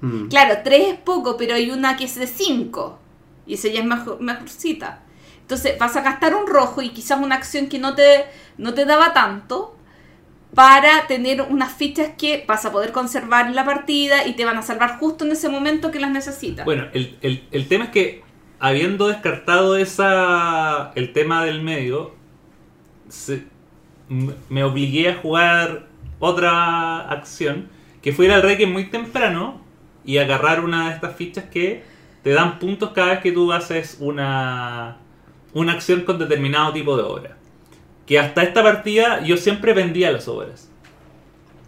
Mm. Claro, tres es poco, pero hay una que es de cinco y esa ya es mejor, mejorcita. Entonces vas a gastar un rojo y quizás una acción que no te, no te daba tanto para tener unas fichas que vas a poder conservar en la partida y te van a salvar justo en ese momento que las necesitas. Bueno, el, el- el tema es que habiendo descartado esa el tema del medio, se- me obligué a jugar otra acción que fuera al reque muy temprano y agarrar una de estas fichas que te dan puntos cada vez que tú haces una, una acción con determinado tipo de obra. Que hasta esta partida yo siempre vendía las obras.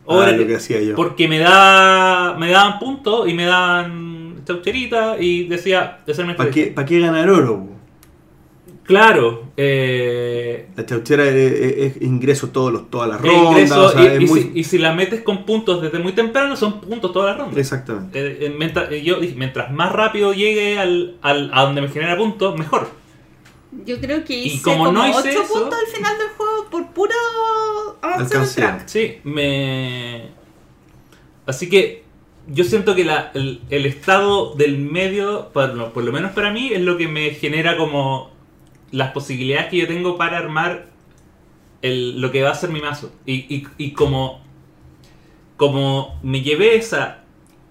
Ah, Obras lo que- que hacía yo. porque me da me daban puntos y me daban chaucherita y decía ¿Para qué, pa' qué ganar oro? Claro, eh, La chauchera es, es- es ingreso todos los, todas las rondas. ingreso, o sea, y, es y muy- si, y si la metes con puntos desde muy temprano, son puntos todas las rondas. Exactamente. Eh, eh, mientras, eh, yo dije, mientras más rápido llegue al, al- a donde me genera puntos, mejor. Yo creo que Y hice como como, no hice 8 eso- puntos al final del juego por puro avance. Sí, me... Así que yo siento que la- el, el estado del medio, por lo, por lo menos para mí, es lo que me genera como las posibilidades que yo tengo para armar el- lo que va a ser mi mazo. Y, y- y como, como me llevé esa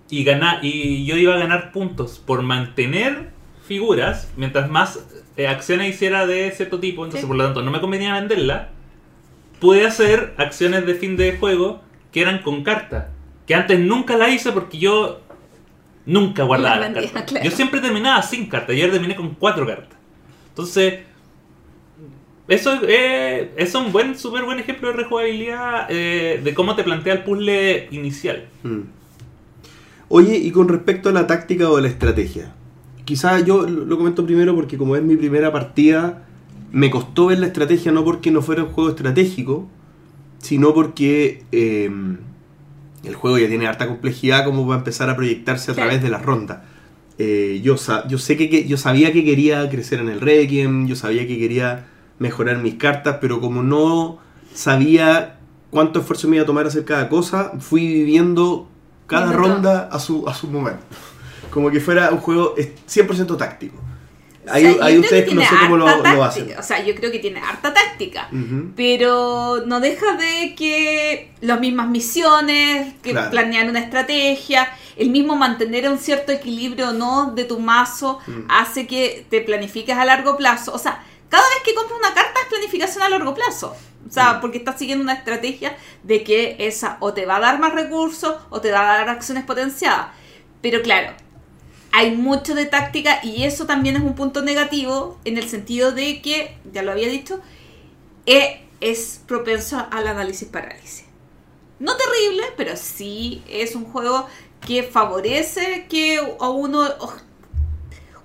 y, ganar, y yo iba a ganar puntos por mantener figuras, mientras más eh, acciones hiciera de cierto tipo, entonces Sí. por lo tanto no me convenía venderla, pude hacer acciones de fin de juego que eran con cartas. Que antes nunca la hice porque yo nunca guardaba Las las vendía, cartas. claro. Yo siempre terminaba sin cartas y ahora terminé con cuatro cartas. Entonces, eso eh, es un buen, súper buen ejemplo de rejugabilidad eh, de cómo te plantea el puzzle inicial. Mm. Oye, y con respecto a la táctica o a la estrategia. Quizás yo lo lo comento primero porque como es mi primera partida, me costó ver la estrategia no porque no fuera un juego estratégico, sino porque eh, el juego ya tiene harta complejidad como va a empezar a proyectarse a Claro. través de las rondas. Eh, yo, sé que, que- yo sabía que quería crecer en el Requiem, yo sabía que quería mejorar mis cartas, pero como no sabía cuánto esfuerzo me iba a tomar hacer cada cosa, fui viviendo cada ronda a su, a su momento. Como que fuera un juego es 100% táctico. O sea, ahí creo ustedes que no sé cómo lo, hacen. O sea, yo creo que tiene harta táctica. Pero no deja de que las mismas misiones, que Claro. planear una estrategia, el mismo mantener un cierto equilibrio o no de tu mazo, Mm. hace que te planifiques a largo plazo. O sea, cada vez que compras una carta es planificación a largo plazo. O sea, Mm. porque estás siguiendo una estrategia de que esa o te va a dar más recursos o te va a dar acciones potenciadas. Pero claro, hay mucho de táctica y eso también es un punto negativo en el sentido de que, ya lo había dicho, e- es propenso al análisis parálisis. No terrible, pero sí es un juego que favorece que a uno oh,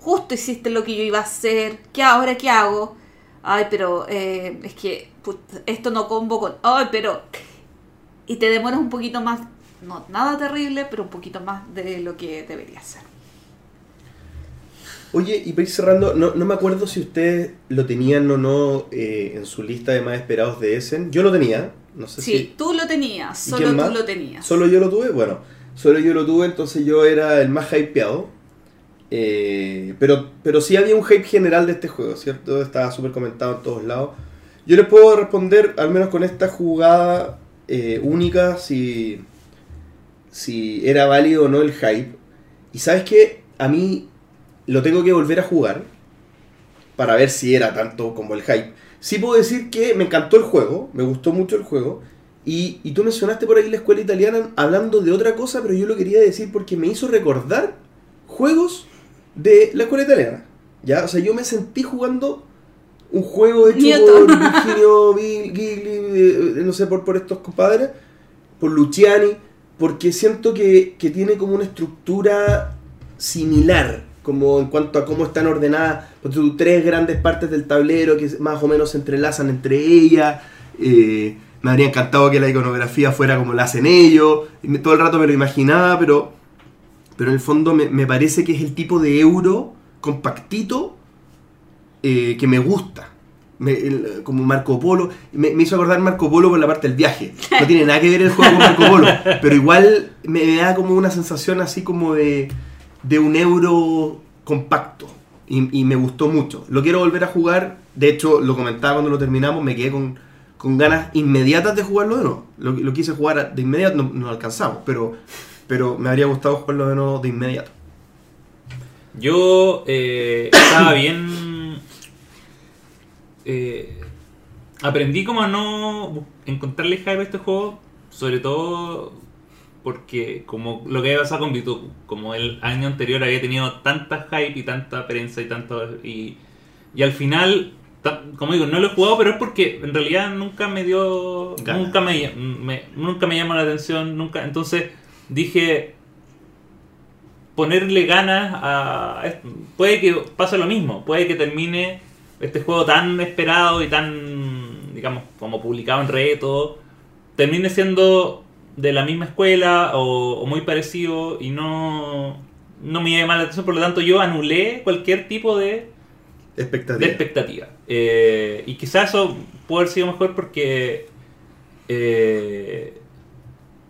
justo hiciste lo que yo iba a hacer, ¿qué ahora qué hago? Ay, pero eh, es que esto no combo con... Ay, pero... Y te demoras un poquito más, no nada terrible, pero un poquito más de lo que debería ser. Oye, y para ir cerrando, no, no me acuerdo si ustedes lo tenían o no eh, en su lista de más esperados de Essen. Yo lo tenía, no sé Sí, si... tú lo tenías, ¿Y solo tú más? lo tenías. ¿Solo yo lo tuve? Bueno, solo yo lo tuve, entonces yo era el más hypeado. Eh, pero, pero sí había un hype general de este juego, ¿cierto? Estaba súper comentado en todos lados. Yo les puedo responder, al menos con esta jugada eh, única, si, si era válido o no el hype. Y sabes que a mí lo tengo que volver a jugar para ver si era tanto como el hype. Sí puedo decir que me encantó el juego, me gustó mucho el juego. Y, y tú mencionaste por ahí la escuela italiana hablando de otra cosa, pero yo lo quería decir porque me hizo recordar juegos de la escuela italiana. ¿Ya? O sea, yo me sentí jugando un juego hecho Newton. por *laughs* Virginio Gigli, eh, no sé, por, por estos compadres, por Luciani, porque siento que, que tiene como una estructura similar, como en cuanto a cómo están ordenadas tú, tres grandes partes del tablero que más o menos se entrelazan entre ellas. eh, me habría encantado que la iconografía fuera como la hacen ellos. todo el rato me lo imaginaba, pero, pero en el fondo me, me parece que es el tipo de euro compactito eh, que me gusta. Me- el- como Marco Polo. Me, me hizo acordar Marco Polo por la parte del viaje. No tiene nada que ver el juego con Marco Polo. *laughs* Pero igual me da como una sensación así como de, de un euro compacto. Y, me gustó mucho. Lo quiero volver a jugar. De hecho, lo comentaba cuando lo terminamos. Me quedé con, con ganas inmediatas de jugarlo de nuevo. Lo, quise jugar de inmediato. No, alcanzamos. Pero, pero me habría gustado jugarlo de nuevo de inmediato. Yo eh, estaba bien. eh, aprendí como no encontrarle hype a este juego, sobre todo porque, como lo que había pasado con Bituku, como el año anterior había tenido tanta hype y tanta prensa y tanto. Y, y al final, como digo, no lo he jugado, pero es porque en realidad nunca me dio. Nunca me, me- nunca me llamó la atención, nunca. Entonces dije ponerle ganas a... Puede que pase lo mismo, puede que termine este juego tan esperado y tan, digamos, como publicado en red y todo, termine siendo de la misma escuela o, o muy parecido y no, no me llama la atención, por lo tanto yo anulé cualquier tipo de, de Expectativa. expectativa. Eh, y quizás eso puede haber sido mejor porque eh,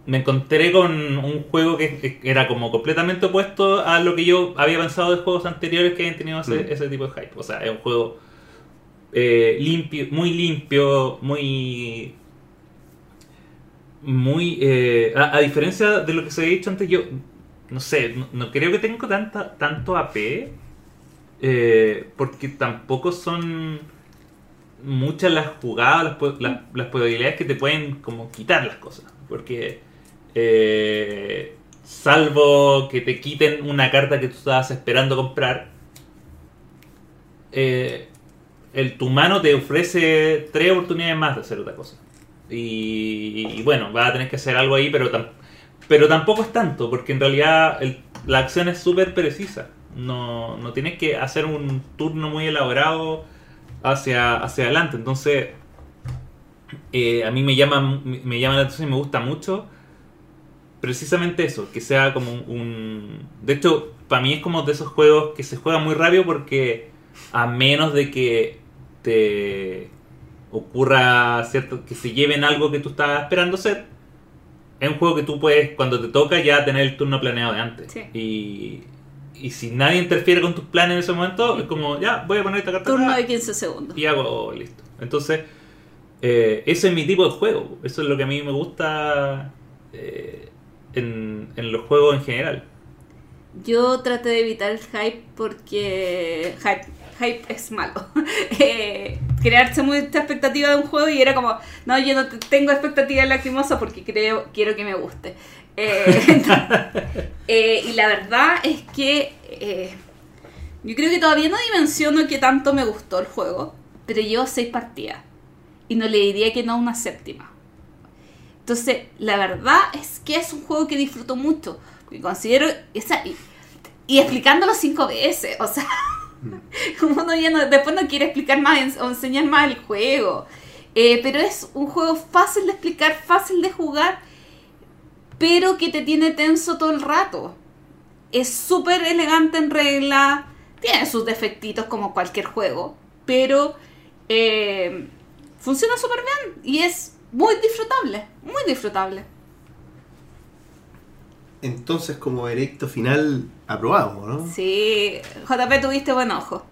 me encontré con un juego que, que era como completamente opuesto a lo que yo había pensado de juegos anteriores que habían tenido ese, Mm. ese tipo de hype. O sea, es un juego eh, limpio, muy limpio, muy... Muy... eh, a, diferencia de lo que se había dicho antes, yo no sé, no, creo que tenga tanta, tanto AP. eh, porque tampoco son muchas las jugadas, las, las, las probabilidades que te pueden como quitar las cosas. Porque eh, salvo que te quiten una carta que tú estabas esperando comprar, eh, el, tu mano te ofrece tres oportunidades más de hacer otra cosa. Y, y bueno, vas a tener que hacer algo ahí, pero, pero tampoco es tanto, porque en realidad la acción es súper precisa. No, no tienes que hacer un turno muy elaborado hacia, hacia adelante. Entonces, eh, a mí me llama, me llama la atención y me gusta mucho precisamente eso, que sea como un, un- De hecho, para mí es como de esos juegos que se juegan muy rápido porque a menos de que te ocurra cierto que se lleven algo que tú estabas esperando hacer, es un juego que tú puedes, cuando te toca, ya tener el turno planeado de antes. Sí. Y, y si nadie interfiere con tus planes en ese momento, es como, ya, voy a poner esta carta Turno acá de 15 segundos. y hago listo. Entonces, eh, ese es mi tipo de juego. Eso es lo que a mí me gusta eh, en, en los juegos en general. Yo traté de evitar el hype porque hype, hype es malo. *laughs* Eh, crearse mucha expectativa de un juego y era como, no, yo no te- tengo expectativa lacrimosa porque creo, quiero que me guste. Eh, *laughs* eh, y la verdad es que eh, yo creo que todavía no dimensiono qué tanto me gustó el juego, pero llevo seis partidas y no le diría que no una séptima. Entonces, la verdad es que es un juego que disfruto mucho. Porque considero. Esa, y, y explicándolo cinco veces. O sea, *laughs* *laughs* ya no- después no quiere explicar más o enseñar más el juego. Eh, pero es un juego fácil de explicar, fácil de jugar, pero que te tiene tenso todo el rato. Es súper elegante en regla, tiene sus defectitos como cualquier juego, pero eh, funciona súper bien y es muy disfrutable, muy disfrutable. Entonces, como veredicto final, aprobamos, ¿no? Sí, JP tuviste buen ojo.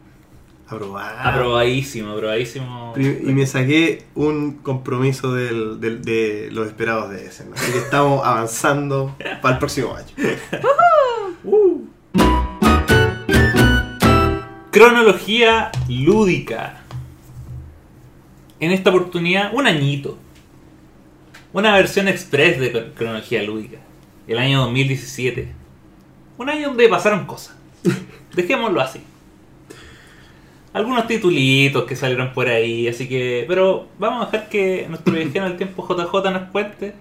Aprobado. Aprobadísimo, aprobadísimo. Y y me saqué un compromiso del- del- de los esperados de ese. ¿no? Así que estamos *laughs* avanzando para el próximo año. Cronología lúdica. En esta oportunidad, un añito. Una versión express de cro- cronología lúdica. El año 2017. Un año donde pasaron cosas. *laughs* Dejémoslo así. Algunos titulitos que salieron por ahí, así que... Pero vamos a dejar que nuestro viajero del tiempo JJ nos cuente.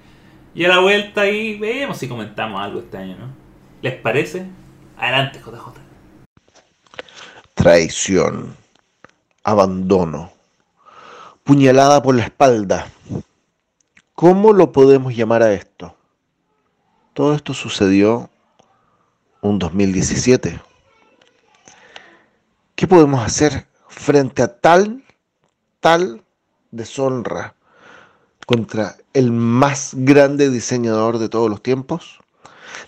Y a la vuelta ahí vemos si comentamos algo este año, ¿no? ¿Les parece? Adelante, JJ. traición, abandono, puñalada por la espalda. ¿Cómo lo podemos llamar a esto? Todo esto sucedió un 2017. ¿Qué podemos hacer frente a tal, tal deshonra contra el más grande diseñador de todos los tiempos?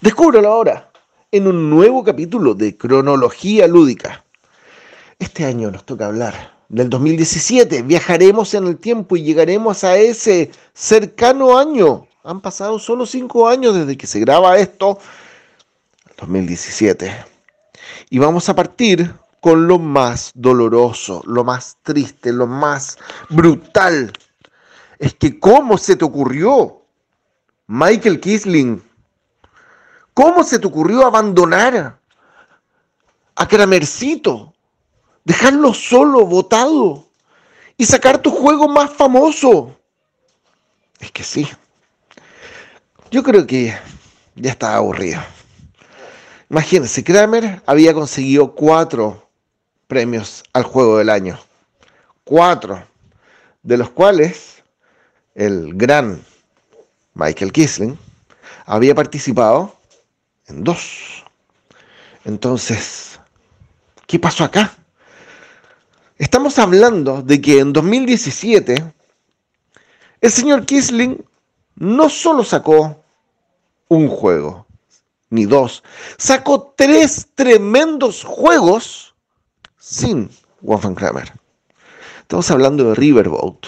Descúbrelo ahora en un nuevo capítulo de Cronología Lúdica. Este año nos toca hablar del 2017. Viajaremos en el tiempo y llegaremos a ese cercano año. Han pasado solo cinco años desde que se graba esto, 2017. Y vamos a partir con lo más doloroso, lo más triste, lo más brutal. Es que ¿cómo se te ocurrió, Michael Kisling? ¿Cómo se te ocurrió abandonar a Kramercito? dejarlo solo, botado, y sacar tu juego más famoso. Es que sí. Yo creo que ya estaba aburrido. Imagínense, Kramer había conseguido cuatro premios al juego del año. Cuatro. De los cuales el gran Michael Kisling había participado en dos. Entonces, ¿qué pasó acá? Estamos hablando de que en 2017 el señor Kisling no solo sacó un juego, ni dos, sacó tres tremendos juegos sin Wolfgang Kramer. Estamos hablando de Riverboat,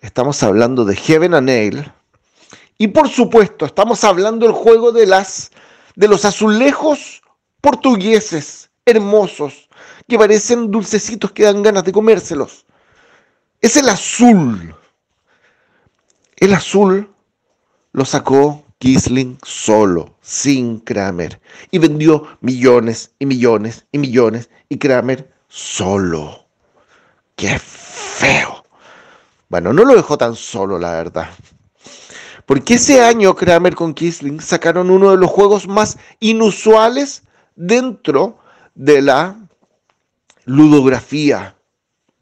estamos hablando de Heaven and Nail y por supuesto estamos hablando del juego de las de los azulejos portugueses hermosos que parecen dulcecitos que dan ganas de comérselos. Es el azul. El azul lo sacó Kisling solo, sin Kramer. Y vendió millones y millones y millones. Y Kramer solo. ¡Qué feo! Bueno, no lo dejó tan solo, la verdad. Porque ese año Kramer con Kisling sacaron uno de los juegos más inusuales dentro de la ludografía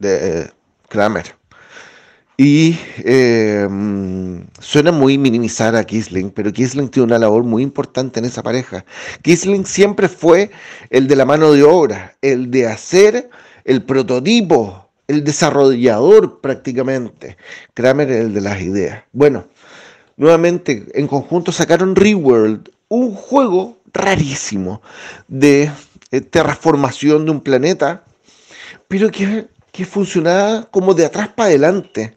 de eh, Kramer. Y mm, suena muy minimizar a Kisling, pero Kisling tiene una labor muy importante en esa pareja. Kisling siempre fue el de la mano de obra, el de hacer el prototipo, el desarrollador prácticamente. Kramer el de las ideas. Bueno, nuevamente en conjunto sacaron Reworld, un juego rarísimo de eh, terraformación de un planeta, pero que, que funcionaba como de atrás para adelante.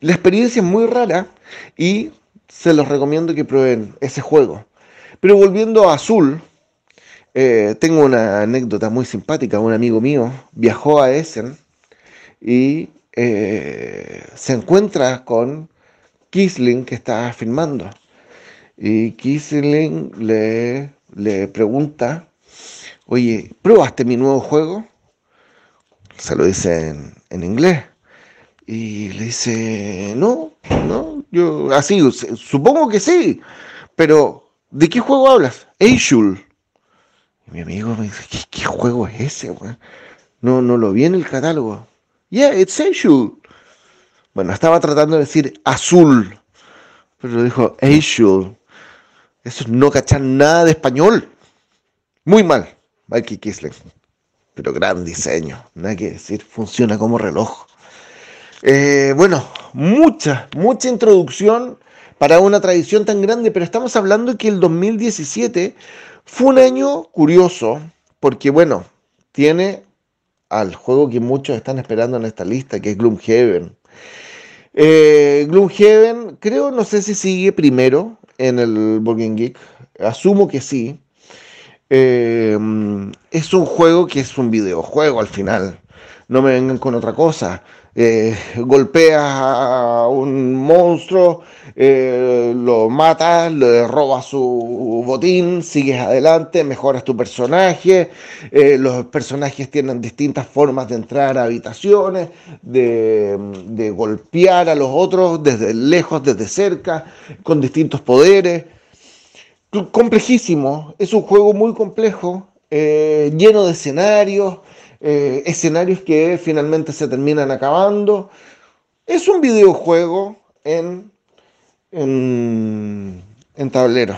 La experiencia es muy rara y se los recomiendo que prueben ese juego. Pero volviendo a Azul, eh, tengo una anécdota muy simpática. Un amigo mío viajó a Essen y eh, se encuentra con Kisling que está filmando. Y Kisling le, le pregunta, oye, ¿probaste mi nuevo juego? Se lo dice en, en inglés. Y le dice, no, no, yo así, supongo que sí, pero ¿de qué juego hablas? Ashul. Y mi amigo me dice, ¿qué, juego es ese? güey? No, no lo vi en el catálogo. Yeah, it's Ashul. Bueno, estaba tratando de decir azul, pero dijo Ashul. Eso es no cachar nada de español. Muy mal, Mikey Kisling. Pero gran diseño, nada que decir, funciona como reloj. Eh, bueno, mucha, mucha introducción para una tradición tan grande, pero estamos hablando que el 2017 fue un año curioso, porque bueno, tiene al juego que muchos están esperando en esta lista, que es Gloomhaven. Eh, Gloomhaven, creo, no sé si sigue primero en el Game Geek, asumo que sí. Eh, es un juego que es un videojuego al final, no me vengan con otra cosa eh, golpeas a un monstruo, eh, lo matas, le robas su botín, sigues adelante, mejoras tu personaje. eh, los personajes tienen distintas formas de entrar a habitaciones, de, golpear a los otros desde lejos, desde cerca, con distintos poderes. Complejísimo, es un juego muy complejo, lleno de escenarios eh, escenarios que finalmente se terminan acabando. Es un videojuego en, en, en tablero.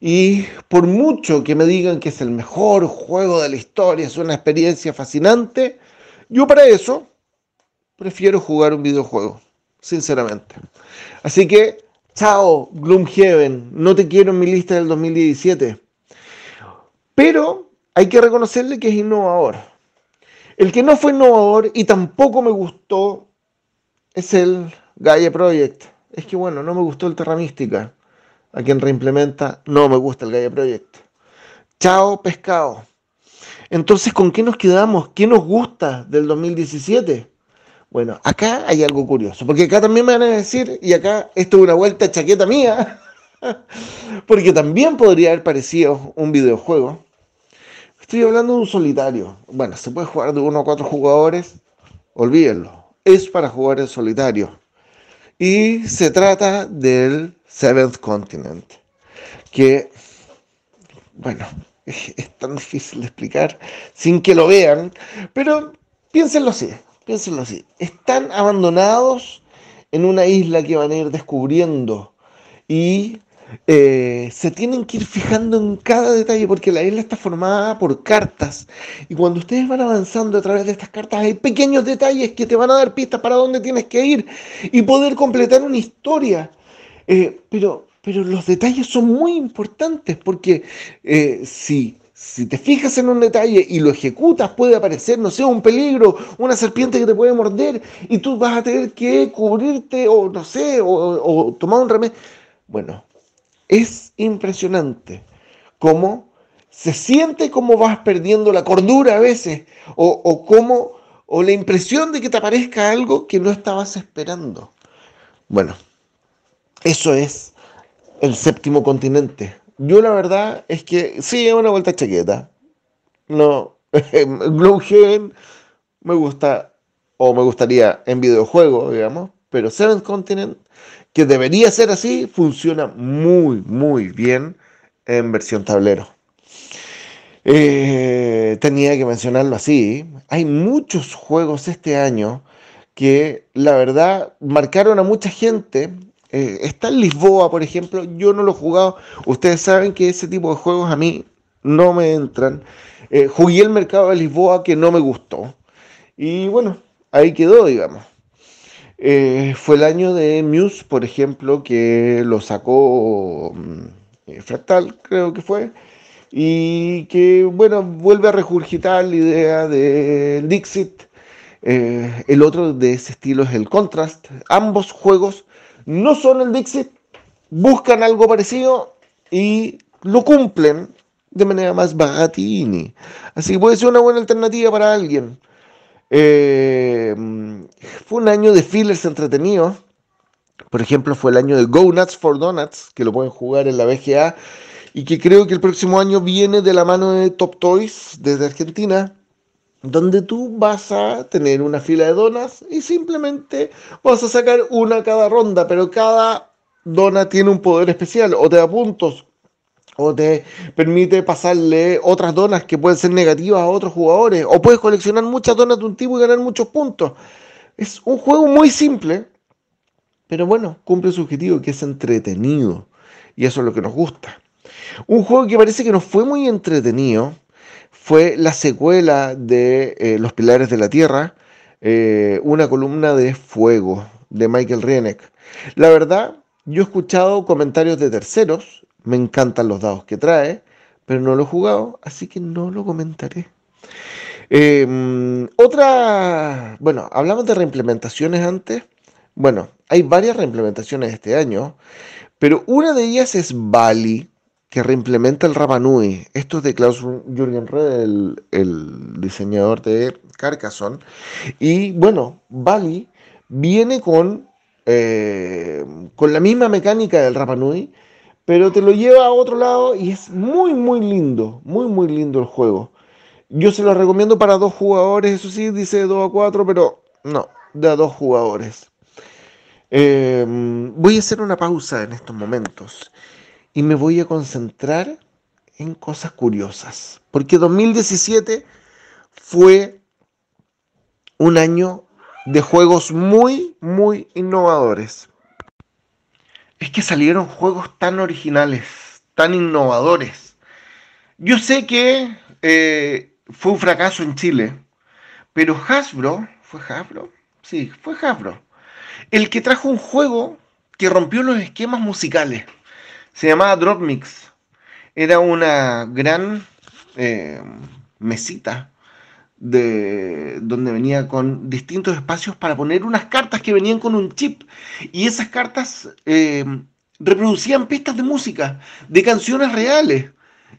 Y por mucho que me digan que es el mejor juego de la historia, es una experiencia fascinante, yo para eso prefiero jugar un videojuego, sinceramente. Así que, chao, Gloomhaven, no te quiero en mi lista del 2017. Pero hay que reconocerle que es innovador. El que no fue innovador y tampoco me gustó es el Gaia Project. Es que bueno, no me gustó el Terra Mística. A quien reimplementa, no me gusta el Gaia Project. Chao, pescado. Entonces, ¿con qué nos quedamos? ¿Qué nos gusta del 2017? Bueno, acá hay algo curioso, porque acá también me van a decir, y acá esto es una vuelta chaqueta mía, *laughs* porque también podría haber parecido un videojuego. Estoy hablando de un solitario. Bueno, se puede jugar de uno a cuatro jugadores, olvídenlo. Es para jugar en solitario. Y se trata del Seventh Continent, que, bueno, es, es tan difícil de explicar sin que lo vean, pero piénsenlo así, piénsenlo así. Están abandonados en una isla que van a ir descubriendo y eh, se tienen que ir fijando en cada detalle porque la isla está formada por cartas y cuando ustedes van avanzando a través de estas cartas hay pequeños detalles que te van a dar pistas para dónde tienes que ir y poder completar una historia. Eh, pero, pero los detalles son muy importantes porque eh, si, si te fijas en un detalle y lo ejecutas, puede aparecer, no sé, un peligro, una serpiente que te puede morder y tú vas a tener que cubrirte o no sé, o, tomar un remedio. Bueno, es impresionante cómo se siente como vas perdiendo la cordura a veces o, o cómo o la impresión de que te aparezca algo que no estabas esperando. Bueno, eso es el séptimo continente. Yo la verdad es que sí, es una vuelta chaqueta. No, *laughs* Gloomhaven me gusta o me gustaría en videojuego, digamos, pero Seventh Continent, que debería ser así, funciona muy, muy bien en versión tablero. Eh, tenía que mencionarlo así. Hay muchos juegos este año que la verdad marcaron a mucha gente. Eh, está en Lisboa, por ejemplo. Yo no lo he jugado. Ustedes saben que ese tipo de juegos a mí no me entran. Eh, jugué el mercado de Lisboa que no me gustó. Y bueno, ahí quedó, digamos. Eh, fue el año de Muse, por ejemplo, que lo sacó mm, eh, Fractal, creo que fue. y que, bueno, vuelve a regurgitar la idea del Dixit. Eh, el otro de ese estilo es el Contrast. Ambos juegos no son el Dixit, buscan algo parecido y lo cumplen de manera más bagatini. Así que puede ser una buena alternativa para alguien. Eh, fue un año de fillers entretenidos. Por ejemplo, fue el año de Go Nuts for Donuts, que lo pueden jugar en la BGA y que creo que el próximo año viene de la mano de Top Toys desde Argentina, donde tú vas a tener una fila de donas y simplemente vas a sacar una cada ronda, pero cada dona tiene un poder especial o te da puntos o te permite pasarle otras donas que pueden ser negativas a otros jugadores o puedes coleccionar muchas donas de un tipo y ganar muchos puntos. Es un juego muy simple, pero bueno, cumple su objetivo que es entretenido y eso es lo que nos gusta. Un juego que parece que no fue muy entretenido fue la secuela de eh, Los Pilares de la Tierra, eh, una columna de fuego de Michael Rieneck. La verdad, yo he escuchado comentarios de terceros, me encantan los dados que trae, pero no lo he jugado, así que no lo comentaré. Em, otra, bueno, hablamos de reimplementaciones antes. Bueno, hay varias reimplementaciones este año, pero una de ellas es Bali, que reimplementa el Rapa Nui. Esto es de Klaus Jürgen Red, el, diseñador de Carcassonne. Y bueno, Bali viene con, eh, con la misma mecánica del Rapa Nui, pero te lo lleva a otro lado y es muy, muy lindo, muy, muy lindo el juego. Yo se lo recomiendo para dos jugadores, eso sí, dice 2 a 4, pero no, de a dos jugadores. Eh, voy a hacer una pausa en estos momentos y me voy a concentrar en cosas curiosas. Porque 2017 fue un año de juegos muy, muy innovadores. Es que salieron juegos tan originales, tan innovadores. Yo sé que eh, fue un fracaso en Chile, pero Hasbro, ¿fue Hasbro? Sí, fue Hasbro. El que trajo un juego que rompió los esquemas musicales. Se llamaba Drop Mix. Era una gran eh, mesita de, donde venía con distintos espacios para poner unas cartas que venían con un chip. Y esas cartas eh, reproducían pistas de música, de canciones reales.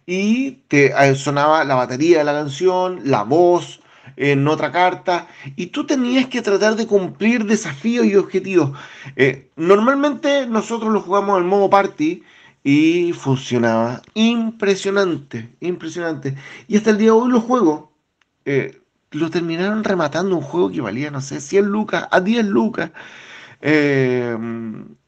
Y te eh, sonaba la batería de la canción, la voz en otra carta. Y tú tenías que tratar de cumplir desafíos y objetivos. normalmente nosotros lo jugamos en modo party y funcionaba impresionante, impresionante. Y hasta el día de hoy los juegos eh, lo terminaron rematando un juego que valía, no sé, 100 lucas a 10 lucas. Eh,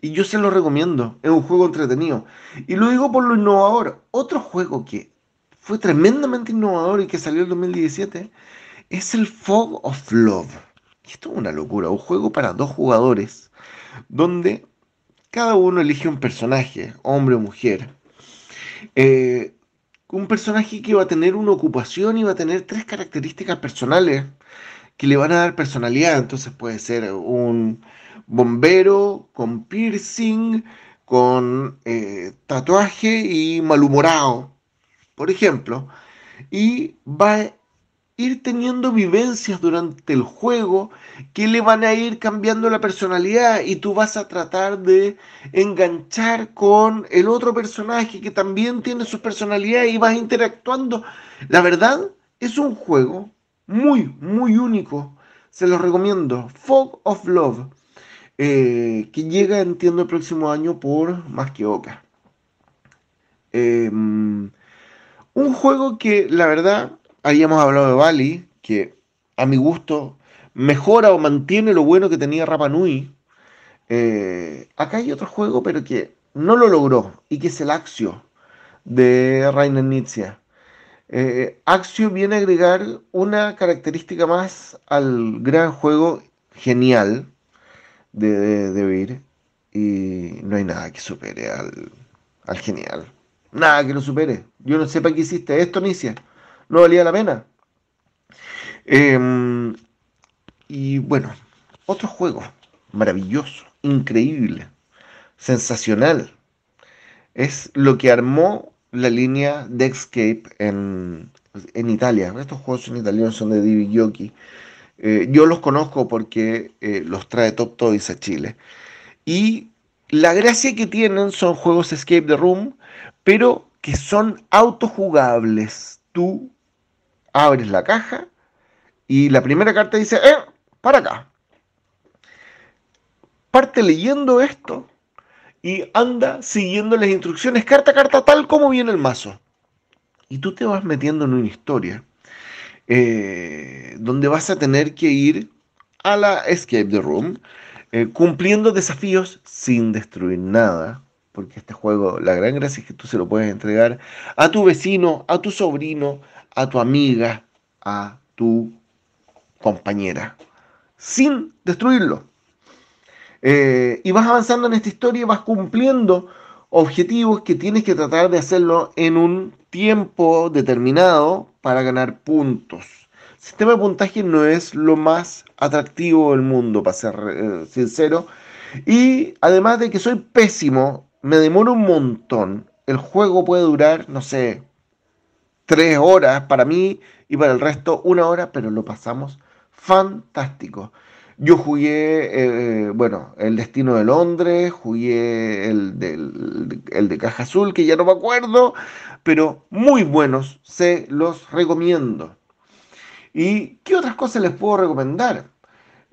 y yo se lo recomiendo, es un juego entretenido. Y lo digo por lo innovador. Otro juego que fue tremendamente innovador y que salió en 2017 es el Fog of Love. Esto es una locura, un juego para dos jugadores, donde cada uno elige un personaje, hombre o mujer. Eh, un personaje que va a tener una ocupación y va a tener tres características personales que le van a dar personalidad. Entonces puede ser un bombero con piercing, con eh, tatuaje y malhumorado, por ejemplo. Y va ir teniendo vivencias durante el juego que le van a ir cambiando la personalidad y tú vas a tratar de enganchar con el otro personaje que también tiene su personalidad y vas interactuando. La verdad es un juego muy, muy único. Se lo recomiendo. Fog of Love. Eh, que llega, entiendo, el próximo año por Más que Oca. Em, un juego que la verdad habíamos hablado de Bali, que a mi gusto mejora o mantiene lo bueno que tenía Rapa Nui. Eh, acá hay otro juego, pero que no lo logró, y que es el Axio de Rainer Nietzsche. Eh, Axio viene a agregar una característica más al gran juego genial de, de, y no hay nada que supere al, al genial. Nada que lo supere. Yo no sé para qué hiciste esto, Nietzsche no valía la pena. Em, y bueno, otro juego maravilloso, increíble, sensacional. Es lo que armó la línea de Escape en, en Italia. Estos juegos en italiano son de Divi. Eh, yo los conozco porque eh, los trae Top Toys a Chile. Y la gracia que tienen son juegos Escape the Room, pero que son autojugables. Tú abres la caja y la primera carta dice, eh, para acá. Parte leyendo esto y anda siguiendo las instrucciones carta a carta tal como viene el mazo. Y tú te vas metiendo en una historia eh, donde vas a tener que ir a la Escape the Room, eh, cumpliendo desafíos sin destruir nada. Porque este juego, la gran gracia es que tú se lo puedes entregar a tu vecino, a tu sobrino, a tu amiga, a tu compañera, sin destruirlo. Eh, y vas avanzando en esta historia y vas cumpliendo objetivos que tienes que tratar de hacerlo en un tiempo determinado para ganar puntos. El sistema de puntaje no es lo más atractivo del mundo, para ser eh, sincero. Y además de que soy pésimo, me demoro un montón. El juego puede durar, no sé, tres horas para mí y para el resto una hora, pero lo pasamos fantástico. Yo jugué, eh, bueno, El Destino de Londres, jugué el, el de Caja Azul, que ya no me acuerdo, pero muy buenos, se los recomiendo. ¿Y qué otras cosas les puedo recomendar?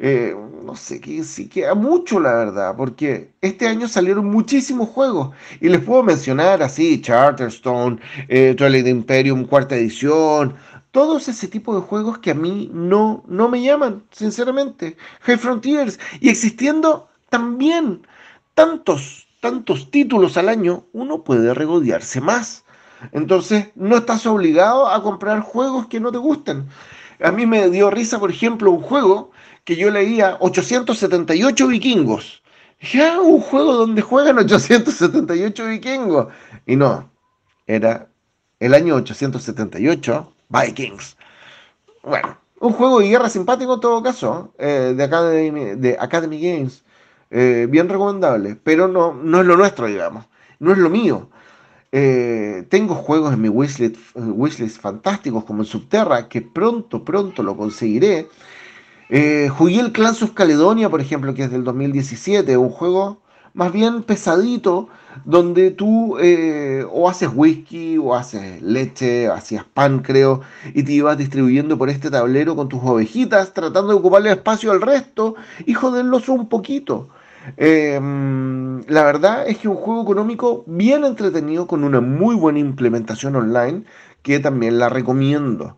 Eh, no sé, que sí queda mucho la verdad, porque este año salieron muchísimos juegos y les puedo mencionar así, Charterstone, eh, Twilight Imperium, cuarta edición, todos ese tipo de juegos que a mí no, no me llaman, sinceramente. High Frontiers. Y existiendo también tantos, tantos títulos al año, uno puede regodearse más. Entonces, no estás obligado a comprar juegos que no te gusten. A mí me dio risa, por ejemplo, un juego que yo leía 878 vikingos. Ya, un juego donde juegan 878 vikingos. Y no, era el año 878 Vikings. Bueno, un juego de guerra simpático en todo caso, eh, de, Academy, de Academy Games. Eh, bien recomendable, pero no, no es lo nuestro, digamos. No es lo mío. Eh, tengo juegos en mi wishlist, wishlist, fantásticos como el Subterra, que pronto, pronto lo conseguiré. Jugué el Clan Caledonia, por ejemplo, que es del 2017, un juego más bien pesadito, donde tú eh, o haces whisky o haces leche, hacías pan creo, y te ibas distribuyendo por este tablero con tus ovejitas, tratando de ocuparle espacio al resto y joderlos un poquito. Em, la verdad es que un juego económico bien entretenido con una muy buena implementación online que también la recomiendo.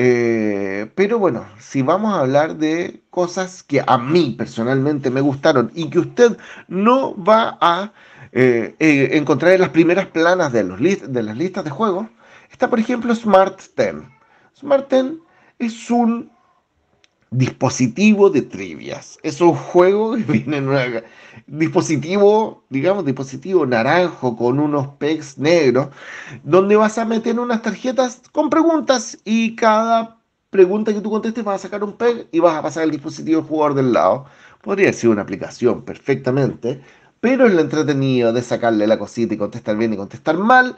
Eh, pero bueno, si vamos a hablar de cosas que a mí personalmente me gustaron y que usted no va a eh, eh, encontrar en las primeras planas de, los de las listas de juegos, está por ejemplo Smart 10. Smart 10 es un dispositivo de trivias. Es un juego que *laughs* viene en un dispositivo, digamos, dispositivo naranjo con unos pegs negros, donde vas a meter unas tarjetas con preguntas y cada pregunta que tú contestes vas a sacar un peg y vas a pasar el dispositivo al jugador del lado. Podría ser una aplicación perfectamente, pero es lo entretenido de sacarle la cosita y contestar bien y contestar mal.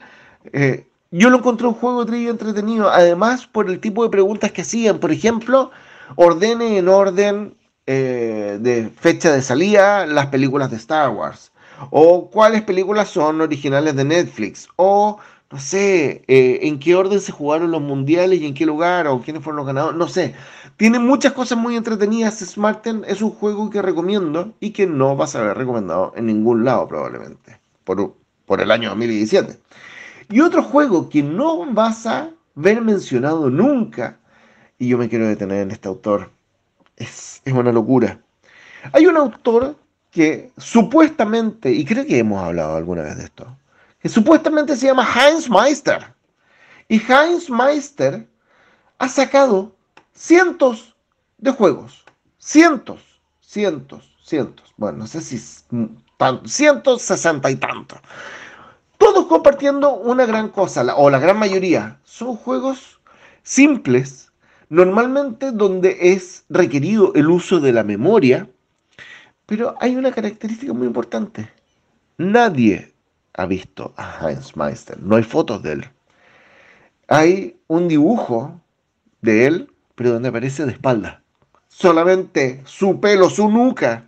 Eh, yo lo encontré un juego de trivia entretenido, además por el tipo de preguntas que hacían. Por ejemplo, ordene en orden eh, de fecha de salida las películas de Star Wars. O cuáles películas son originales de Netflix. O, no sé, eh, en qué orden se jugaron los mundiales y en qué lugar. O quiénes fueron los ganadores. No sé. Tiene muchas cosas muy entretenidas. Smarten es un juego que recomiendo y que no vas a haber recomendado en ningún lado probablemente. Por, por el año 2017. Y otro juego que no vas a ver mencionado nunca y yo me quiero detener en este autor. Es, una locura. Hay un autor que supuestamente, y creo que hemos hablado alguna vez de esto, que supuestamente se llama Heinz Meister. Y Heinz Meister ha sacado cientos de juegos. Cientos, cientos, cientos. Bueno, no sé si cientos, sesenta y tantos. Todos compartiendo una gran cosa, o la gran mayoría. Son juegos simples, normalmente donde es requerido el uso de la memoria, pero hay una característica muy importante. Nadie ha visto a Heinz Meister. No hay fotos de él. Hay un dibujo de él, pero donde aparece de espalda. Solamente su pelo, su nuca.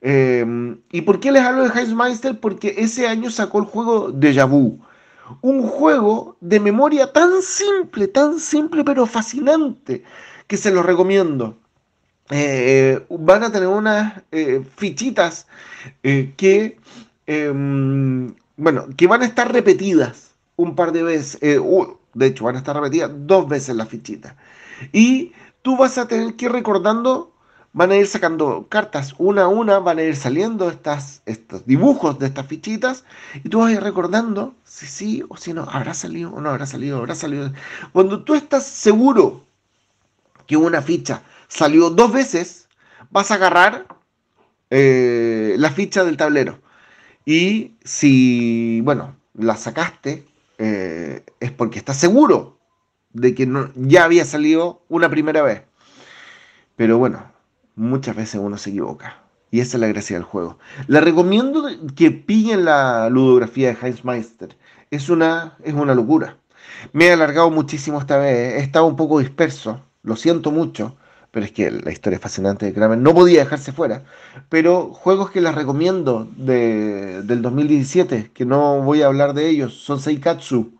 Eh, ¿Y por qué les hablo de Heinz Meister? Porque ese año sacó el juego Deja Vu. Un juego de memoria tan simple, tan simple, pero fascinante, que se los recomiendo. Eh, van a tener unas eh, fichitas eh, que, em, bueno, que van a estar repetidas un par de veces. eh, de hecho, van a estar repetidas dos veces las fichitas. Y tú vas a tener que ir recordando, van a ir sacando cartas una a una, van a ir saliendo estas, estos dibujos de estas fichitas y tú vas a ir recordando si sí o si no, habrá salido o no habrá salido, habrá salido. Cuando tú estás seguro que una ficha salió dos veces, vas a agarrar eh, la ficha del tablero. Y si, bueno, la sacaste, eh, es porque estás seguro de que no, ya había salido una primera vez. Pero bueno, muchas veces uno se equivoca. Y esa es la gracia del juego. Le recomiendo que pillen la ludografía de Heinz Meister. Es una, es una locura. Me he alargado muchísimo esta vez. He estado un poco disperso. Lo siento mucho. Pero es que la historia es fascinante de Kramer. No podía dejarse fuera. Pero juegos que les recomiendo de, del 2017, que no voy a hablar de ellos, son Seikatsu,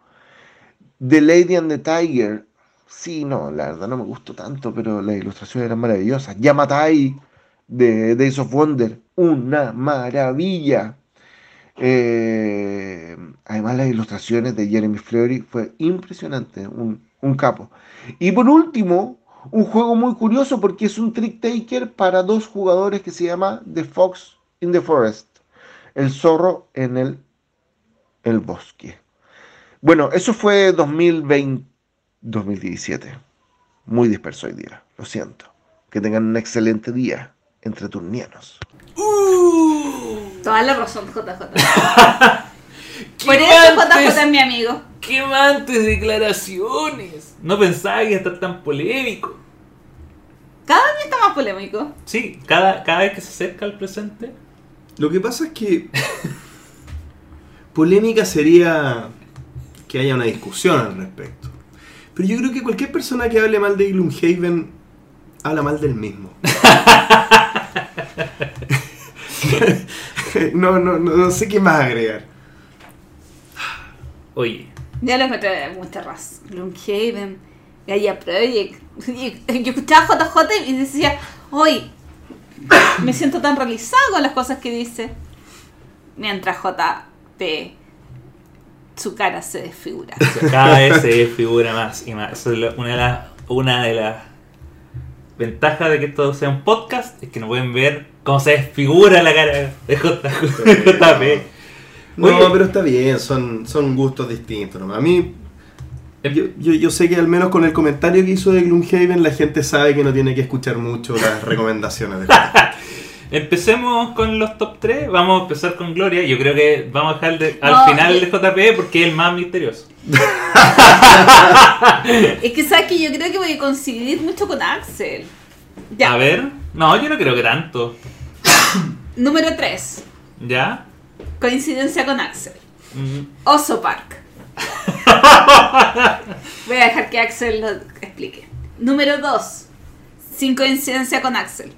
The Lady and the Tiger. Sí, no, la verdad no me gustó tanto, pero las ilustraciones eran maravillosas. Yamatai de Days of Wonder, una maravilla. Eh, además, las ilustraciones de Jeremy Fleury fue impresionante, un, un capo. Y por último, un juego muy curioso porque es un trick taker para dos jugadores que se llama The Fox in the Forest, el zorro en el, el bosque. Bueno, eso fue 2020, 2017. Muy disperso hoy día, lo siento. Que tengan un excelente día entre turnianos. Toda la razón, JJ. *laughs* ¡Qué Por eso JJ es mi amigo. ¡Qué mantes declaraciones! No pensaba que iba a estar tan polémico. Cada vez está más polémico. Sí, cada, cada vez que se acerca al presente. Lo que pasa es que *laughs* polémica sería que haya una discusión al respecto. Pero yo creo que cualquier persona que hable mal de Gloomhaven habla mal del mismo. *laughs* no, no, no, no sé qué más agregar. Oye, Ya lo encontré de mucha razón. Gloomhaven, Gaia Project. Yo escuchaba JJ y decía, hoy me siento tan realizado con las cosas que dice. Mientras JP, su cara se desfigura. cada vez se desfigura más y más. Eso es lo- una de las una de las ventajas de que esto sea un podcast es que no pueden ver cómo se desfigura la cara de JP. *laughs* No, Oye. pero está bien, son, son gustos distintos. nomás. A mí, yo, yo, yo sé que al menos con el comentario que hizo de Gloomhaven, la gente sabe que no tiene que escuchar mucho las recomendaciones de *laughs* Empecemos con los top 3. Vamos a empezar con Gloria. Yo creo que vamos a dejar de- al No, final de JP porque es el más misterioso. *laughs* es que sabes que yo creo que voy a coincidir mucho con Axel. Ya, A ver. No, yo no creo que tanto. *coughs* número 3. ¿Ya? Coincidencia con Axel. Mm. Oso Park. *laughs* Voy a dejar que Axel lo explique. Número 2. Sin coincidencia con Axel.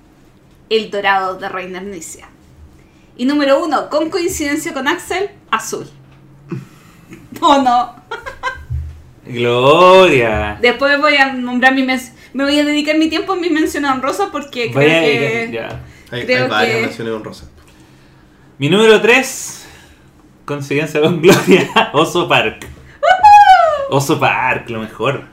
El dorado de Reina Nicia. Y número 1. Con coincidencia con Axel. Azul. *laughs* No, no. Gloria. Después voy a nombrar mi mes Me voy a dedicar mi tiempo en mi mención honrosa porque creo Vaya, que. ya. Hay, Creo hay varias que- menciones honrosas. Mi número 3, coincidencia con Gloria, *laughs* Oso Park. Oso Park, lo mejor.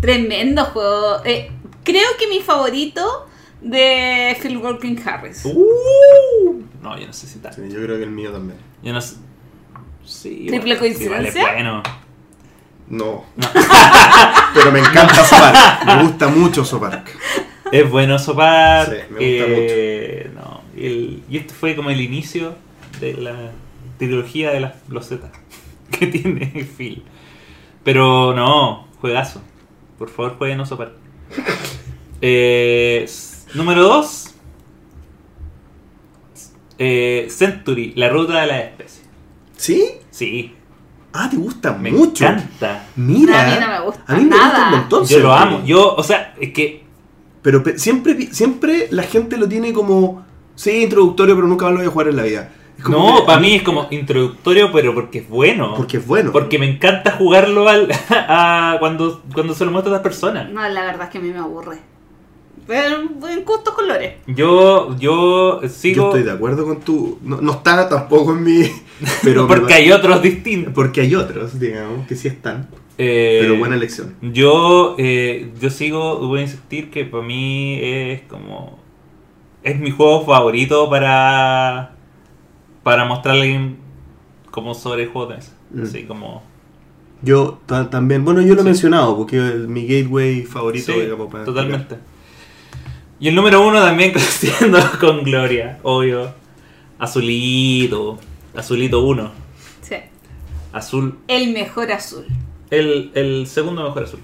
Tremendo juego. Eh, creo que mi favorito de Phil Walking Harris. Uh, no, yo no sé si tal. Sí, yo creo que el mío también. Yo no sé. Sí, ¿Triple igual- coincidencia? igual bueno. No. *laughs* Pero me encanta Sopark. Me gusta mucho Sopark. Es bueno Oso Park. Sí, me gusta eh, No, el- y este fue como el inicio de la trilogía de las losetas *laughs* que tiene Phil. Pero no, juegazo. Por favor, jueguen Oso Park. Eh, número 2. Century, la ruta de la especie. ¿Sí? Sí, Ah, te gusta me mucho. encanta. Mira. A mí no me gusta A mí me gusta un montón. Yo lo amo. Yo, o sea, es que Pero pe- siempre, siempre la gente lo tiene como. Sí, introductorio, pero nunca lo voy a jugar en la vida. No, que- para mí es como introductorio, pero porque es bueno. Porque es bueno. Porque me encanta jugarlo al, *laughs* a- cuando, cuando se lo muestro a otras personas. No, la verdad es que a mí me aburre. Pero en gustos colores. Yo, yo sigo. Yo estoy de acuerdo con tu. No, no está tampoco en mi. *laughs* Pero porque hay otros distintos. Porque hay otros, digamos, que sí están. Eh, Pero buena elección. Yo, eh, yo sigo, voy a insistir que para mí es como. Es mi juego favorito para. Para mostrarle como sobre juegos de mesa. Mm. Así como. Yo ta- también. Bueno, yo lo he mencionado, porque es mi gateway favorito, Sí, digamos, para totalmente. Y el número uno también *laughs* siendo con Gloria, obvio. Azulito. Azulito 1. Sí. Azul. El mejor azul. El, el segundo mejor azul.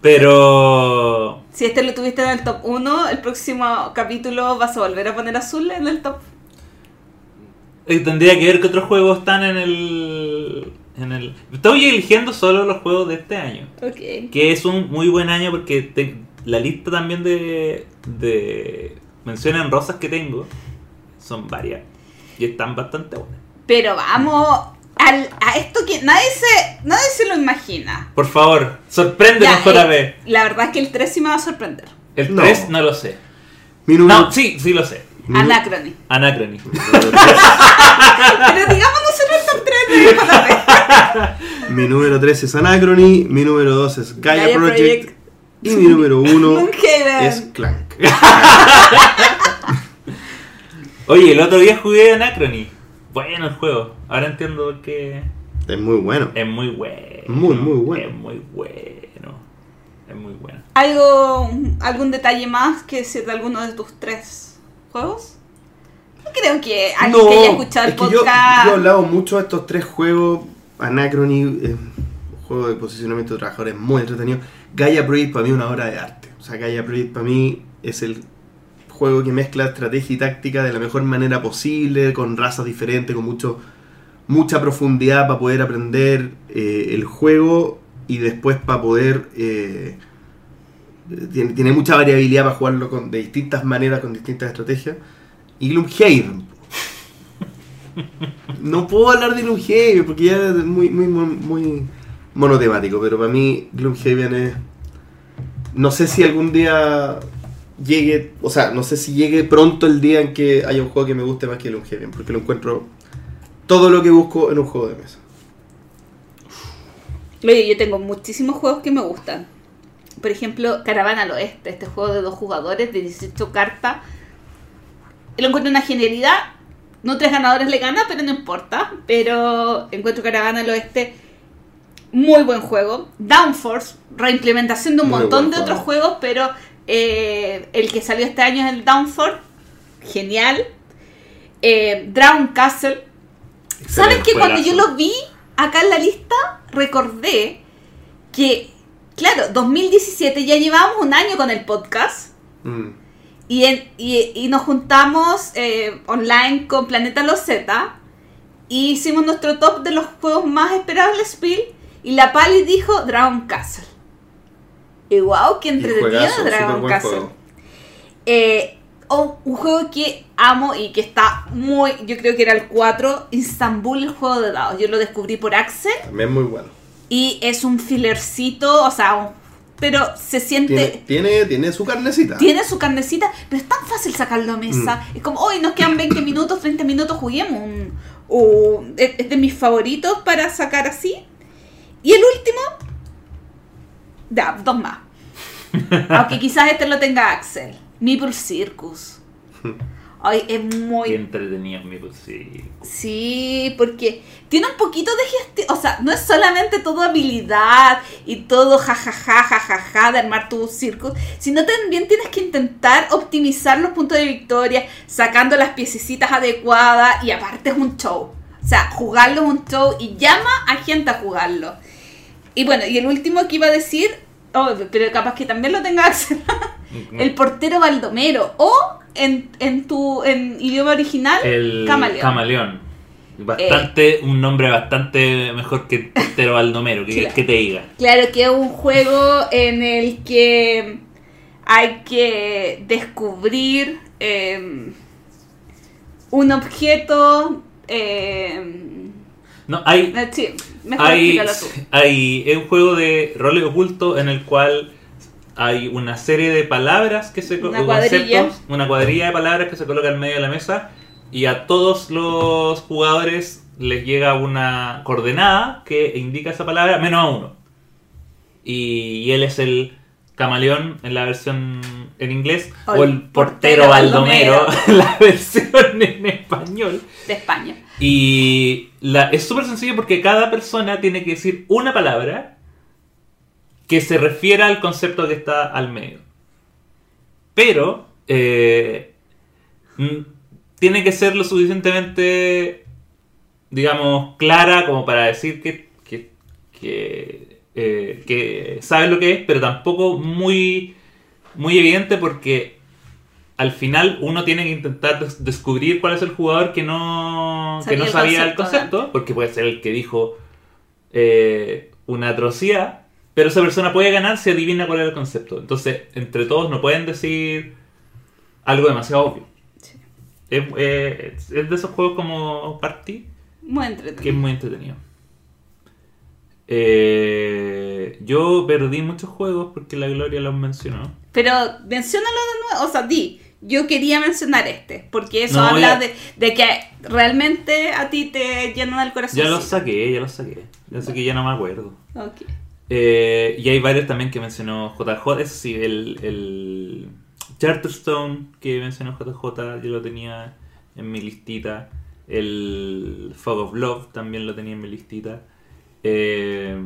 Pero. Si este lo tuviste en el top 1, el próximo capítulo vas a volver a poner azul en el top. eh, Tendría que ver qué otros juegos están en el. En el. Estoy eligiendo solo los juegos de este año. Ok. Que es un muy buen año porque te- la lista también de. de menciones en rosas que tengo son varias. Y están bastante buenas. Pero vamos al- a esto que nadie se, nadie se lo imagina. Por favor, sorpréndenos, Ya, JP. eh, la verdad es que el 3 sí me va a sorprender. El No. 3 no lo sé. Mi número, No, sí, sí lo sé. Anacrony. Anacrony. *laughs* Pero digamos nosotros el top 3 de mi número 3 es Anacrony, mi número 2 es Gaia, Gaia Project, Project. Y mi número 1 Moonhaven. *laughs* es Clank. *laughs* Oye, el otro día jugué Anacrony. Bueno el juego. Ahora entiendo por qué. Es muy bueno. Es muy bueno. Muy, muy bueno. Es muy bueno. Es muy bueno. ¿Algo, ¿Algún detalle más que decir de alguno de tus tres juegos? No creo que alguien que haya escuchado el es que yo, podcast. yo he hablado mucho de estos tres juegos. Anacrony, eh, juego de posicionamiento de trabajadores muy entretenido. Gaia Project para mí es una obra de arte. O sea, Gaia Project para mí es el juego que mezcla estrategia y táctica de la mejor manera posible, con razas diferentes, con mucho mucha profundidad para poder aprender eh, el juego y después para poder... eh, tiene, tiene mucha variabilidad para jugarlo con, de distintas maneras, con distintas estrategias. Y Gloomhaven. *laughs* No puedo hablar de Gloomhaven porque ya es muy, muy, muy, muy monotemático, pero para mí Gloomhaven es... No sé si algún día llegue, o sea, no sé si llegue pronto el día en que haya un juego que me guste más que Gloomhaven, porque lo encuentro todo lo que busco en un juego de mesa. Oye, yo tengo muchísimos juegos que me gustan. Por ejemplo, Caravana al Oeste, este juego de dos jugadores de 18 cartas. Lo encuentro una genialidad. No tres ganadores le gana, pero no importa. Pero encuentro Caravana al Oeste muy buen juego. Downforce, reimplementación de un Muy montón de juego. otros juegos, pero eh, el que salió este año es el Downforce. Genial. Eh, Drown Castle. ¿Saben Excelente que cuando yo lo vi acá en la lista, recordé que, claro, 2017 ya llevábamos un año con el podcast Mm. y, en- y, y nos juntamos eh, online con Planeta Los Z y hicimos nuestro top de los juegos más esperados del Spiel y la Pali dijo Dragon Castle. Y wow, qué entretenido Dragon Castle. Eh, oh, un juego que amo y que está muy, yo creo que era el 4, Istanbul, el juego de dados. Yo lo descubrí por Axel También muy bueno. y es un filercito, o sea, un- pero se siente... Tiene, tiene, tiene su carnecita. Tiene su carnecita, pero es tan fácil sacarlo a mesa. Es como, hoy nos quedan 20 minutos, 30 minutos, juguemos. Un, es de mis favoritos para sacar así. Y el último, ya, dos más. *laughs* Aunque quizás este lo tenga Axel. Meeple Circus. Ay, es muy Qué entretenido mi pues sí. Porque tiene un poquito de gestión, o sea, no es solamente todo habilidad y todo jajaja, jajaja de armar tu circo, sino también tienes que intentar optimizar los puntos de victoria, sacando las piececitas adecuadas y aparte es un show. O sea, jugarlo es un show y llama a gente a jugarlo. Y bueno, y el último que iba a decir, oh, pero capaz que también lo tenga Axel, *laughs* el portero Baldomero o en, en tu en idioma original, El Camaleón. camaleón. Bastante, un nombre bastante mejor que Portero Baldomero, que, Claro. que te diga. Claro que es un juego en el que hay que descubrir eh, un objeto. eh, No, hay, eh, sí, mejor hay, tú. *laughs* hay es un juego de rol oculto en el cual hay una serie de palabras que se Una cuadrilla. una cuadrilla de palabras que se coloca en medio de la mesa y a todos los jugadores les llega una coordenada que indica esa palabra menos a uno. Y, y él es el camaleón en la versión en inglés O o, el portero portero baldomero *laughs* en la versión en español. De España. Y la, es súper sencillo porque cada persona tiene que decir una palabra que se refiera al concepto que está al medio. Pero eh, tiene que ser lo suficientemente, digamos, clara como para decir que, que, que, eh, que sabes lo que es, pero tampoco muy, muy evidente porque al final uno tiene que intentar des- descubrir cuál es el jugador que no, que Sabía no el sabía el concepto, porque puede ser el que dijo eh, una atrocidad, pero esa persona puede ganar si adivina cuál es el concepto. Entonces, entre todos no pueden decir algo demasiado obvio. Es, eh, es- es de esos juegos como Party Muy entretenido. que es muy entretenido. Eh, yo perdí muchos juegos porque la Gloria los mencionó. Pero menciónalo de nuevo. O sea, di. Yo quería mencionar este. Porque eso No, habla ya. de, de que realmente a ti te llenan el corazón. Ya los saqué, ya los saqué. Ya sé que ya no me acuerdo. Ok. Eh, y hay varios también que mencionó JJ. Eso sí, el, el Charterstone que mencionó JJ, yo lo tenía en mi listita. El Fog of Love también lo tenía en mi listita. Eh,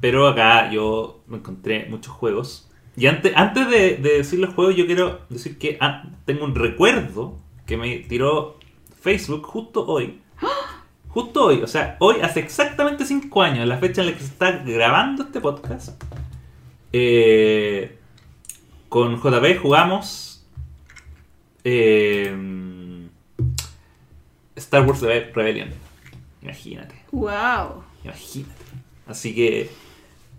pero acá yo me encontré muchos juegos. Y antes, antes de, de decir los juegos, yo quiero decir que ah, tengo un recuerdo que me tiró Facebook justo hoy. *gasps* Justo hoy, o sea, hoy hace exactamente 5 años, la fecha en la que se está grabando este podcast. eh, con JP jugamos eh, Star Wars Rebe- Rebellion. Imagínate. Wow. Imagínate. Así que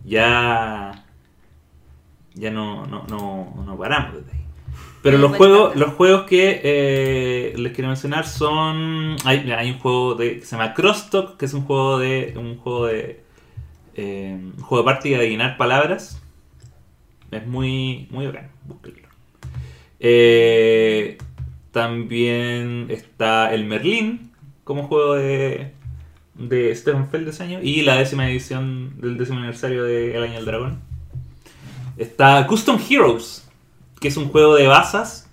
ya. Ya no, no, no, no paramos desde ahí. Pero Sí, los me juegos, los juegos que eh, les quiero mencionar son. Hay, un juego de, que se llama Crosstalk, que es un juego de. un juego de. eh, un juego de partida de adivinar palabras. Es muy. muy bacán, búsquenlo. Eh, también está el Merlin como juego de, de Stefan Feld de ese año y la décima edición del décimo aniversario de El Año del Dragón. Está Custom Heroes, que es un juego de bazas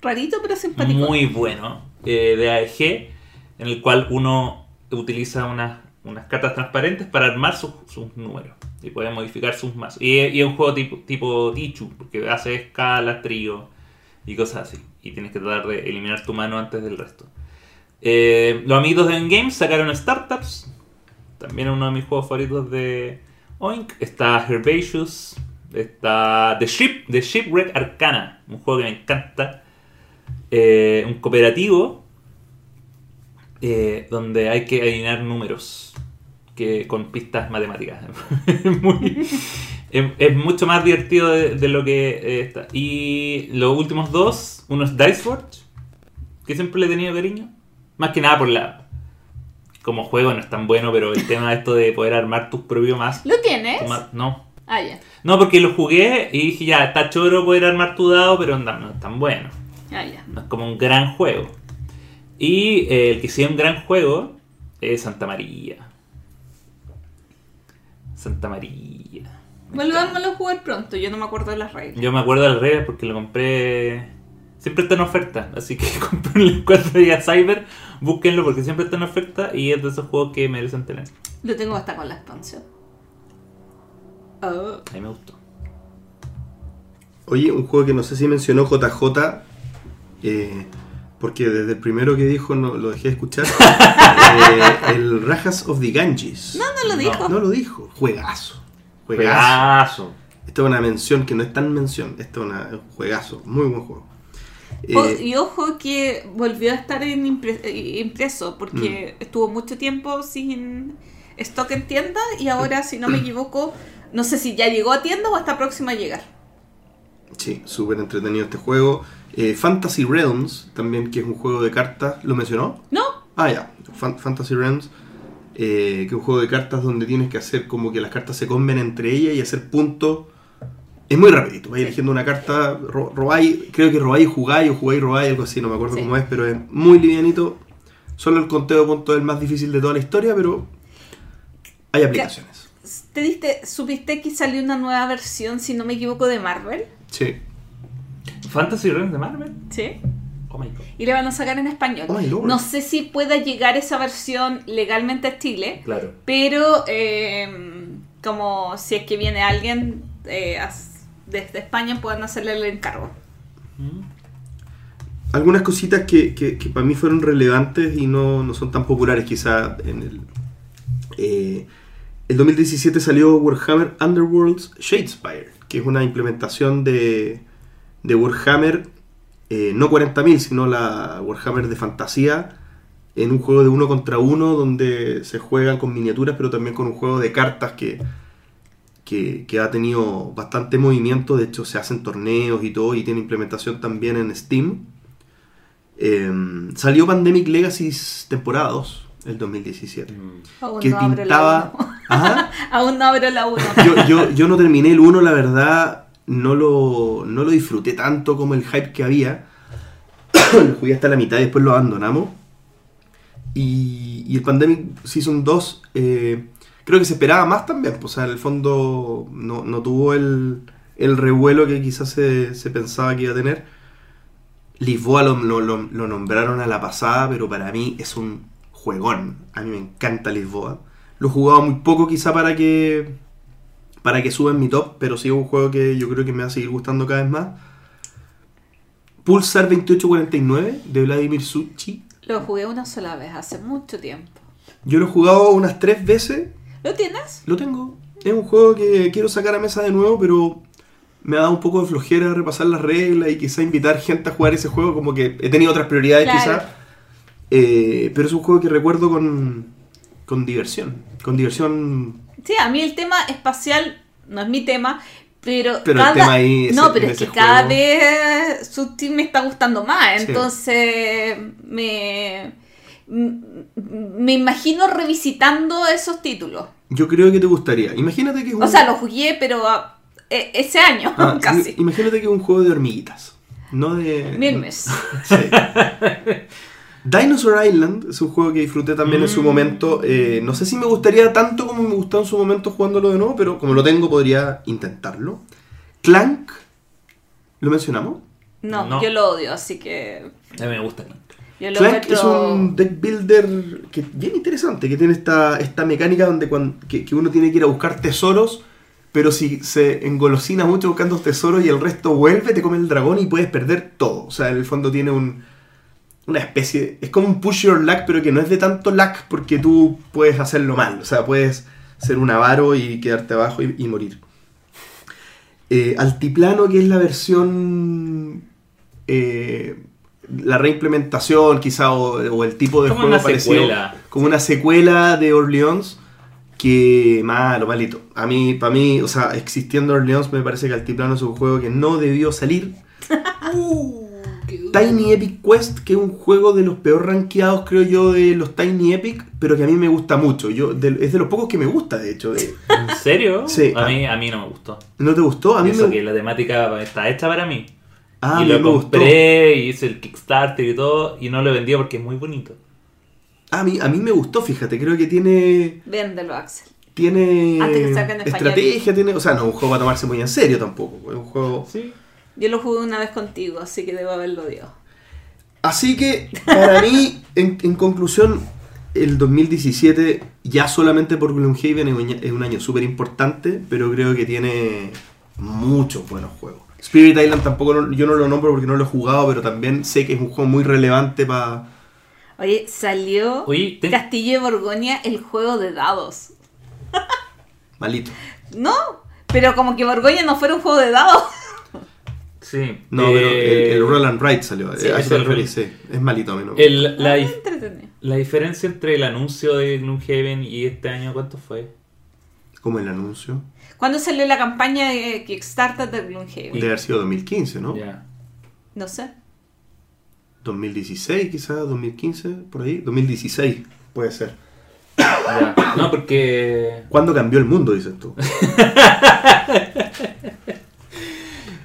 Rarito pero simpático. muy bueno eh, de AEG, en el cual uno utiliza unas, unas cartas transparentes para armar sus, sus números y puede modificar sus mazos. Y, y es un juego tipo, tipo Tichu, porque hace escala, trío y cosas así. Y tienes que tratar de eliminar tu mano antes del resto. Eh, los amigos de Endgame sacaron Startups, también uno de mis juegos favoritos de Oink. Está Herbaceous, está The Ship, The Shipwreck Arcana, un juego que me encanta. Eh, un cooperativo eh, donde hay que adivinar números que con pistas matemáticas. *laughs* Es mucho más divertido de, lo que está. Y los últimos dos, uno es Diceforge, que siempre le he tenido cariño. Más que nada por la... Como juego no es tan bueno, pero el tema de esto de poder armar tus propios más... ¿Lo tienes? No. Ah, ya. No, porque lo jugué y dije, ya, está choro poder armar tu dado, pero no, no es tan bueno. Ah, ya. No es como un gran juego. Y eh, el que sí es un gran juego es Santa María. Santa María. Me Volvámoslo a jugar pronto. Yo no me acuerdo de las reglas. Yo me acuerdo de las reglas porque lo compré. Siempre está en oferta. Así que *laughs* compré el encuentro de Cyber. Búsquenlo porque siempre está en oferta y es de esos juegos que merecen tener. Lo tengo hasta con la expansión. Oh. A mí me gustó. Oye, un juego que no sé si mencionó JJ, eh, porque desde el primero que dijo no lo dejé de escuchar. *laughs* eh, el Rajas of the Ganges. No, no lo dijo. No lo dijo. Juegazo. Juegazo. Juegazo. Esta es una mención que no es tan mención. Esta es una- un juegazo. Muy buen juego. Eh, y ojo que volvió a estar en eh, impreso porque Mm. estuvo mucho tiempo sin stock en tienda y ahora, si no me equivoco, no sé si ya llegó a tienda o está próximo a llegar. Sí, súper entretenido este juego. Eh, Fantasy Realms, también que es un juego de cartas, ¿lo mencionó? ¿No? Ah, ya, Fan- Fantasy Realms, eh, que es un juego de cartas donde tienes que hacer como que las cartas se comen entre ellas y hacer puntos. Es muy rapidito, vais Sí. eligiendo una carta, ro- robáis, creo que robáis y jugáis o jugáis y robáis, algo así, no me acuerdo Sí. cómo es, pero es muy livianito. Solo el conteo de puntos es el más difícil de toda la historia, pero hay aplicaciones. ¿Te diste, supiste que salió una nueva versión, si no me equivoco, de Marvel? Sí. Fantasy Realms de Marvel. Sí. Oh my god. Y le van a sacar en español. Oh no sé si pueda llegar esa versión legalmente a Chile, Claro. pero eh, como si es que viene alguien eh, desde España, puedan hacerle el encargo. Mm. algunas cositas que, que- para mí fueron relevantes y no, no son tan populares quizá en el... eh, el 2017 salió Warhammer Underworlds Shadespire, que es una implementación de, de Warhammer, eh, no 40.000, sino la Warhammer de fantasía, en un juego de uno contra uno donde se juegan con miniaturas, pero también con un juego de cartas que, que, que ha tenido bastante movimiento, de hecho se hacen torneos y todo, y tiene implementación también en Steam. Eh, salió Pandemic Legacy temporada 2, el 2017. Mm. Aún Que no abro pintaba... la 1. Ajá. Aún no abro la 1. Yo, yo, yo no terminé el 1, la verdad, no lo, no lo disfruté tanto como el hype que había. *coughs* lo jugué hasta la mitad y después lo abandonamos. Y, y el Pandemic Season 2 eh, creo que se esperaba más también. pues, O sea, en el fondo no, no tuvo el, el revuelo que quizás se, se pensaba que iba a tener. Lisboa lo, lo- lo- lo nombraron a la pasada, pero para mí es un juegón. A mí me encanta Lisboa. Lo he jugado muy poco quizá para que para que suba en mi top, pero sí es un juego que yo creo que me va a seguir gustando cada vez más. Pulsar 2849 de Vladimir Suchi. Lo jugué una sola vez, hace mucho tiempo. Yo lo he jugado unas tres veces. ¿Lo tienes? Lo tengo. Es un juego que quiero sacar a mesa de nuevo, pero me ha dado un poco de flojera repasar las reglas y quizá invitar gente a jugar ese juego. Como que he tenido otras prioridades Claro. quizá. Eh, pero es un juego que recuerdo con, con diversión. Con diversión Sí, a mí el tema espacial no es mi tema, pero, Pero el tema ahí, no, pero es que cada vez su team me está gustando más, Sí. entonces me me imagino revisitando esos títulos. Yo creo que te gustaría. Imagínate que es un... O sea, lo jugué, pero ah, e- ese año Ah, *laughs* casi. Imagínate que es un juego de hormiguitas. No de. Milmes. *laughs* Sí. Dinosaur Island es un juego que disfruté también en su Mm. momento. Eh, no sé si me gustaría tanto como me gustó en su momento jugándolo de nuevo, pero como lo tengo podría intentarlo. Clank, ¿lo mencionamos? No, No. yo lo odio, así que A mí me gusta. lo Clank es un deck builder que bien interesante, que tiene esta, esta mecánica donde cuan- que, que uno tiene que ir a buscar tesoros, pero si se engolosina mucho buscando tesoros y el resto vuelve, te come el dragón y puedes perder todo. O sea, en el fondo tiene un, una especie... Es como un push your luck, pero que no es de tanto luck porque tú puedes hacerlo mal. O sea, puedes ser un avaro y quedarte abajo y, y morir. Eh, Altiplano, que es la versión... eh, la reimplementación quizá o, o el tipo de Como juego una parecido secuela. como una secuela de Orleans que malo malito a mí para mí o sea existiendo Orleans me parece que Altiplano es un juego que no debió salir *laughs* Tiny Epic Quest que es un juego de los peor rankeados creo yo de los Tiny Epic pero que a mí me gusta mucho yo de- es de los pocos que me gusta de hecho de- ¿En serio? Sí. A mí, a mí no me gustó. ¿no te gustó? a mí Eso me, que la temática está hecha para mí. Ah, a y mí lo me gustó compré y hice el Kickstarter y todo. Y no lo vendí porque es muy bonito. a mí, a mí me gustó fíjate creo que tiene Véndelo, Axel. tiene Antes que salga en español. estrategia tiene o sea no es un juego para tomarse muy en serio tampoco es un juego Sí. Yo lo jugué una vez contigo, así que debo haberlo odiado. Así que, para mí, en, en conclusión, el 2017, ya solamente por Gloomhaven, es un año- es un año súper importante, pero creo que tiene muchos buenos juegos. Spirit Island tampoco lo- yo no lo nombro porque no lo he jugado, pero también sé que es un juego muy relevante para... Oye, salió Oye, te- Castillo de Borgoña, el juego de dados. *laughs* Malito. No, pero como que Borgoña no fuera un juego de dados. *laughs* Sí. No, pero el, Eh, el Roll and Ride salió. sí, Eh, lo vi. revisé. Es malito a mí, ¿no? el- la, Ah, dif- la diferencia entre el anuncio de Gloomhaven y este año, ¿cuánto fue? Como el anuncio. ¿Cuándo salió la campaña de Kickstarter de Gloomhaven? Debe haber sido 2015, ¿no? Ya. No sé. 2016 quizás, 2015, por ahí. 2016 puede ser. No, porque. ¿Cuándo cambió el mundo, dices tú? *laughs*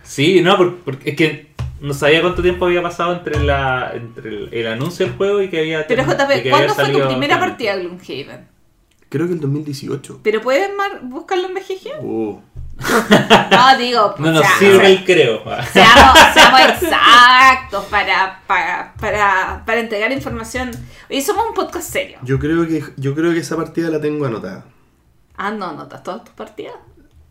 Sí, no, por- porque es que no sabía cuánto tiempo había pasado entre la entre el, el anuncio del juego y que había. Pero JP, ¿cuándo fue tu primera partida de Gloomhaven? Creo que el 2018. ¿Pero puedes mar- buscarlo en BGG? *laughs* Oh. No, digo. *laughs* No o nos sea, sirve el creo. *laughs* Seamos, seamos exactos para, para, para, para entregar información. Oye, somos un podcast serio. Yo creo que yo creo que esa partida la tengo anotada. Ah, no, anotas todas tus partidas.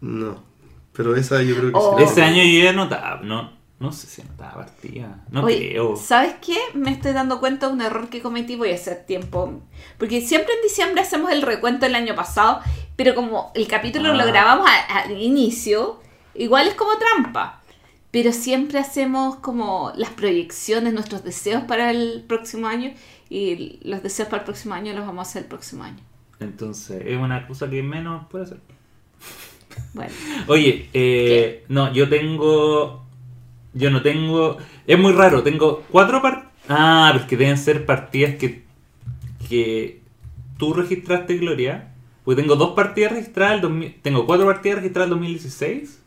No. Pero esa yo creo que Oh. sí. Ese año yo ya anotaba, no, no sé si anotaba partida. No Oye, creo. ¿sabes qué? Me estoy dando cuenta de un error que cometí. Voy a hacer tiempo. Porque siempre en diciembre hacemos el recuento del año pasado. Pero como el capítulo Ah. lo grabamos a- al inicio, igual es como trampa. Pero siempre hacemos como las proyecciones, nuestros deseos para el próximo año. Y los deseos para el próximo año los vamos a hacer el próximo año. Entonces, es una cosa que menos puede hacer. Bueno. *laughs* Oye, eh, no, yo tengo. Yo no tengo. Es muy raro, tengo cuatro partidas. Ah, porque deben ser partidas que. que tú registraste, Gloria. Porque tengo dos partidas registradas. el 2000 tengo cuatro partidas registradas en 2016.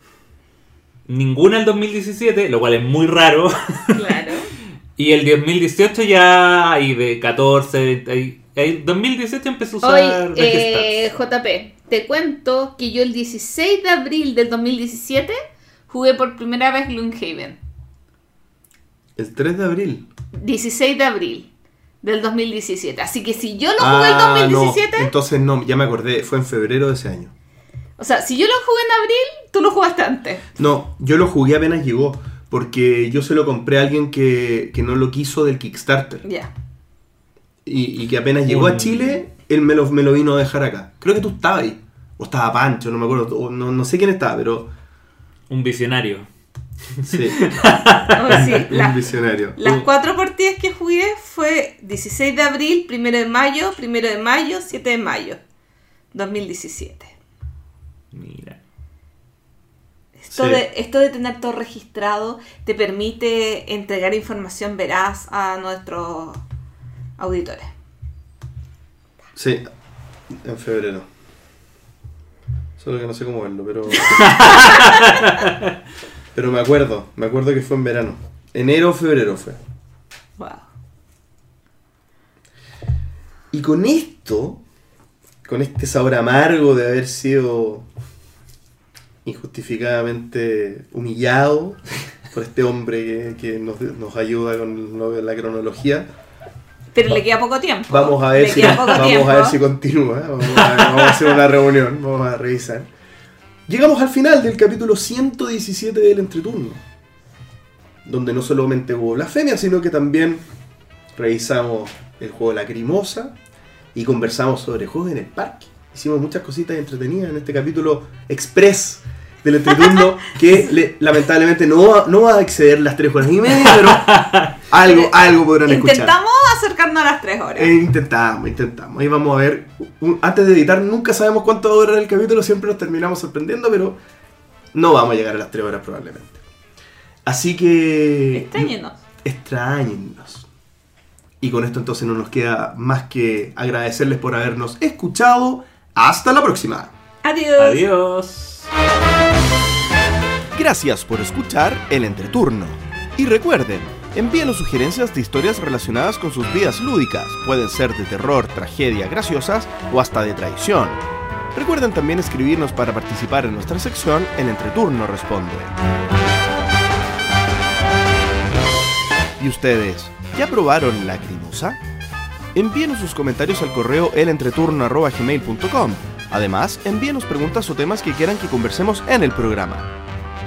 Ninguna el 2017, lo cual es muy raro. Claro. *laughs* y el 2018 ya hay de 14. 20, hay- hay- 2018 empecé a usar Hoy, eh, JP, te cuento que yo el 16 de abril del 2017 jugué por primera vez Gloomhaven. El 3 de abril. 16 de abril del 2017. Así que si yo lo jugué el Ah, 2017, no. Entonces no, ya me acordé. Fue en febrero de ese año. o sea, si yo lo jugué en abril, tú lo jugaste antes. No, yo lo jugué apenas llegó. Porque yo se lo compré a alguien que, que no lo quiso del Kickstarter. Ya. Y, y que apenas llegó a Chile, él me lo, me lo vino a dejar acá. Creo que tú estabas ahí. O estaba Pancho, no me acuerdo. o no, no sé quién estaba, pero. Un visionario. Sí, *laughs* Oh, sí, un la- visionario. las cuatro partidas que jugué fue 16 de abril, 1 de mayo, 1 de mayo, 7 de mayo 2017. Mira. Esto, Sí. de, esto de tener todo registrado te permite entregar información veraz a nuestros auditores. Sí, en febrero. Solo que no sé cómo verlo, pero. *laughs* pero me acuerdo, me acuerdo que fue en verano. Enero o febrero fue. Wow. Y con esto, con este sabor amargo de haber sido injustificadamente humillado por este hombre que, que nos, nos ayuda con la cronología, Pero le queda poco tiempo. vamos a ver, Le si, *laughs* poco vamos tiempo. a ver si continúa. Vamos a, vamos a hacer una reunión, vamos a revisar. Llegamos al final del capítulo 117 del entreturno, donde no solamente hubo blasfemia, sino que también revisamos el juego Lacrimosa y conversamos sobre juegos en el parque. Hicimos muchas cositas entretenidas en este capítulo express del entreturno que *laughs* le- lamentablemente no va, no va a exceder las 3 horas y media, pero algo, algo podrán escuchar. Intentamos acercarnos a las 3 horas. Eh, intentamos, intentamos. Ahí vamos a ver. Un- antes de editar, nunca sabemos cuánto va a durar el capítulo, siempre nos terminamos sorprendiendo, pero no vamos a llegar a las 3 horas probablemente. Así que. Extrañenos. Extrañennos. Y con esto entonces no nos queda más que agradecerles por habernos escuchado. Hasta la próxima. Adiós. Adiós. Gracias por escuchar El Entreturno. Y recuerden, envíenos sugerencias de historias relacionadas con sus vidas lúdicas. Pueden ser de terror, tragedia, graciosas o hasta de traición. Recuerden también escribirnos para participar en nuestra sección El Entreturno Responde. ¿Y ustedes? ¿Ya probaron Lacrimosa? Envíenos sus comentarios al correo elentreturno.gmail.com. Además, envíenos preguntas o temas que quieran que conversemos en el programa.